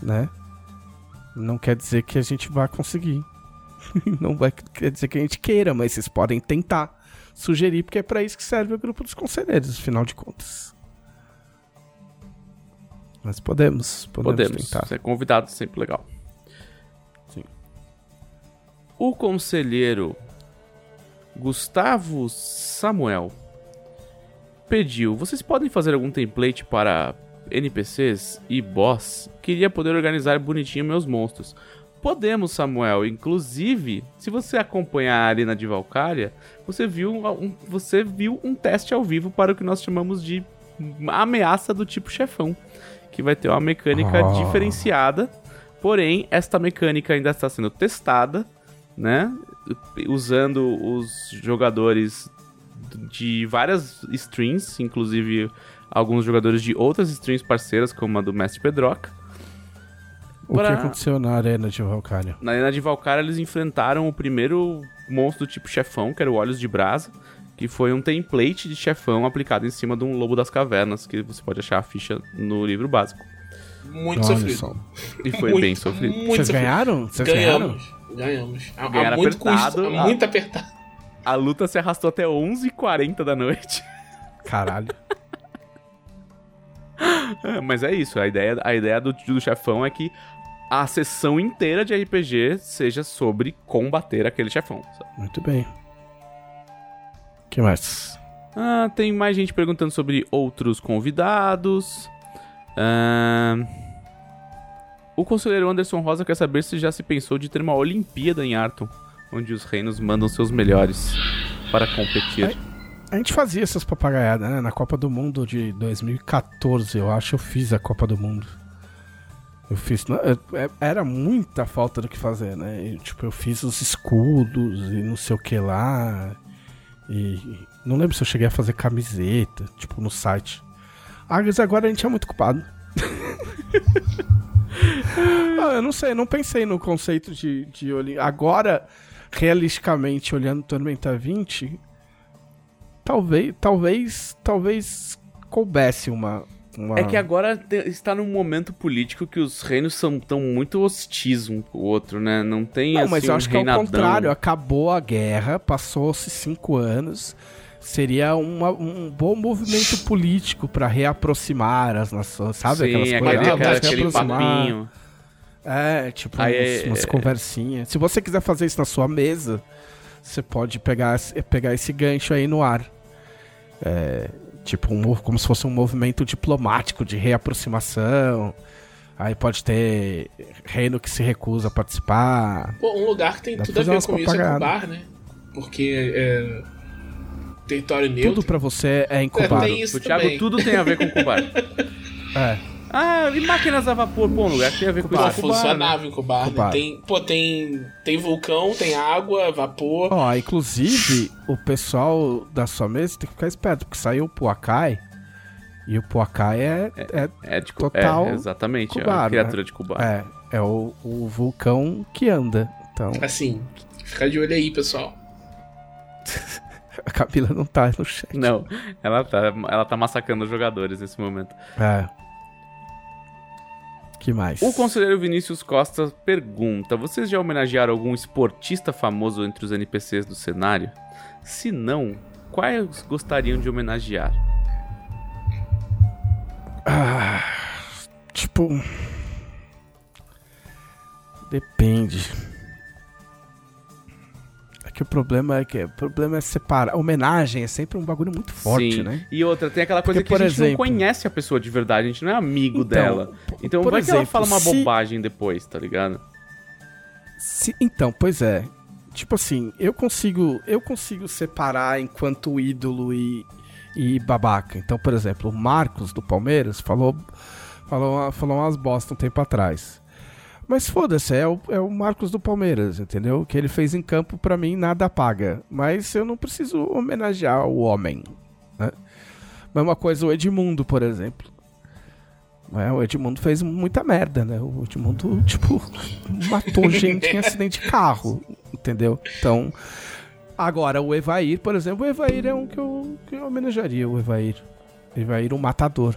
né? Não quer dizer que a gente vai conseguir. Não vai quer dizer que a gente queira, mas vocês podem tentar sugerir, porque é pra isso que serve o grupo dos conselheiros, afinal de contas. Mas podemos, podemos, Podemos. tentar. Ser convidado sempre legal. O conselheiro Gustavo Samuel pediu: vocês podem fazer algum template para NPCs e boss? Queria poder organizar bonitinho meus monstros. Podemos, Samuel. Inclusive, se você acompanhar a Arena de Valkyria, você viu um, você viu um teste ao vivo para o que nós chamamos de ameaça do tipo chefão, que vai ter uma mecânica Ah. diferenciada. Porém, esta mecânica ainda está sendo testada, né? Usando os jogadores de várias streams, inclusive alguns jogadores de outras streams parceiras, como a do Mestre Pedroca. O Pra- que aconteceu na arena de Valkyria? Na Arena de Valkyria, eles enfrentaram o primeiro monstro do tipo chefão, que era o Olhos de Brasa, que foi um template de chefão aplicado em cima de um lobo das cavernas, que você pode achar a ficha no livro básico. Muito Olha sofrido. só. E foi Muito, bem sofrido. Muito Vocês sofrido. ganharam? Vocês ganharam? Ganhamos. Ganhamos. A, a Ganharam muito apertado, custo, a a- muito apertado. A luta se arrastou até 11h40 da noite. Caralho. É, Mas é isso, a ideia, a ideia do, do chefão é que a sessão inteira de RPG seja sobre combater aquele chefão. sabe? Muito bem. que mais? Ah, tem mais gente perguntando sobre outros convidados. Ah, o conselheiro Anderson Rosa quer saber se já se pensou de ter uma Olimpíada em Arton, onde os reinos mandam seus melhores para competir. A gente fazia essas papagaiadas, né? Na Copa do Mundo de 2014, eu acho, eu fiz a Copa do Mundo. Eu fiz. é- Era muita falta do que fazer, né? E, tipo, eu fiz os escudos e não sei o que lá. E não lembro se eu cheguei a fazer camiseta, tipo, no site. Mas agora a gente é muito culpado. ah, eu não sei, não pensei no conceito de, de Oli- Agora, realisticamente, olhando Tormenta 20, talvez, talvez, talvez coubesse uma. uma... É que agora te- está num momento político que os reinos são tão muito hostis um com o outro, né? Não tem Não, assim mas eu um acho que é o contrário. Acabou a guerra, passou-se cinco anos. Seria uma- um bom movimento político pra reaproximar as nações, sabe? Sim, Aquelas aquele, coisas. Vai ah, vamos aquele papinho. É, tipo, Aí uns- é- umas conversinhas. Se você quiser fazer isso na sua mesa, você pode pegar, esse- pegar esse gancho aí no ar. É, tipo, um, como se fosse um movimento diplomático de reaproximação. Aí pode ter reino que se recusa a participar. Pô, um lugar que tem Dá tudo a ver com isso é propagadas. Cubar, né? Porque é. Território neutro. Tudo pra você é incubado. tem isso O Thiago, também. tudo tem a ver com Cubar. É. ah, e máquinas a vapor? Pô, um lugar que tem a ver com isso. é né? funcionava em Cubar. né? Tem, pô, tem, tem vulcão, tem água, vapor. Ó, inclusive, o pessoal da sua mesa tem que ficar esperto, porque saiu o Puacai. E o Puacai é, é, É de Total é, exatamente, é Cubar, uma né? criatura de Cubar. é, é o, o vulcão que anda. Então, Assim, fica de olho aí, pessoal. a Camila não tá no chat. Não, ela tá, ela tá massacrando os jogadores nesse momento. É. Que mais? O conselheiro Vinícius Costa pergunta: Vocês já homenagearam algum esportista famoso entre os NPCs do cenário? Se não, quais gostariam de homenagear? Ah, tipo. Depende. Que o problema é que o problema é separar. Homenagem é sempre um bagulho muito forte, Sim. né? E outra, tem aquela coisa Porque, que a gente não exemplo- conhece a pessoa de verdade, a gente não é amigo Então, dela. Então por vai que ela exemplo, fala uma se- bobagem depois, tá ligado? Se- então, pois é. Tipo assim, eu consigo, eu consigo separar enquanto ídolo e, e babaca. Então, por exemplo, o Marcos do Palmeiras falou, falou, falou umas bosta um tempo atrás. Mas foda-se, é o, é o Marcos do Palmeiras, entendeu? O que ele fez em campo, pra mim, nada paga. Mas eu não preciso homenagear o homem. Né? Mesma coisa o Edmundo, por exemplo. É, o Edmundo fez muita merda, né? O Edmundo, tipo, matou gente em acidente de carro, entendeu? Então, agora o Evair, por exemplo, o Evair é um que eu, que eu homenagearia, o Evair. Evair, um matador.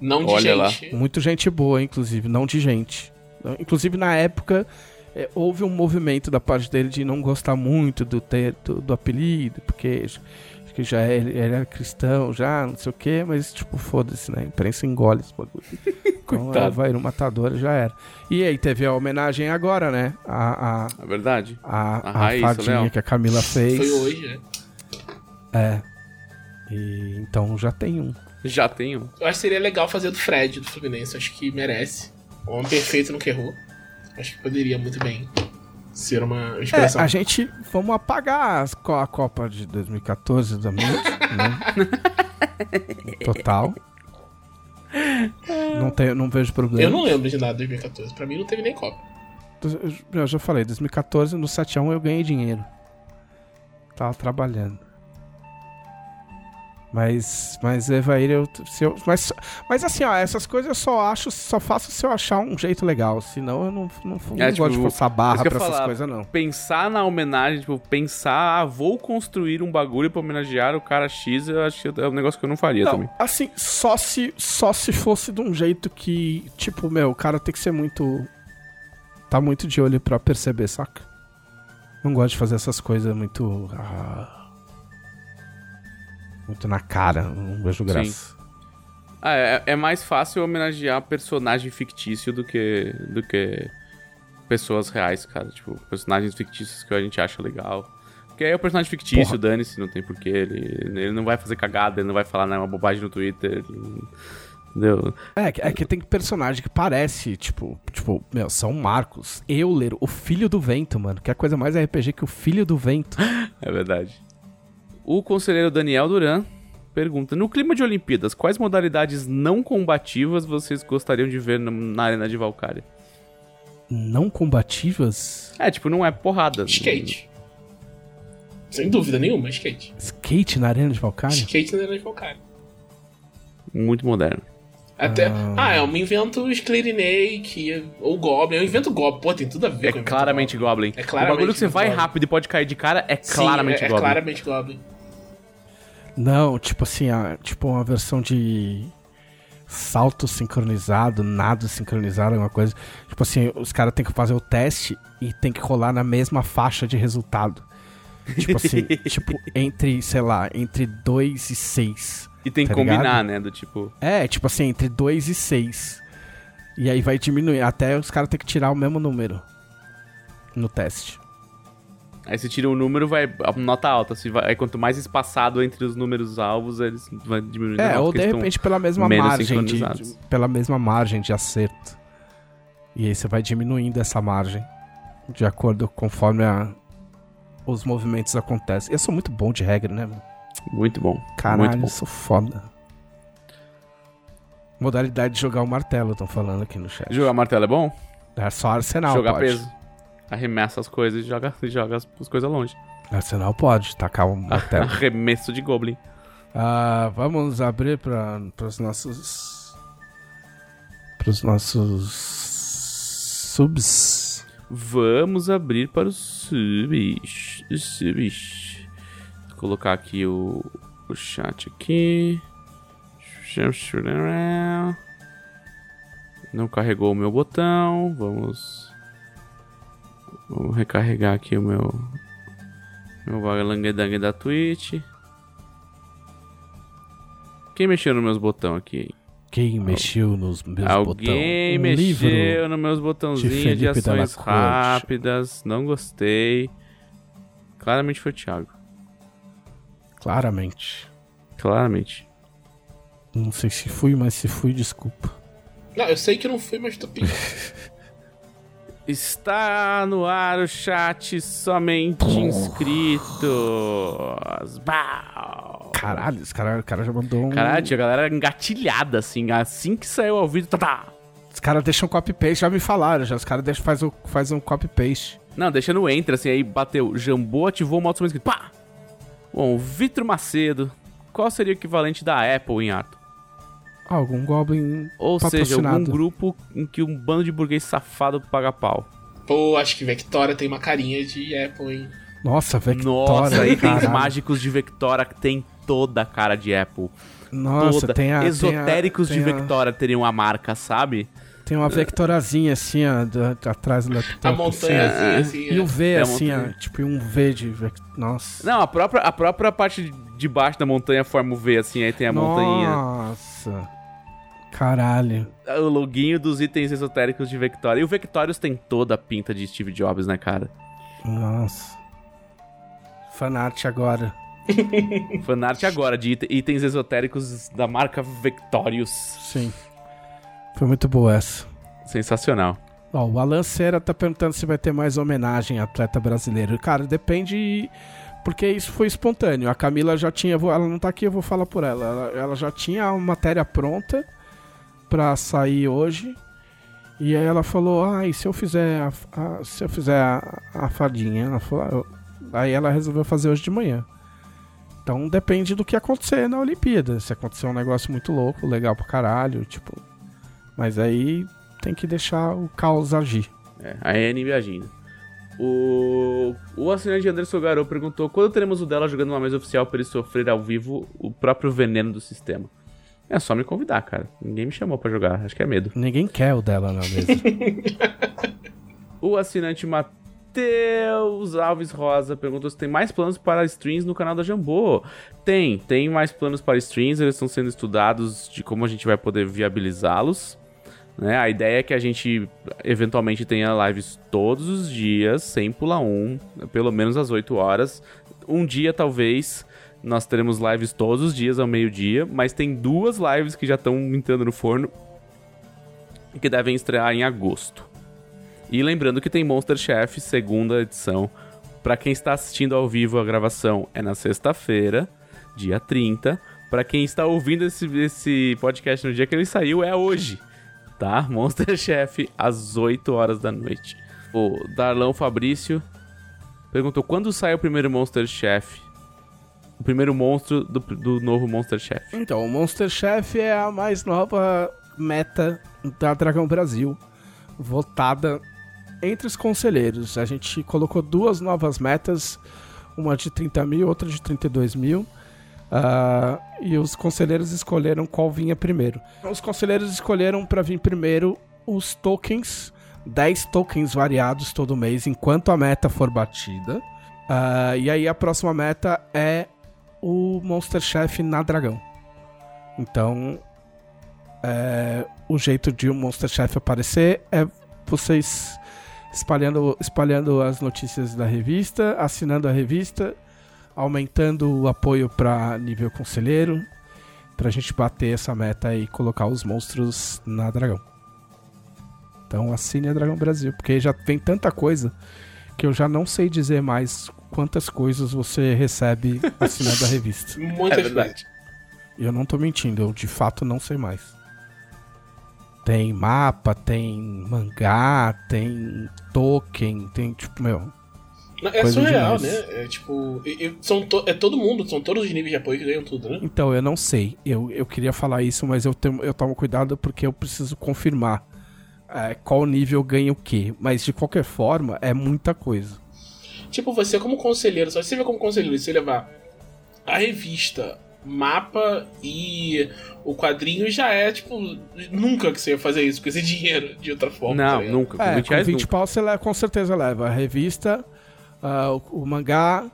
Não de Olha lá. gente. Muito gente boa, inclusive, não de gente. Inclusive, na época, é, houve um movimento da parte dele de não gostar muito do, do, do apelido, porque que já ele era cristão, já, não sei o quê, mas, tipo, foda-se, né? A imprensa engole esse bagulho. então, Coitado. vai o matador já era. E aí teve a homenagem agora, né? A, a, É verdade. a, A a, fadinha que a Camila fez. Foi hoje, né? É. E, então já tem um. Já tenho. Eu acho que seria legal fazer do Fred, do Fluminense. Acho que merece. O homem perfeito nunca errou. Acho que poderia muito bem ser uma É, inspiração. a gente vamos apagar a Copa de 2014 da mente, né? Total. Não, tem, não vejo problema. Eu não lembro de nada de 2014. Pra mim não teve nem Copa. Eu já falei, 2014 no 7x1 eu ganhei dinheiro. Tava trabalhando. Mas, mas Evair, eu, se eu mas, mas assim, ó, essas coisas eu só acho, só faço se eu achar um jeito legal. Senão eu não, não, não É, tipo, gosto de forçar barra pra essas coisas, não. Pensar na homenagem, tipo, pensar, ah, vou construir um bagulho pra homenagear o cara X, eu acho que é um negócio que eu não faria Não, também. assim, só se, só se fosse de um jeito que, tipo, meu, o cara tem que ser muito. Tá muito de olho pra perceber, saca? Não gosto de fazer essas coisas muito. ah, muito na cara, não vejo graça. Ah, é, é mais fácil homenagear personagem fictício do que, do que pessoas reais, cara. Tipo, personagens fictícios que a gente acha legal. Porque aí é o personagem fictício, dane-se, não tem porquê. Ele, ele não vai fazer cagada, ele não vai falar nenhuma bobagem no Twitter. ele- Entendeu? É, que- é que tem personagem que parece, tipo, tipo, meu, São Marcos, Euler, o Filho do Vento, mano. Que é a coisa mais RPG que o Filho do Vento. É verdade. O conselheiro Daniel Duran pergunta: No clima de Olimpíadas, quais modalidades não combativas vocês gostariam de ver na, na Arena de Valkyria? Não combativas? É, tipo, não é porrada. Skate. Sem dúvida nenhuma, skate. Skate na Arena de Valkyria? Skate na Arena de Valkyria. Muito moderno. Até. Ah, é, eu me invento Sclerinei, que ou Goblin. Eu invento Goblin. Pô, tem tudo a ver É com invento claramente Goblin. É claramente o bagulho que você vai Goblin. rápido e pode cair de cara é Sim, claramente é, é Goblin. claramente Goblin. Não, tipo assim, a- tipo uma versão de salto sincronizado, nado sincronizado, alguma coisa. Tipo assim, os caras têm que fazer o teste e tem que rolar na mesma faixa de resultado. Tipo assim, tipo, entre, sei lá, entre 2 e 6. E tem que Tá combinar, ligado? né? Do tipo. É, tipo assim, entre 2 e 6. E aí vai diminuir, até os caras têm que tirar o mesmo número no teste. Aí você tira o número, vai a nota alta. Se vai, aí quanto mais espaçado entre os números alvos, eles vai diminuindo. É, ou de repente pela mesma margem de, de- pela mesma margem de acerto. E aí você vai diminuindo essa margem de acordo conforme a- os movimentos acontecem. Eu sou muito bom de regra, né? mano? Muito bom. Caralho, muito eu bom. sou foda. Modalidade de jogar o martelo, estão falando aqui no chat. Jogar martelo é bom? É só Arsenal Jogar pode. peso. Arremessa as coisas e joga, e joga as, as coisas longe. Arsenal pode, tacar o martelo. Arremesso de Goblin. Ah, vamos abrir para os nossos. Para os nossos. Subs. Vamos abrir para os subs. Os subs. Vou colocar aqui o, o chat aqui. Não carregou o meu botão. Vamos. Vamos recarregar aqui o meu. Meu valanguedangue da Twitch. Quem mexeu nos meus botões aqui? Alguém mexeu nos meus botões. Alguém mexeu livro. nos meus de botãozinhos de, Felipe ações rápidas. Não gostei. Claramente foi o Thiago. Claramente. Claramente. Não sei se fui, mas se fui, desculpa. Não, eu sei que não fui, mas tô pedindo. Está no ar o chat somente inscritos. Bau. Caralho, esse cara, o cara já mandou um. Caralho, a galera engatilhada, assim. Assim que saiu ao vídeo, tá, tá. Os caras deixam copy-paste, já me falaram. Já, os caras deixam, faz, o, faz um copy-paste. Não, deixa no enter, assim, aí bateu. Jambô ativou o modo somente escrito. Pá! Bom, Vitor Macedo. Qual seria o equivalente da Apple em ato? Algum Goblin. Ou seja, algum grupo em que um bando de burguês safado paga pau. Pô, acho que Vectora tem uma carinha de Apple, hein? Nossa, Vectora. Nossa, aí tem os mágicos de Vectora que tem toda a cara de Apple. Nossa, toda. tem a. tem a- Esotéricos de tem a- Vectora teriam a marca, sabe? Tem uma Vectorazinha assim, ó, da- da- atrás do laptop. A montanha assim, assim, assim. E o é. V, É assim, ó. Tipo, um V de. Vec- Nossa. Não, a própria, a própria parte de baixo da montanha forma o V, assim, aí tem a montanha. Nossa. Caralho. O loginho dos itens esotéricos de Vectora. E o Vectorius tem toda a pinta de Steve Jobs, né, cara? Nossa. Fanart agora. Fanart agora de it- itens esotéricos da marca Vectorius. Sim. Foi muito boa essa. Sensacional. Ó, o Alan Cera tá perguntando se vai ter mais homenagem a atleta brasileiro. Cara, depende. Porque isso foi espontâneo. A Camila já tinha. Ela não tá aqui, eu vou falar por ela. Ela, ela já tinha a matéria pronta pra sair hoje. E aí ela falou: Ah, e se eu fizer a, a- se eu fizer a, a fadinha? Ela falou, "Ah, eu-" Aí ela resolveu fazer hoje de manhã. Então depende do que acontecer na Olimpíada. Se acontecer um negócio muito louco, legal pra caralho, tipo. Mas aí tem que deixar o caos agir. É, a Anne agindo. O, o assinante Anderson Garou perguntou quando teremos o dela jogando uma mesa oficial para ele sofrer ao vivo o próprio veneno do sistema. É só me convidar, cara. Ninguém me chamou pra jogar, acho que é medo. Ninguém quer o dela na mesa. O assinante Matheus Alves Rosa perguntou se tem mais planos para streams no canal da Jambô. Tem, tem mais planos para streams, eles estão sendo estudados de como a gente vai poder viabilizá-los. Né? A ideia é que a gente eventualmente tenha lives todos os dias, sem pular um, pelo menos às 8 horas. Um dia, talvez, nós teremos lives todos os dias ao meio-dia, mas tem duas lives que já estão entrando no forno que devem estrear em agosto. E lembrando que tem Monster Chef, segunda edição. Pra quem está assistindo ao vivo a gravação é na sexta-feira, dia 30. Pra quem está ouvindo esse, esse podcast no dia que ele saiu, é hoje, tá? Monster Chef, às 8 horas da noite. O Darlão Fabrício perguntou quando sai o primeiro Monster Chef? O primeiro monstro do, do novo Monster Chef. então, o Monster Chef é a mais nova meta da Dragão Brasil, votada entre os conselheiros. A gente colocou duas novas metas, uma de 30 mil, outra de 32 mil. ah, e os conselheiros escolheram qual vinha primeiro. Os conselheiros escolheram para vir primeiro os tokens, 10 tokens variados todo mês, enquanto a meta for batida. Ah, e aí a próxima meta é o Monster Chef na Dragão. Então, é, o jeito de um Monster Chef aparecer é vocês espalhando, espalhando as notícias da revista, assinando a revista, aumentando o apoio para nível conselheiro, pra gente bater essa meta e colocar os monstros na Dragão. Então assine a Dragão Brasil, porque já vem tanta coisa que eu já não sei dizer mais quantas coisas você recebe assinando a revista. Muitas É verdade. E eu não tô mentindo, eu de fato não sei mais. Tem mapa, tem mangá, tem token, tem tipo, meu. É Coisa surreal, demais. né? É tipo. e são to- é todo mundo, são todos os níveis de apoio que ganham tudo, né? Então, eu não sei. Eu, eu queria falar isso, mas eu, tenho, eu tomo cuidado porque eu preciso confirmar é, qual nível ganha o quê. Mas de qualquer forma, é muita coisa. Tipo, você como conselheiro, só você vê como conselheiro, você levar a revista, mapa e o quadrinho já é, tipo, nunca que você ia fazer isso com esse dinheiro de outra forma. tá Não, ligado? nunca. Com É, 20 com reais 20 nunca. pau você leva, com certeza leva a revista, ah, o, o mangá,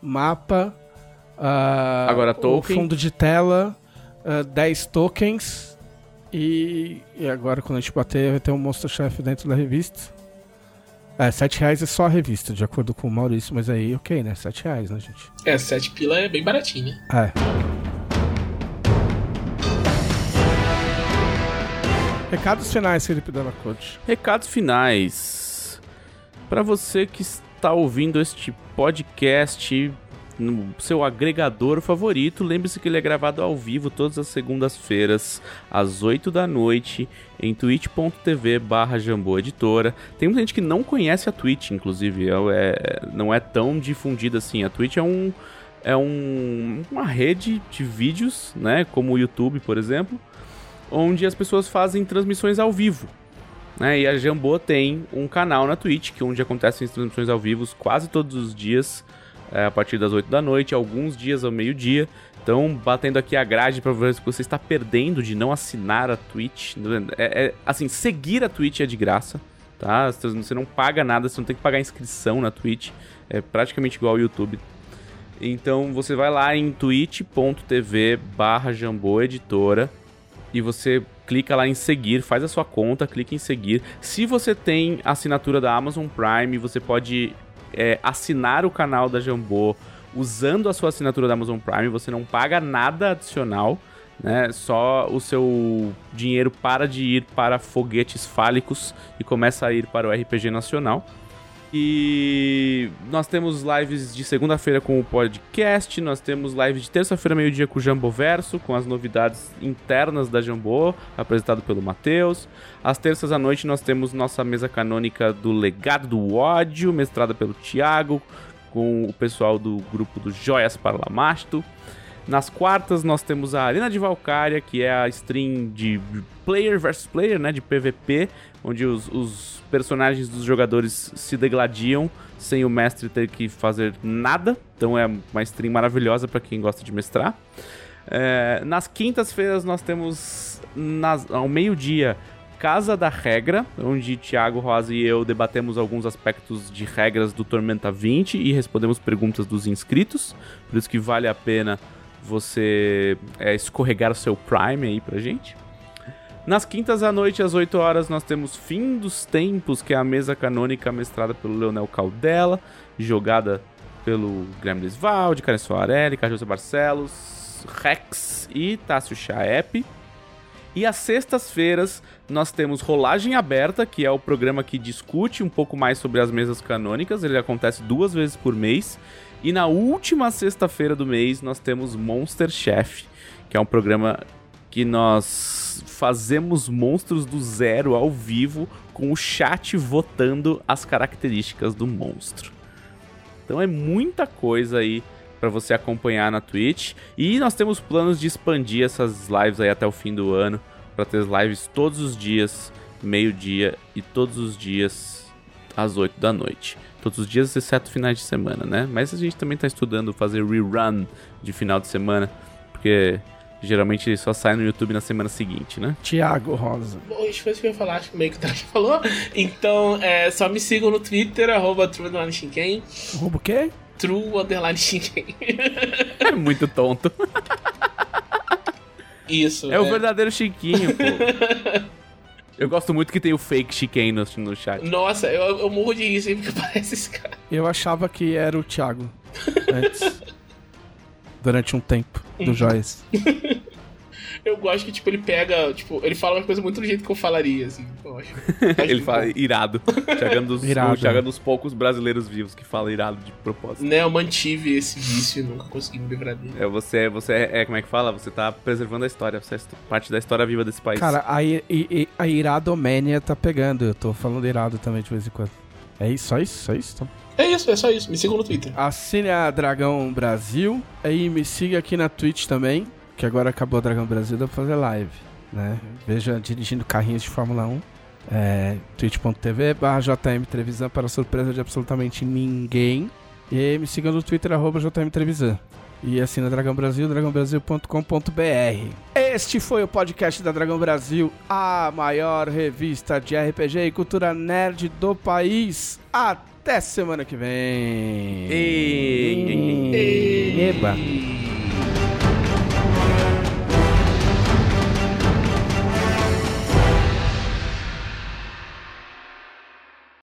mapa, ah, Agora o token. fundo de tela, ah, 10 tokens E, e agora, quando a gente bater, vai ter um Monster Chef dentro da revista. É, 7 reais é só a revista, de acordo com o Maurício, mas aí, ok, né? 7 reais, né, gente? É, 7 pila é bem baratinho, né? É. Recados finais, Felipe Della Corte. Recados finais. Para você que está ouvindo este podcast no seu agregador favorito, lembre-se que ele é gravado ao vivo todas as segundas-feiras, às 8 da noite, em twitch.tv barra. Tem muita gente que não conhece a Twitch, inclusive, é, é, não é tão difundida assim. A Twitch é um. É um, uma rede de vídeos, né? Como o YouTube, por exemplo, onde as pessoas fazem transmissões ao vivo. Né? E a Jambô tem um canal na Twitch, que é onde acontecem as transmissões ao vivo quase todos os dias, é, a partir das 8 da noite, alguns dias ao meio-dia. Então, batendo aqui a grade para ver se você está perdendo de não assinar a Twitch. É, é, assim, seguir a Twitch é de graça, tá? Você não paga nada, você não tem que pagar inscrição na Twitch. É praticamente igual ao YouTube. Então, você vai lá em twitch.tv barra Editora e você clica lá em seguir, faz a sua conta, clica em seguir. Se você tem assinatura da Amazon Prime, você pode é, assinar o canal da Jambô usando a sua assinatura da Amazon Prime, você não paga nada adicional, né? Só o seu dinheiro para de ir para foguetes fálicos e começa a ir para o RPG Nacional. E nós temos lives de segunda-feira com o podcast, nós temos lives de terça-feira, meio-dia com o Jambo Verso, com as novidades internas da Jambô, apresentado pelo Matheus. Às terças à noite nós temos nossa mesa canônica do Legado do Ódio, mestrada pelo Thiago, com o pessoal do grupo do Joias Parlamasto. Nas quartas nós temos a Arena de Valkyria, que é a stream de player versus player, né, de PVP, onde os, os personagens dos jogadores se degladiam sem o mestre ter que fazer nada. Então é uma stream maravilhosa para quem gosta de mestrar. É, nas quintas-feiras nós temos nas, ao meio-dia Casa da Regra, onde Thiago Rosa e eu debatemos alguns aspectos de regras do Tormenta 20 e respondemos perguntas dos inscritos. Por isso que vale a pena você é, escorregar o seu Prime aí pra gente. Nas quintas à noite, às 8 horas, nós temos Fim dos Tempos, que é a mesa canônica mestrada pelo Leonel Caldela, jogada pelo Guilherme Desvalde, Karen Soarelli, Carlos Barcelos, Rex e Tássio Chaep. E às sextas-feiras nós temos Rolagem Aberta, que é o programa que discute um pouco mais sobre as mesas canônicas. Ele acontece duas vezes por mês. E na última sexta-feira do mês nós temos Monster Chef, que é um programa que nós fazemos monstros do zero ao vivo com o chat votando as características do monstro. Então é muita coisa aí para você acompanhar na Twitch e nós temos planos de expandir essas lives aí até o fim do ano para ter lives todos os dias, meio-dia e todos os dias às 8 da noite. Todos os dias, exceto finais de semana, né? Mas a gente também tá estudando fazer rerun de final de semana, porque Geralmente ele só sai no YouTube na semana seguinte, né? Tiago Rosa. Bom, isso foi isso que eu ia falar, acho que meio que o Tati falou. Então, é, só me sigam no Twitter, arroba True Arroba o quê? True Underline É muito tonto. Isso. É, é, o verdadeiro Chiquinho, pô. Eu gosto muito que tem o fake Chiquen no, no chat. Nossa, eu, eu morro de rir sempre que aparece esse cara. Eu achava que era o Thiago. Antes durante um tempo do Joyce. eu gosto que, tipo, ele pega, tipo, ele fala uma coisa muito do jeito que eu falaria, assim. Eu acho. ele fala bom. irado. Chegando dos, irado. Chega dos poucos brasileiros vivos que fala irado de propósito. Né, eu mantive esse vício e nunca consegui me livrar dele. É, você, você é, como é que fala? Você tá preservando a história, você é parte da história viva desse país. Cara, a, a, a iradomania tá pegando, eu tô falando irado também de vez em quando. É isso, só isso, só isso, então. É isso, é só isso. Me sigam no Twitter. Assine a Dragão Brasil. Aí me siga aqui na Twitch também. Que agora acabou a Dragão Brasil, dá pra fazer live. Né? Veja dirigindo carrinhos de Fórmula 1. É, twitch.tv barra JM Trevisan para surpresa de absolutamente ninguém. E me siga no Twitter, arroba JM Trevisan. E assina Dragão Brasil, dragãobrasil.com.br. Este foi o podcast da Dragão Brasil, a maior revista de RPG e cultura nerd do país. Até semana que vem. Eba.